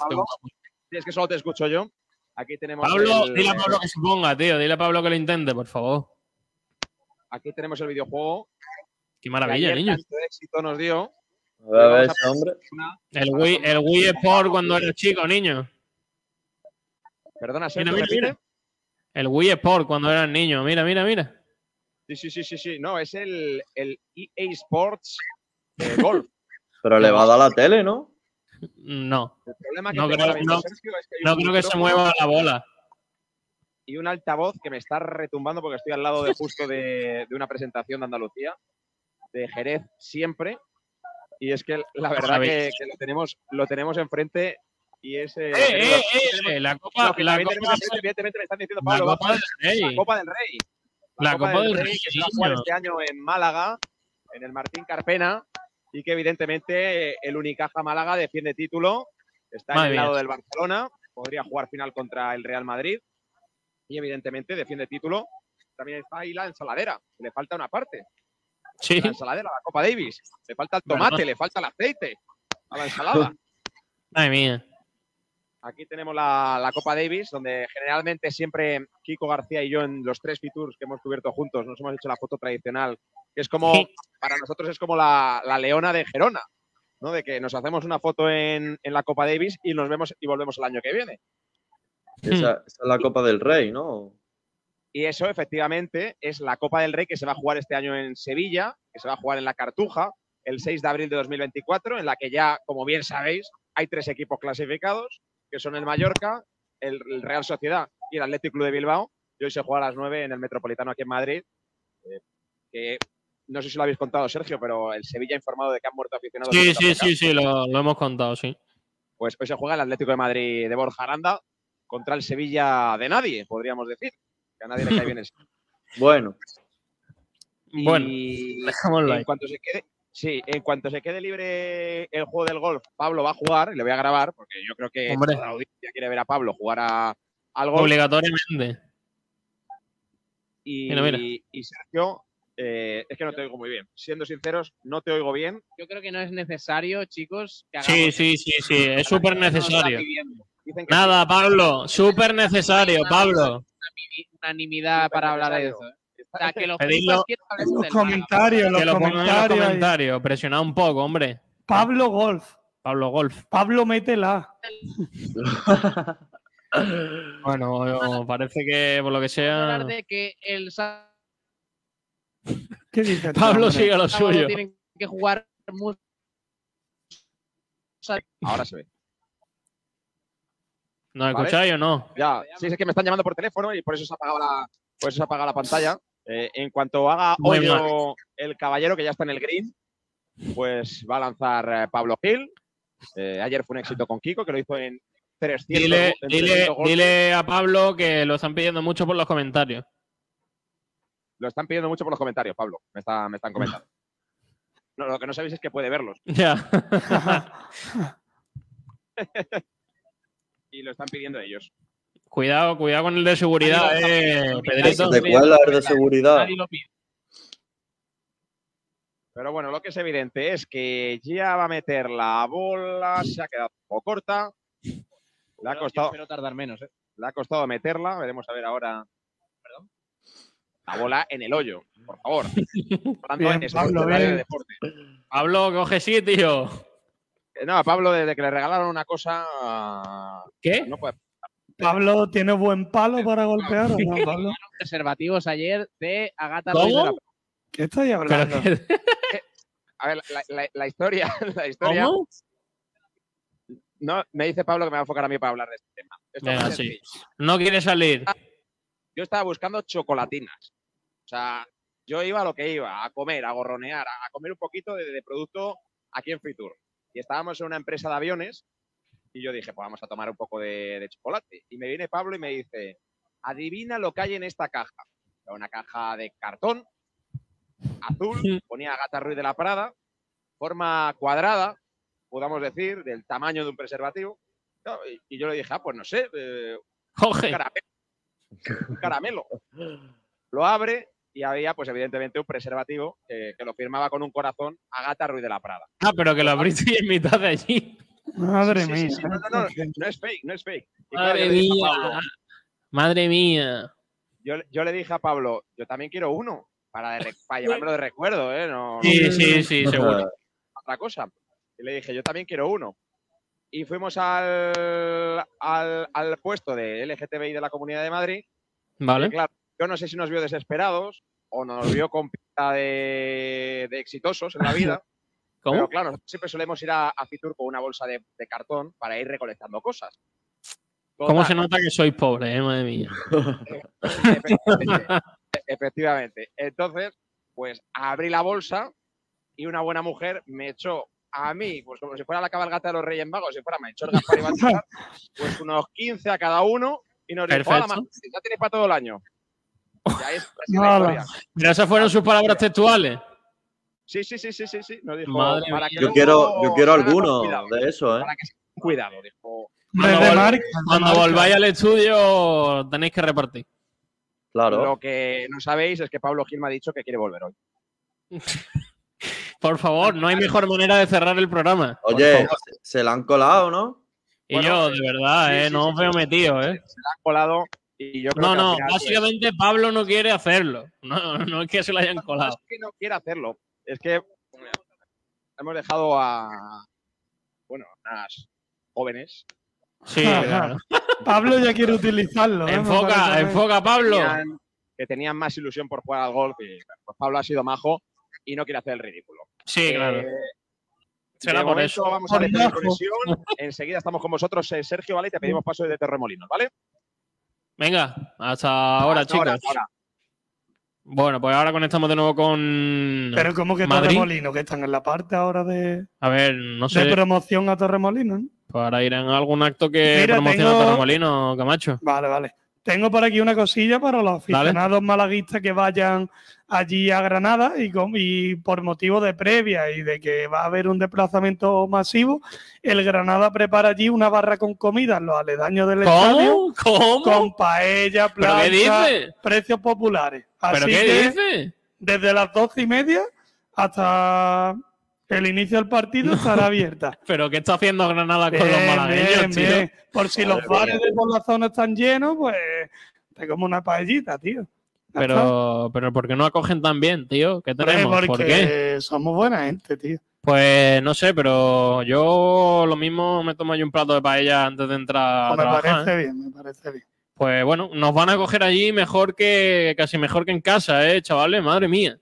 Sí, es que solo te escucho yo. Aquí tenemos Pablo, el, dile a Pablo que se ponga, tío. Dile a Pablo que lo intente, por favor. aquí tenemos el videojuego. Qué maravilla, niño. tanto éxito nos dio. A ver, a ver, Vamos a ese hombre. una- El Wii, el Wii Sport cuando era chico, niño. Perdona, Mira, mira, mira. El Wii Sport cuando era niño. Mira, mira, mira. Sí, sí, sí, sí, sí. No, es el, el EA Sports de golf. Pero le va a dar la tele, ¿no? No. El problema que No creo, no, Sergio, es que no creo que se mueva la bola. Y un altavoz que me está retumbando porque estoy al lado de justo de, de una presentación de Andalucía, de Jerez siempre. Y es que la verdad que, que lo, tenemos, lo tenemos enfrente y es. eh, ¡Eh, eh, eh! tenemos- La Copa, la Copa, tenemos enfrente, evidentemente me están diciendo la Pablo, Copa vamos, del Rey. La Copa del Rey. La Copa del Rey, que se va a jugar este año en Málaga, en el Martín Carpena, y que evidentemente el Unicaja Málaga defiende título, está Madre en el mía. lado del Barcelona, podría jugar final contra el Real Madrid, y evidentemente defiende título. También está ahí la ensaladera, le falta una parte. Sí. La ensaladera, la Copa Davis. Le falta el tomate, le falta el aceite a la ensalada. Madre mía. Aquí tenemos la, la Copa Davis, donde generalmente siempre Kiko García y yo en los tres Fitur que hemos cubierto juntos nos hemos hecho la foto tradicional, que es como, Sí. para nosotros es como la, la leona de Gerona, ¿no? De que nos hacemos una foto en, en la Copa Davis y nos vemos y volvemos el año que viene. Esa, esa es la Copa del Rey, ¿no? Y eso, efectivamente, es la Copa del Rey que se va a jugar este año en Sevilla, que se va a jugar en la Cartuja, el 6 de abril de 2024, en la que ya, como bien sabéis, hay tres equipos clasificados, que son el Mallorca, el, el Real Sociedad y el Athletic Club de Bilbao. Y hoy se juega a las 9 en el Metropolitano aquí en Madrid. eh, que no sé si lo habéis contado, Sergio, pero el Sevilla ha informado de que han muerto aficionados. Sí, sí, sí, sí, lo, lo hemos contado, sí. Pues hoy se juega el Atlético de Madrid de Borja Aranda contra el Sevilla de nadie, podríamos decir. Que a nadie le cae bien el Bueno. Bueno, Y ahí. en cuanto se quede, sí, en cuanto se quede libre el juego del golf, Pablo va a jugar y le voy a grabar porque yo creo que Hombre. toda la audiencia quiere ver a Pablo jugar a, al golf. Obligatoriamente. Y, Mira, mira. y Sergio, eh, es que no te oigo muy bien. Siendo sinceros, no te oigo bien. Yo creo que no es necesario, chicos, que Sí, sí, sí, sí, es súper necesario. Dicen que Nada, Pablo, súper necesario, Pablo. unanimidad para hablar de eso. ¿eh? O sea, que los Pedidlo comentarios, los comentarios. comentarios, presionad un poco, hombre. Pablo Golf. Pablo Golf. Pablo, métela. Bueno, parece que por lo que sea. de que el ¿Qué dices? Pablo hombre? sigue lo suyo. tienen que jugar mucho. Ahora se ve. ¿Nos ¿Vale? escucháis o no? Ya, sí, es que me están llamando por teléfono y por eso se ha apagado la, por eso se ha apagado la pantalla. Eh, en cuanto haga hoyo el caballero, que ya está en el green, pues va a lanzar eh, Pablo Gil. Eh, ayer fue un éxito con Kiko, que lo hizo en 300, Dile, en dile, 300 golpes. dile a Pablo que lo están pidiendo mucho por los comentarios. Lo están pidiendo mucho por los comentarios, Pablo. Me, está- me están comentando. No, lo que no sabéis es que puede verlos. Ya. y lo están pidiendo ellos. cuidado, cuidado con el de seguridad, eh, Pedrito. ¿De cuál es de seguridad? Nadie lo pide. Pero bueno, lo que es evidente es que ya va a meter la bola, se ha quedado un poco corta. Le ha Yo costado, espero tardar menos, ¿eh? le ha costado meterla. Veremos a ver ahora. La bola en el hoyo, por favor. Hablando Bien, Pablo, de deporte. Coge sitio. Eh, No, a Pablo, desde que le regalaron una cosa. ¿Qué? No puede. Pablo, ¿tiene buen palo para golpear o no, Pablo? Preservativos ayer de Agata ¿Cómo? Ruiz de la ¿Qué Pero hablando? que- A ver, la, la- la historia. La historia ¿Cómo? no, me dice Pablo que me va a enfocar a mí para hablar de este tema. Esto es Venga, sí. No quiere salir. yo estaba buscando chocolatinas. O sea, yo iba a lo que iba, a comer, a gorronear, a, comer un poquito de, de producto aquí en Fitur. Y estábamos en una empresa de aviones y yo dije, pues vamos a tomar un poco de, de chocolate. Y me viene Pablo y me dice, adivina lo que hay en esta caja. Era una caja de cartón, azul, ponía Gata Ruiz de la Prada, forma cuadrada, podamos decir, del tamaño de un preservativo. Y, yo le dije, ah, pues no sé, eh, un caramelo. Un caramelo. Lo abre y había, pues evidentemente, un preservativo que, que lo firmaba con un corazón Agata Ruiz de la Prada. Ah, pero que lo abriste en mitad de allí. Madre Sí, sí, mía. sí, no, no, no, no es fake, no es fake. Y Madre mía. Pablo- Madre mía. yo, yo le dije a Pablo, yo también quiero uno para, de para llevármelo de recuerdo, ¿eh? No, no Sí, sí, sí, seguro. otra cosa. Y le dije, yo también quiero uno. Y fuimos al, al, al puesto de LGTBI de la Comunidad de Madrid. Vale. Y claro, yo no sé si nos vio desesperados o nos vio con pinta de, de exitosos en la vida. ¿Cómo? Pero claro, siempre solemos ir a, a Fitur con una bolsa de, de cartón para ir recolectando cosas. ¿Cómo se nota que sois pobres, eh? Madre mía. Efectivamente. Efectivamente. Entonces, pues abrí la bolsa y una buena mujer me echó a mí, pues como si fuera la cabalgata de los Reyes Magos, si fuera Melchor Gaspar y Baltasar, pues unos 15 a cada uno y nos dijo, Perfecto. "Hala, Martín, ya tenéis para todo el año. Ya es. Pero esas fueron sus palabras textuales. Sí, sí, sí, sí, sí, sí. Dijo, Madre para que Yo quiero, yo quiero alguno cuidado, de eso, ¿eh? Para que se tengan cuidado, dijo. Cuando, vol- cuando volváis al estudio tenéis que repartir. Claro. Lo que no sabéis es que Pablo Gil me ha dicho que quiere volver hoy. Por favor, no hay mejor manera de cerrar el programa. Oye, se, la han colado, ¿no? Y Bueno, yo, eh, de verdad, sí, eh, sí, no sí, os veo sí. metido, eh. Se la han colado y yo creo No, que no, final, pues, básicamente Pablo no quiere hacerlo. No, no es que se lo hayan no colado. es que no quiera hacerlo, es que hemos dejado a bueno, unas jóvenes Sí, claro. Pablo ya quiere utilizarlo. ¿eh? Enfoca, a enfoca, Pablo. tenían- que tenían más ilusión por jugar al golf y pues Pablo ha sido majo y no quiere hacer el ridículo. Sí, Eh, claro. Será de por eso. Vamos a dejar la conexión. Enseguida estamos con vosotros, eh, Sergio, ¿vale? Y te pedimos paso de Terremolinos, ¿vale? Venga, hasta ahora, Hasta ahora, chicos. hasta ahora. Bueno, pues ahora conectamos de nuevo con Pero como que Madrid. Torremolino, que están en la parte ahora de, A ver, no sé. de promoción a Torremolino. ¿no? Para ir en algún acto que Mira, promociona tengo- Torremolino, Camacho. Vale, vale. Tengo por aquí una cosilla para los aficionados malaguistas que vayan allí a Granada y, con- y por motivo de previa y de que va a haber un desplazamiento masivo, el Granada prepara allí una barra con comida en los aledaños del estadio. ¿Cómo? Con paella, ¿Pero plancha, precios populares. ¿Pero Así qué que, dices? Desde las doce y media hasta el inicio del partido estará abierta. ¿Pero qué está haciendo Granada con los malagueños, bien, tío? bien. Por si los bares mía. de por la zona están llenos, pues te como una paellita, tío. Pero, pero ¿por qué no acogen tan bien, tío? ¿Qué tenemos? ¿Por porque qué? somos buena gente, tío. Pues no sé, pero yo lo mismo me tomo yo un plato de paella antes de entrar a Pues me trabajar. parece ¿eh? bien, me parece bien. Pues bueno, nos van a coger allí mejor que, casi mejor que en casa, ¿eh, chavales? Madre mía.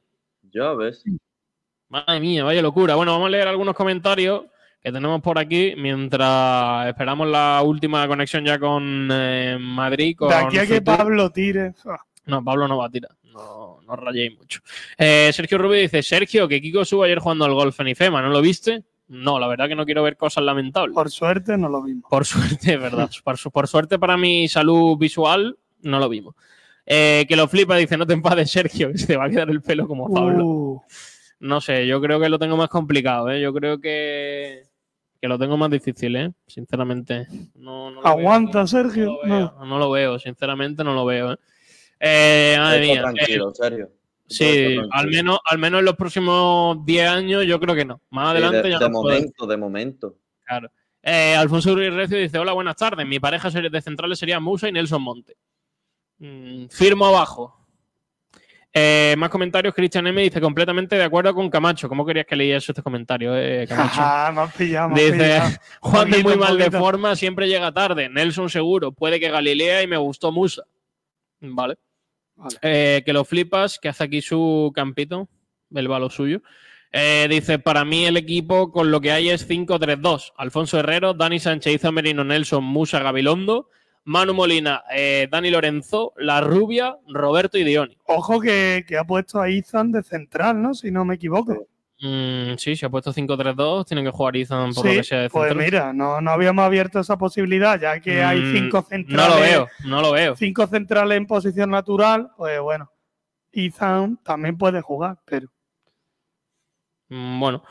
Ya ves. Madre mía, vaya locura. Bueno, vamos a leer algunos comentarios que tenemos por aquí mientras esperamos la última conexión ya con eh, Madrid. Con de aquí a que. Pablo tire. ah, No, Pablo no va a tirar. No, no rayéis mucho. Eh, Sergio Rubio dice: Sergio, que Kiko subo ayer jugando al golf en IFEMA, ¿no lo viste? No, la verdad que no quiero ver cosas lamentables. Por suerte no lo vimos. Por suerte, verdad. Por, su- por suerte para mi salud visual, no lo vimos. Eh, que lo flipa, dice: No te enfades, Sergio, que se te va a quedar el pelo como Pablo. Uh, No sé, yo creo que lo tengo más complicado, ¿eh? Yo creo que, que lo tengo más difícil, ¿eh? Sinceramente. No, no lo aguanta, Sergio. veo, No. no lo veo, sinceramente no lo veo, ¿eh? Eh, madre mía. tranquilo, eh, Sergio. sí, al menos, al menos en los próximos 10 años yo creo que no. Más Sí, adelante de, ya de no puedo. momento, de momento. Claro. Eh, Alfonso Ruiz Recio dice: Hola, buenas tardes. Mi pareja de centrales sería Musa y Nelson Monte. Mm, firmo abajo. Eh, más comentarios. Cristian M dice: completamente de acuerdo con Camacho. ¿Cómo querías que leyese estos comentarios, eh, Camacho? Ah, me has pillado, me has Dice, pillado. Juan de muy Poquito, mal de forma, siempre llega tarde. Nelson seguro, puede que Galilea y me gustó Musa. Vale. Eh, que lo flipas, que hace aquí su campito, el va lo suyo. Eh, dice, para mí el equipo con lo que hay es 5-3-2. Alfonso Herrero, Dani Sánchez, Iza Merino, Nelson, Musa, Gabilondo, Manu Molina, eh, Dani Lorenzo, La Rubia, Roberto y Dioni. Ojo que, que ha puesto a Izan de central, ¿no? Si no me equivoco. Mm, sí, se ha puesto 5-3-2, tienen que jugar Izan por Sí, lo que sea de pues mira, no, no habíamos abierto esa posibilidad, ya que hay Mm, cinco No centrales. lo veo, no lo veo. Cinco centrales en posición natural, pues bueno. Izan también puede jugar, pero. Mm, Bueno.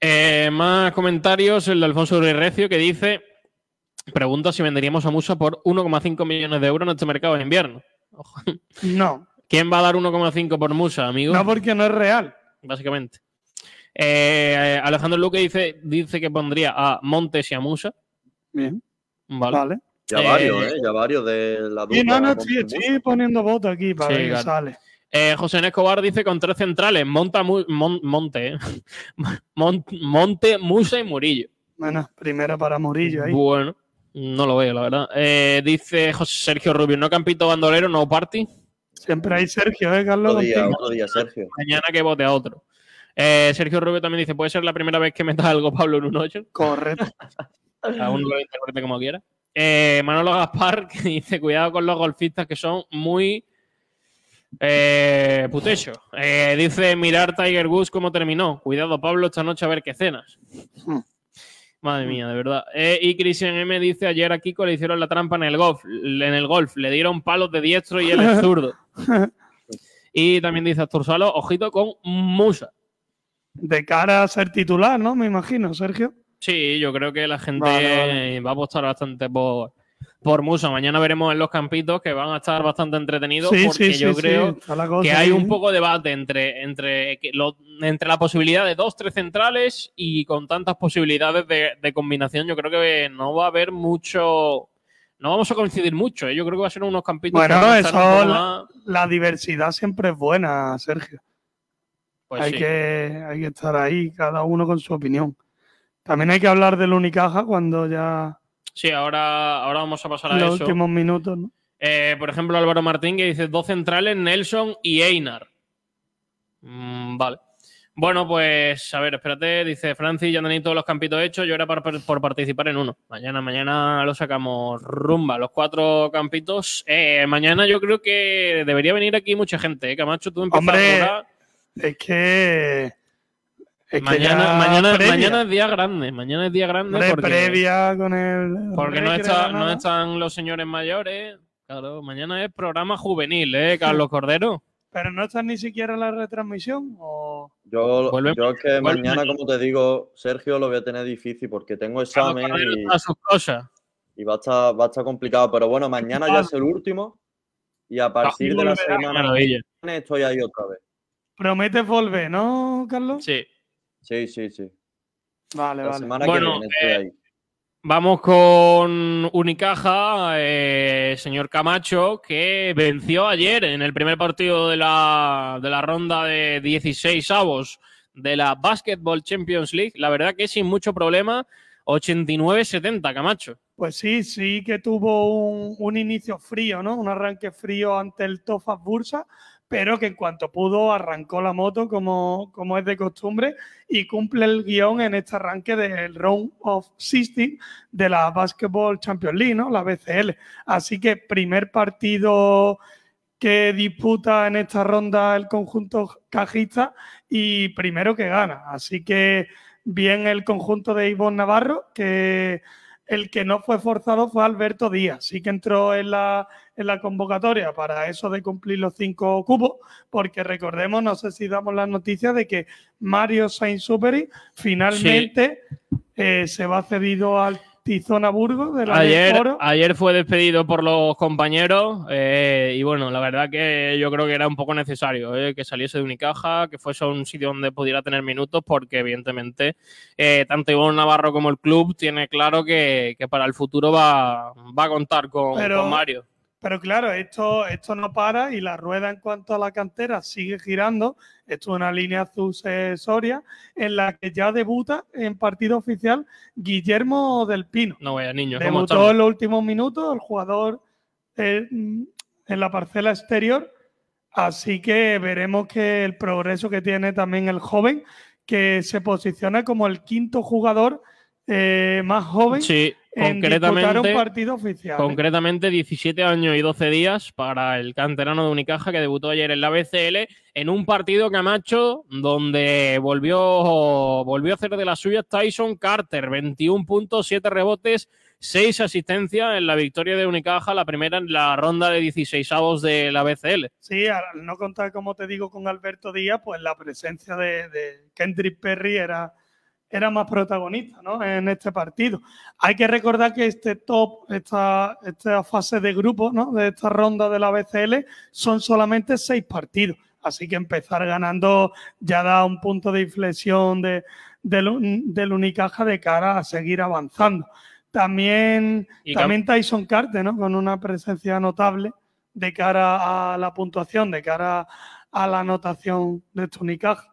Eh, más comentarios. El de Alfonso Recio que dice: Pregunta si venderíamos a Musa por 1,5 millones de euros en este mercado de invierno. Ojo. No, ¿Quién va a dar 1,5 por Musa, amigo? no porque no es real. Básicamente. Eh, Alejandro Luque dice, dice que pondría a Montes y a Musa. Bien. Vale. Vale. Ya Eh, varios, ¿eh? Ya varios de la dupla. Y no, no, Montes sí, y estoy poniendo voto aquí para Sí, ver qué claro. sale. Eh, José N. Escobar dice con tres centrales: Monta, Mu- Mon- Monte, eh. Mon- Monte, Musa y Murillo. Bueno, primero para Murillo ahí. Bueno, no lo veo, la verdad. Eh, dice José Sergio Rubio, no campito bandolero, no party. Siempre hay Sergio, ¿eh, Carlos? Otro día, otro día, Sergio. Mañana que vote a otro. Eh, Sergio Rubio también dice, ¿puede ser la primera vez que metas algo Pablo en un 8? Correcto. Uno lo interprete como quiera. Eh, Manolo Gaspar que dice, cuidado con los golfistas que son muy eh, putechos. Eh, dice, mirar Tiger Woods cómo terminó. Cuidado, Pablo, esta noche a ver qué cenas. Hmm. Madre mía, de verdad. Eh, y Christian M dice, ayer a Kiko le hicieron la trampa en el golf. En el golf. Le dieron palos de diestro y él es zurdo. y también dice Astur Salo, ojito con Musa. De cara a ser titular, ¿no? Me imagino, Sergio. Sí, yo creo que la gente Vale, vale. va a apostar bastante por, por Musa. Mañana veremos en los campitos que van a estar bastante entretenidos Sí, porque sí, yo sí, creo que hay un poco de debate entre, entre, lo- entre la posibilidad de dos, tres centrales y con tantas posibilidades de, de combinación, yo creo que no va a haber mucho... No vamos a coincidir mucho, ¿eh? yo creo que va a ser unos campitos Bueno, eso, la, diversidad siempre es buena, Sergio. Pues hay, sí. que, hay que estar ahí, cada uno con su opinión. También hay que hablar del Unicaja cuando ya Sí, ahora, ahora vamos a pasar a Los eso. últimos minutos, ¿no? Eh, por ejemplo, Álvaro Martín que dice dos centrales, Nelson y Einar. Mm, vale. Bueno, pues a ver, espérate, dice Francis, ya tenéis todos los campitos hechos, yo era por, por participar en uno. Mañana, mañana lo sacamos rumba, los cuatro campitos. Eh, mañana yo creo que debería venir aquí mucha gente, ¿eh? Camacho, tú empiezas Hombre, a. Es que. es que Mañana, mañana, mañana es día grande, mañana es día grande hombre, porque, previa con el. porque no, está- no están los señores mayores. Claro, mañana es programa juvenil, ¿eh, Carlos Cordero? Pero no está ni siquiera en la retransmisión. O... Yo, yo es que mañana, mañana. como te digo, Sergio, lo voy a tener difícil porque tengo examen y, está a sus cosas. y va, a estar, va a estar complicado. Pero bueno, mañana ya es el último y a partir de la semana que maravilla. viene estoy ahí otra vez. Prometes volver, ¿no, Carlos? Sí. Sí, sí, sí. Vale, La vale. semana Bueno, que viene estoy eh, ahí. Vamos con Unicaja, eh, señor Camacho, que venció ayer en el primer partido de la, de la ronda de 16 avos de la Basketball Champions League. La verdad que sin mucho problema, 89-70, Camacho. Pues sí, sí que tuvo un, un inicio frío, ¿no? Un arranque frío ante el Tofas Bursa, pero que en cuanto pudo arrancó la moto como, como es de costumbre y cumple el guion en este arranque del Round of 16 de la Basketball Champions League, ¿no? La BCL. Así que primer partido que disputa en esta ronda el conjunto cajista y primero que gana. Así que bien el conjunto de Ivonne Navarro, que el que no fue forzado fue Alberto Díaz. Sí que entró en la, en la convocatoria para eso de cumplir los cinco cupos, porque recordemos, no sé si damos la noticia de que Mario Sainz-Superi finalmente eh, se va cedido al Tizona Burgos de la Ayer, Oro. ayer fue despedido por los compañeros eh, y bueno, la verdad que yo creo que era un poco necesario eh, que saliese de Unicaja, que fuese a un sitio donde pudiera tener minutos porque evidentemente eh, tanto Ivonne Navarro como el club tiene claro que, que para el futuro va, va a contar con, Pero- con Mario. Pero claro, esto, esto no para y la rueda en cuanto a la cantera sigue girando. Esto es una línea sucesoria en la que ya debuta en partido oficial Guillermo del Pino. No vaya niño, ¿cómo Debutó en los últimos minutos el jugador eh, en la parcela exterior. Así que veremos que el progreso que tiene también el joven, que se posiciona como el quinto jugador eh, más joven Sí, en disputar concretamente, un partido oficial. ¿eh? concretamente 17 años y 12 días para el canterano de Unicaja que debutó ayer en la BCL en un partido Camacho donde volvió, volvió a hacer de las suyas Tyson Carter, 21 puntos, 7 rebotes, 6 asistencias en la victoria de Unicaja, la primera en la ronda de 16 avos de la BCL. Sí, al no contar, como te digo, con Alberto Díaz, pues la presencia de, de Kendrick Perry era, era más protagonista ¿no? en este partido. Hay que recordar que este top, esta, esta fase de grupo ¿no? de esta ronda de la BCL son solamente seis partidos. Así que empezar ganando ya da un punto de inflexión de, del, del Unicaja de cara a seguir avanzando. También, Y también Tyson Carter, ¿no? Con una presencia notable de cara a la puntuación, de cara a la anotación de este Unicaja.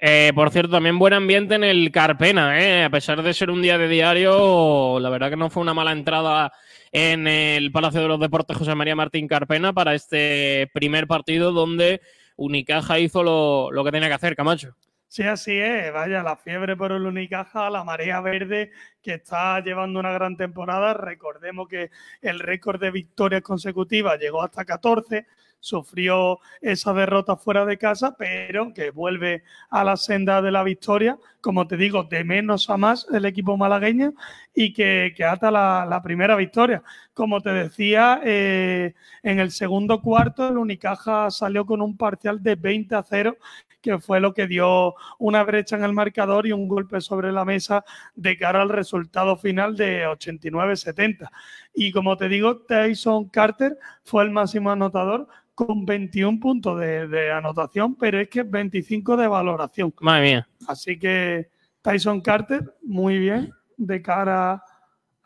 Eh, por cierto, también buen ambiente en el Carpena, ¿eh? a pesar de ser un día de diario, la verdad que no fue una mala entrada en el Palacio de los Deportes José María Martín Carpena para este primer partido donde Unicaja hizo lo, lo que tenía que hacer, Camacho. Sí, así es. Vaya, la fiebre por el Unicaja, la marea verde que está llevando una gran temporada. Recordemos que el récord de victorias consecutivas llegó hasta 14. Sufrió esa derrota fuera de casa, pero que vuelve a la senda de la victoria, como te digo, de menos a más el equipo malagueño y que, que ata la, primera victoria. Como te decía, eh, en el segundo cuarto el Unicaja salió con un parcial de 20 a 0 que fue lo que dio una brecha en el marcador y un golpe sobre la mesa de cara al resultado final de 89-70. Y como te digo, Tyson Carter fue el máximo anotador con 21 puntos de, de anotación, pero es que 25 de valoración. Madre mía. Así que Tyson Carter, muy bien de cara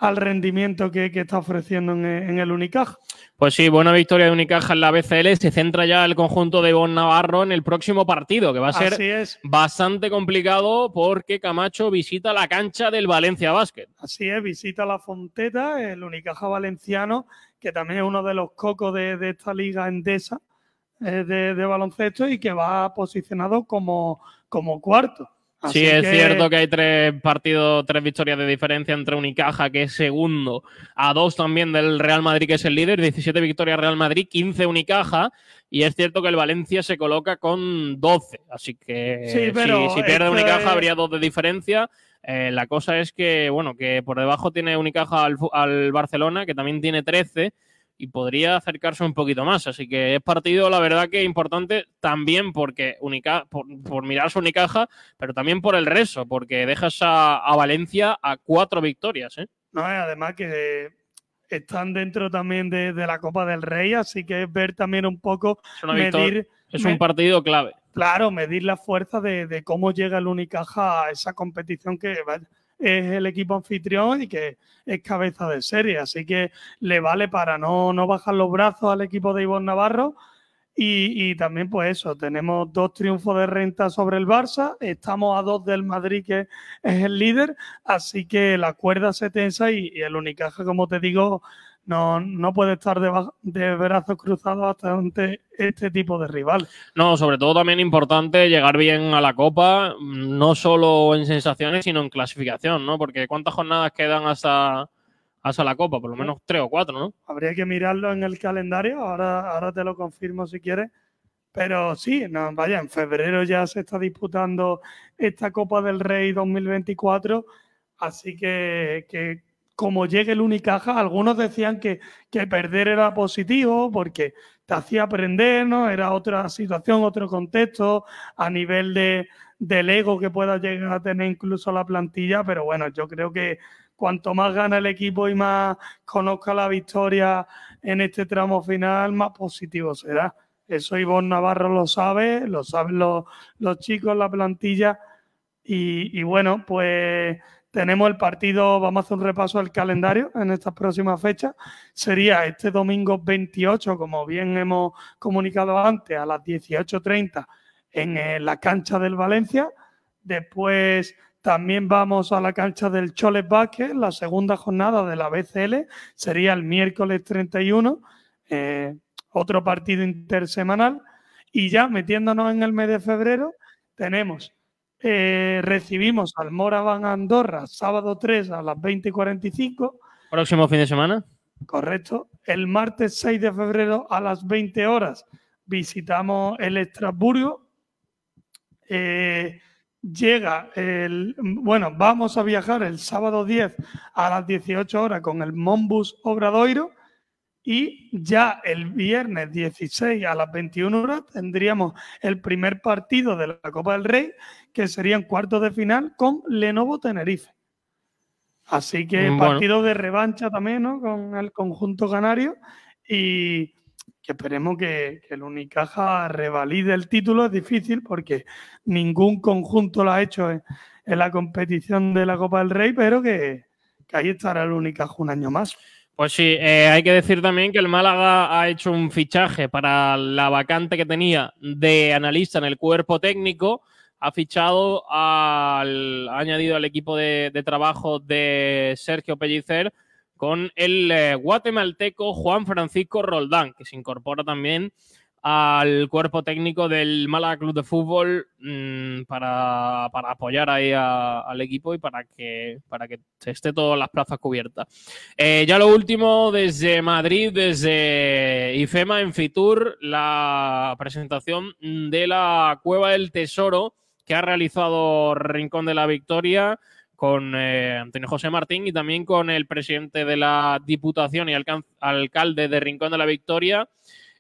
al rendimiento que, que está ofreciendo en, en el Unicaja. Pues sí, buena victoria de Unicaja en la BCL. Se centra ya el conjunto de Bon Navarro en el próximo partido, que va a ser bastante complicado porque Camacho visita la cancha del Valencia Basket. Así es, visita la Fonteta, el Unicaja Valenciano, que también es uno de los cocos de, de esta liga endesa eh, de, de baloncesto y que va posicionado como, como cuarto. Así sí, es que- cierto que hay tres partidos, tres victorias de diferencia entre Unicaja, que es segundo, a dos también del Real Madrid, que es el líder, 17 victorias Real Madrid, 15 Unicaja, y es cierto que el Valencia se coloca con 12, así que Sí, si- pero si, pierde Unicaja habría dos de diferencia. Eh, la cosa es que, bueno, que por debajo tiene Unicaja al Barcelona, que también tiene 13, y podría acercarse un poquito más. Así que es partido, la verdad, que importante también porque Unica, por, por mirar su Unicaja, pero también por el resto, porque dejas a, a Valencia a cuatro victorias. ¿eh? No, además que están dentro también de, de la Copa del Rey, así que es ver también un poco Es, medir, es un partido clave. claro, medir la fuerza de, de cómo llega el Unicaja a esa competición que vaya, es el equipo anfitrión y que es cabeza de serie, así que le vale para no, no bajar los brazos al equipo de Ivonne Navarro. Y, y también, pues eso, tenemos dos triunfos de renta sobre el Barça, estamos a dos del Madrid, que es el líder, así que la cuerda se tensa y, y el Unicaja, como te digo, no, no puede estar de, brazos cruzados hasta ante este tipo de rival. No, sobre todo también importante llegar bien a la Copa, no solo en sensaciones, sino en clasificación, ¿no? Porque ¿cuántas jornadas quedan hasta, hasta la Copa? Por lo menos tres o cuatro, ¿no? Habría que mirarlo en el calendario, ahora, ahora te lo confirmo si quieres. Pero sí, no, vaya, en febrero ya se está disputando esta Copa del Rey 2024, así que, que como llegue el Unicaja, algunos decían que, que perder era positivo porque te hacía aprender, ¿no? Era otra situación, otro contexto, a nivel de, del ego que pueda llegar a tener incluso la plantilla, pero bueno, yo creo que cuanto más gana el equipo y más conozca la victoria en este tramo final, más positivo será. Eso Ivonne Navarro lo sabe, lo saben los, los chicos, la plantilla. Y, y bueno, pues tenemos el partido, vamos a hacer un repaso del calendario en estas próximas fechas. Sería este domingo 28, como bien hemos comunicado antes, a las 18.30 en eh, la cancha del Valencia. Después también vamos a la cancha del Choles Vázquez, la segunda jornada de la BCL, sería el miércoles 31, eh, otro partido intersemanal. Y ya metiéndonos en el mes de febrero, tenemos, eh, recibimos al Moravan Andorra, sábado 3 a las 20 y 45. Próximo fin de semana. Correcto. El martes 6 de febrero a las 20 horas visitamos el Estrasburgo. Eh, llega el. Bueno, vamos a viajar el sábado 10 a las 18 horas con el Monbus Obradoiro. Y ya el viernes 16 a las 21 horas tendríamos el primer partido de la Copa del Rey, que sería en cuartos de final con Lenovo Tenerife. Así que Mm, Bueno. partido de revancha también, ¿no? Con el conjunto canario. Y que esperemos que, que el Unicaja revalide el título. Es difícil porque ningún conjunto lo ha hecho en, en la competición de la Copa del Rey, pero que, que ahí estará el Unicaja un año más. Pues sí, eh, hay que decir también que el Málaga ha hecho un fichaje para la vacante que tenía de analista en el cuerpo técnico. Ha fichado al, ha añadido al equipo de, trabajo de Sergio Pellicer con el eh, guatemalteco Juan Francisco Roldán, que se incorpora también al cuerpo técnico del Málaga Club de Fútbol mm, para, para apoyar ahí a- al equipo y para que, para que esté todas las plazas cubiertas. Eh, ya lo último, desde Madrid, desde IFEMA en Fitur, la presentación de la Cueva del Tesoro que ha realizado Rincón de la Victoria con eh, Antonio José Martín y también con el presidente de la Diputación y alcalde de Rincón de la Victoria,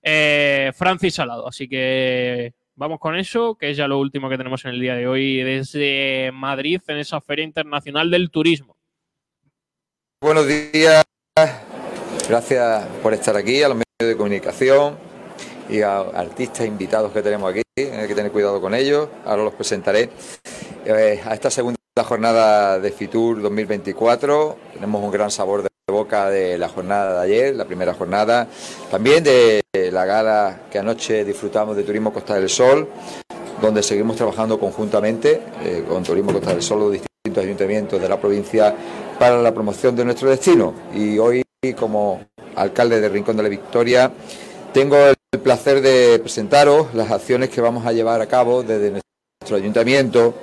eh, Francis Salado. Así que vamos con eso, que es ya lo último que tenemos en el día de hoy desde Madrid en esa Feria Internacional del Turismo. Buenos días, gracias por estar aquí, a los medios de comunicación y a artistas invitados que tenemos aquí, hay que tener cuidado con ellos, ahora los presentaré. Eh, a esta segunda jornada de Fitur 2024. Tenemos un gran sabor de boca de la jornada de ayer, la primera jornada. También de la gala que anoche disfrutamos de Turismo Costa del Sol, donde seguimos trabajando conjuntamente eh, con Turismo Costa del Sol, los distintos ayuntamientos de la provincia, para la promoción de nuestro destino. Y hoy, como alcalde de Rincón de la Victoria, tengo el placer de presentaros las acciones que vamos a llevar a cabo desde nuestro ayuntamiento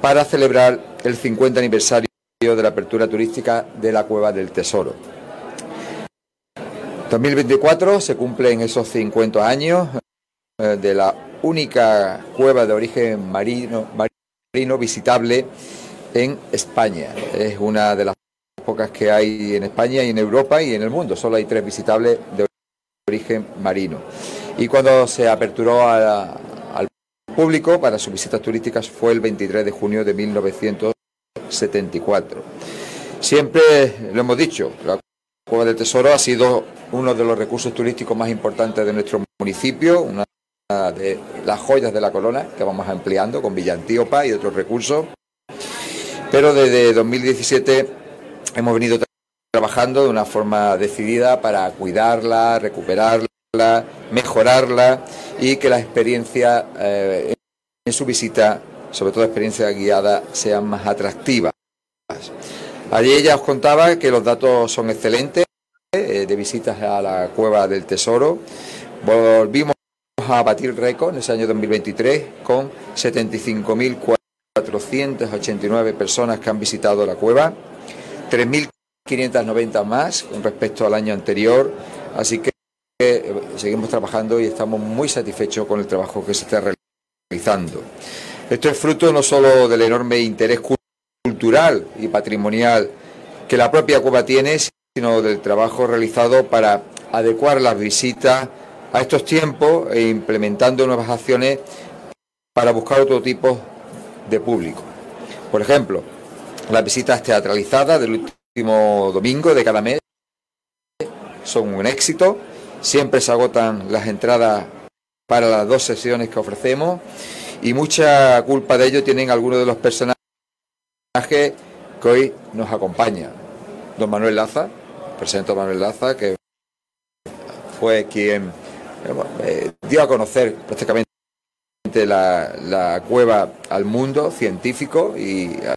para celebrar el 50 aniversario de la apertura turística de la Cueva del Tesoro. 2024 se cumplen esos 50 años eh, de la única cueva de origen marino, marino visitable en España. Es una de las pocas que hay en España y en Europa y en el mundo. Solo hay tres visitables de origen marino. Y cuando se aperturó al público para sus visitas turísticas fue el 23 de junio de 1974. Siempre lo hemos dicho, la Cueva del Tesoro ha sido uno de los recursos turísticos más importantes de nuestro municipio, una de las joyas de la corona que vamos ampliando con Villantíopa y otros recursos. Pero desde 2017 hemos venido trabajando de una forma decidida para cuidarla, recuperarla, mejorarla y que la experiencia eh, en su visita, sobre todo experiencia guiada, sean más atractivas. Allí ya os contaba que los datos son excelentes eh, de visitas a la cueva del tesoro. Volvimos a batir récord en ese año 2023 con 75.489 personas que han visitado la cueva, 3.590 más con respecto al año anterior, así que eh, seguimos trabajando y estamos muy satisfechos con el trabajo que se está realizando. Esto es fruto no solo del enorme interés cultural y patrimonial que la propia cueva tiene, sino del trabajo realizado para adecuar las visitas a estos tiempos e implementando nuevas acciones para buscar otro tipo de público. Por ejemplo, las visitas teatralizadas del último domingo de cada mes son un éxito. Siempre se agotan las entradas para las dos sesiones que ofrecemos y mucha culpa de ello tienen algunos de los personajes que hoy nos acompañan. Don Manuel Laza, presento a Manuel Laza, que fue quien eh, dio a conocer prácticamente la, cueva al mundo científico y a,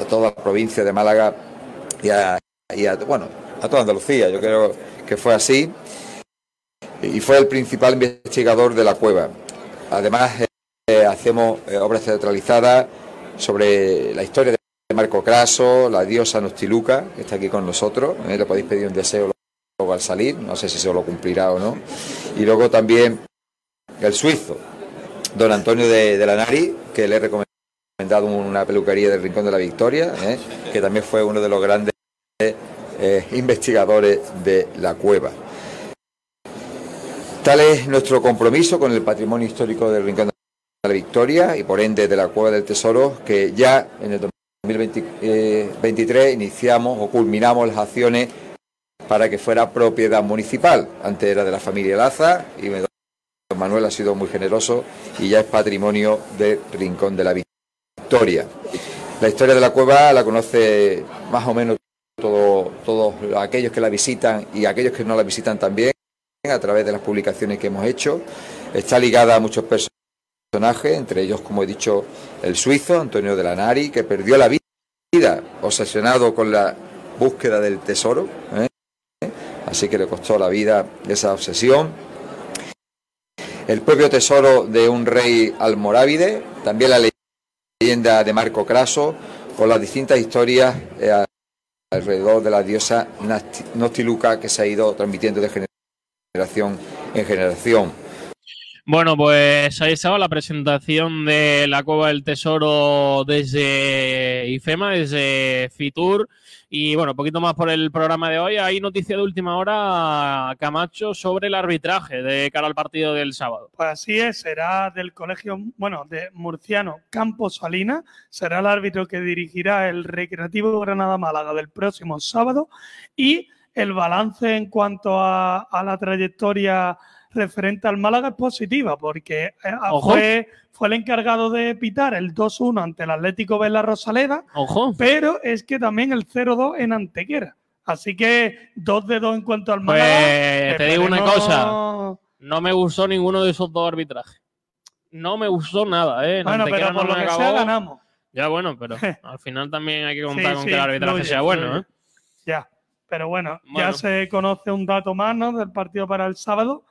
toda la provincia de Málaga y a, bueno, a toda Andalucía. Yo creo que fue así. Y fue el principal investigador de la cueva. Además, eh, hacemos eh, obras teatralizadas sobre la historia de Marco Craso, la diosa Nostiluca, que está aquí con nosotros. le podéis pedir un deseo al salir, no sé si se lo cumplirá o no. Y luego también el suizo, don Antonio de, la Nari, que le he una peluquería del Rincón de la Victoria, ¿eh? que también fue uno de los grandes eh, investigadores de la cueva. Tal es nuestro compromiso con el patrimonio histórico del Rincón de la Victoria y por ende de la Cueva del Tesoro, que ya en el 2023 eh, iniciamos o culminamos las acciones para que fuera propiedad municipal. Antes era de la familia Laza y don Manuel ha sido muy generoso y ya es patrimonio del Rincón de la Victoria. La historia de la cueva la conoce más o menos todos aquellos que la visitan y aquellos que no la visitan también a través de las publicaciones que hemos hecho. Está ligada a muchos personajes, entre ellos, como he dicho, el suizo Antonio de la Nari, que perdió la vida obsesionado con la búsqueda del tesoro. ¿eh? así que le costó la vida esa obsesión. El propio tesoro de un rey almorávide, también la leyenda de Marco Craso, o las distintas historias eh, alrededor de la diosa Nostiluca que se ha ido transmitiendo de generación en generación. Bueno, pues ahí estaba la presentación de la Cueva del Tesoro desde IFEMA, desde Fitur. Y bueno, un poquito más por el programa de hoy. Hay noticia de última hora, Camacho, sobre el arbitraje de cara al partido del sábado. Pues así es, será del colegio, bueno, de Murciano Campos Salina. Será el árbitro que dirigirá el Recreativo Granada Málaga del próximo sábado. Y el balance en cuanto a, a la trayectoria referente al Málaga es positiva, porque eh, Ojo. fue, fue el encargado de pitar el 2-1 ante el Atlético Vela Rosaleda, Ojo. pero es que también el 0-2 en Antequera. Así que dos de dos en cuanto al Pues Málaga. te digo una cosa. No me gustó ninguno de esos dos arbitrajes. No me gustó nada, ¿eh? En Bueno, Antequera pero por no lo que acabó. sea ganamos. Ya bueno, pero al final también hay que contar Sí, con sí, que el arbitraje fluye, sea bueno, fluye. ¿eh? Ya, pero bueno, Bueno. ya se conoce un dato más ¿no? del partido para el sábado.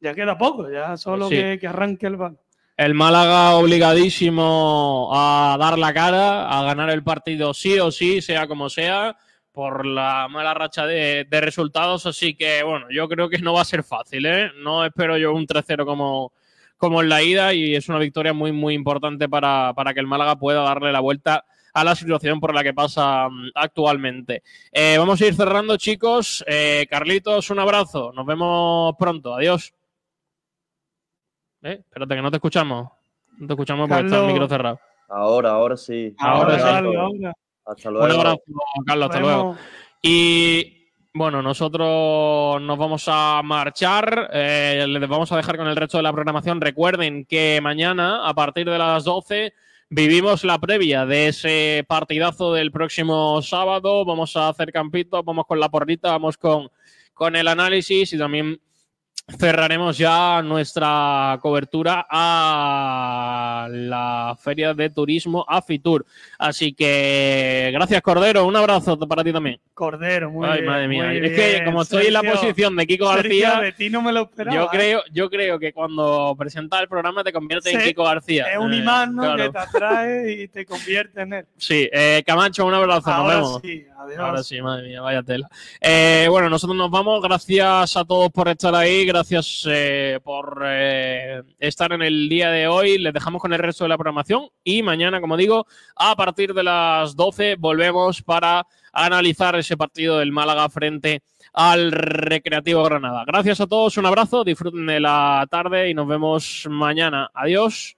Ya queda poco, ya solo Sí. que, que arranque el balón. El Málaga obligadísimo a dar la cara, a ganar el partido sí o sí, sea como sea, por la mala racha de, de resultados. Así que, bueno, yo creo que no va a ser fácil, ¿eh? No espero yo un 3-0 como, como en la ida y es una victoria muy, muy importante para, para que el Málaga pueda darle la vuelta a la situación por la que pasa mm, actualmente. Eh, vamos a ir cerrando, chicos. Eh, Carlitos, un abrazo. Nos vemos pronto. Adiós. Eh, espérate, que no te escuchamos. No te escuchamos porque está el micro cerrado. Ahora, ahora sí. Ahora sí. Hasta Hasta luego. Un abrazo, Carlos, hasta luego. Y bueno, nosotros nos vamos a marchar, eh, les vamos a dejar con el resto de la programación. Recuerden que mañana, a partir de las 12, vivimos la previa de ese partidazo del próximo sábado. Vamos a hacer campito, vamos con la porrita, vamos con, con el análisis y también cerraremos ya nuestra cobertura a la Feria de Turismo Afitur. Así que gracias, Cordero. Un abrazo para ti también. Cordero, muy Ay, bien. madre mía. Es que como estoy en la posición de Kiko Sergio, García, de ti no me lo esperaba. yo ¿eh? creo, yo creo que cuando presentas el programa te conviertes en Kiko García. Es un imán ¿no? claro. que te atrae y te convierte en él. Sí, eh, Camacho, un abrazo. nos Ahora vemos. sí, adiós. Ahora sí, madre mía, vaya tela. Eh, bueno, nosotros nos vamos. Gracias a todos por estar ahí. Gracias eh, por eh, estar en el día de hoy. Les dejamos con el resto de la programación. Y mañana, como digo, a partir de las 12 volvemos para analizar ese partido del Málaga frente al Recreativo Granada. Gracias a todos, un abrazo, disfruten de la tarde y nos vemos mañana. Adiós.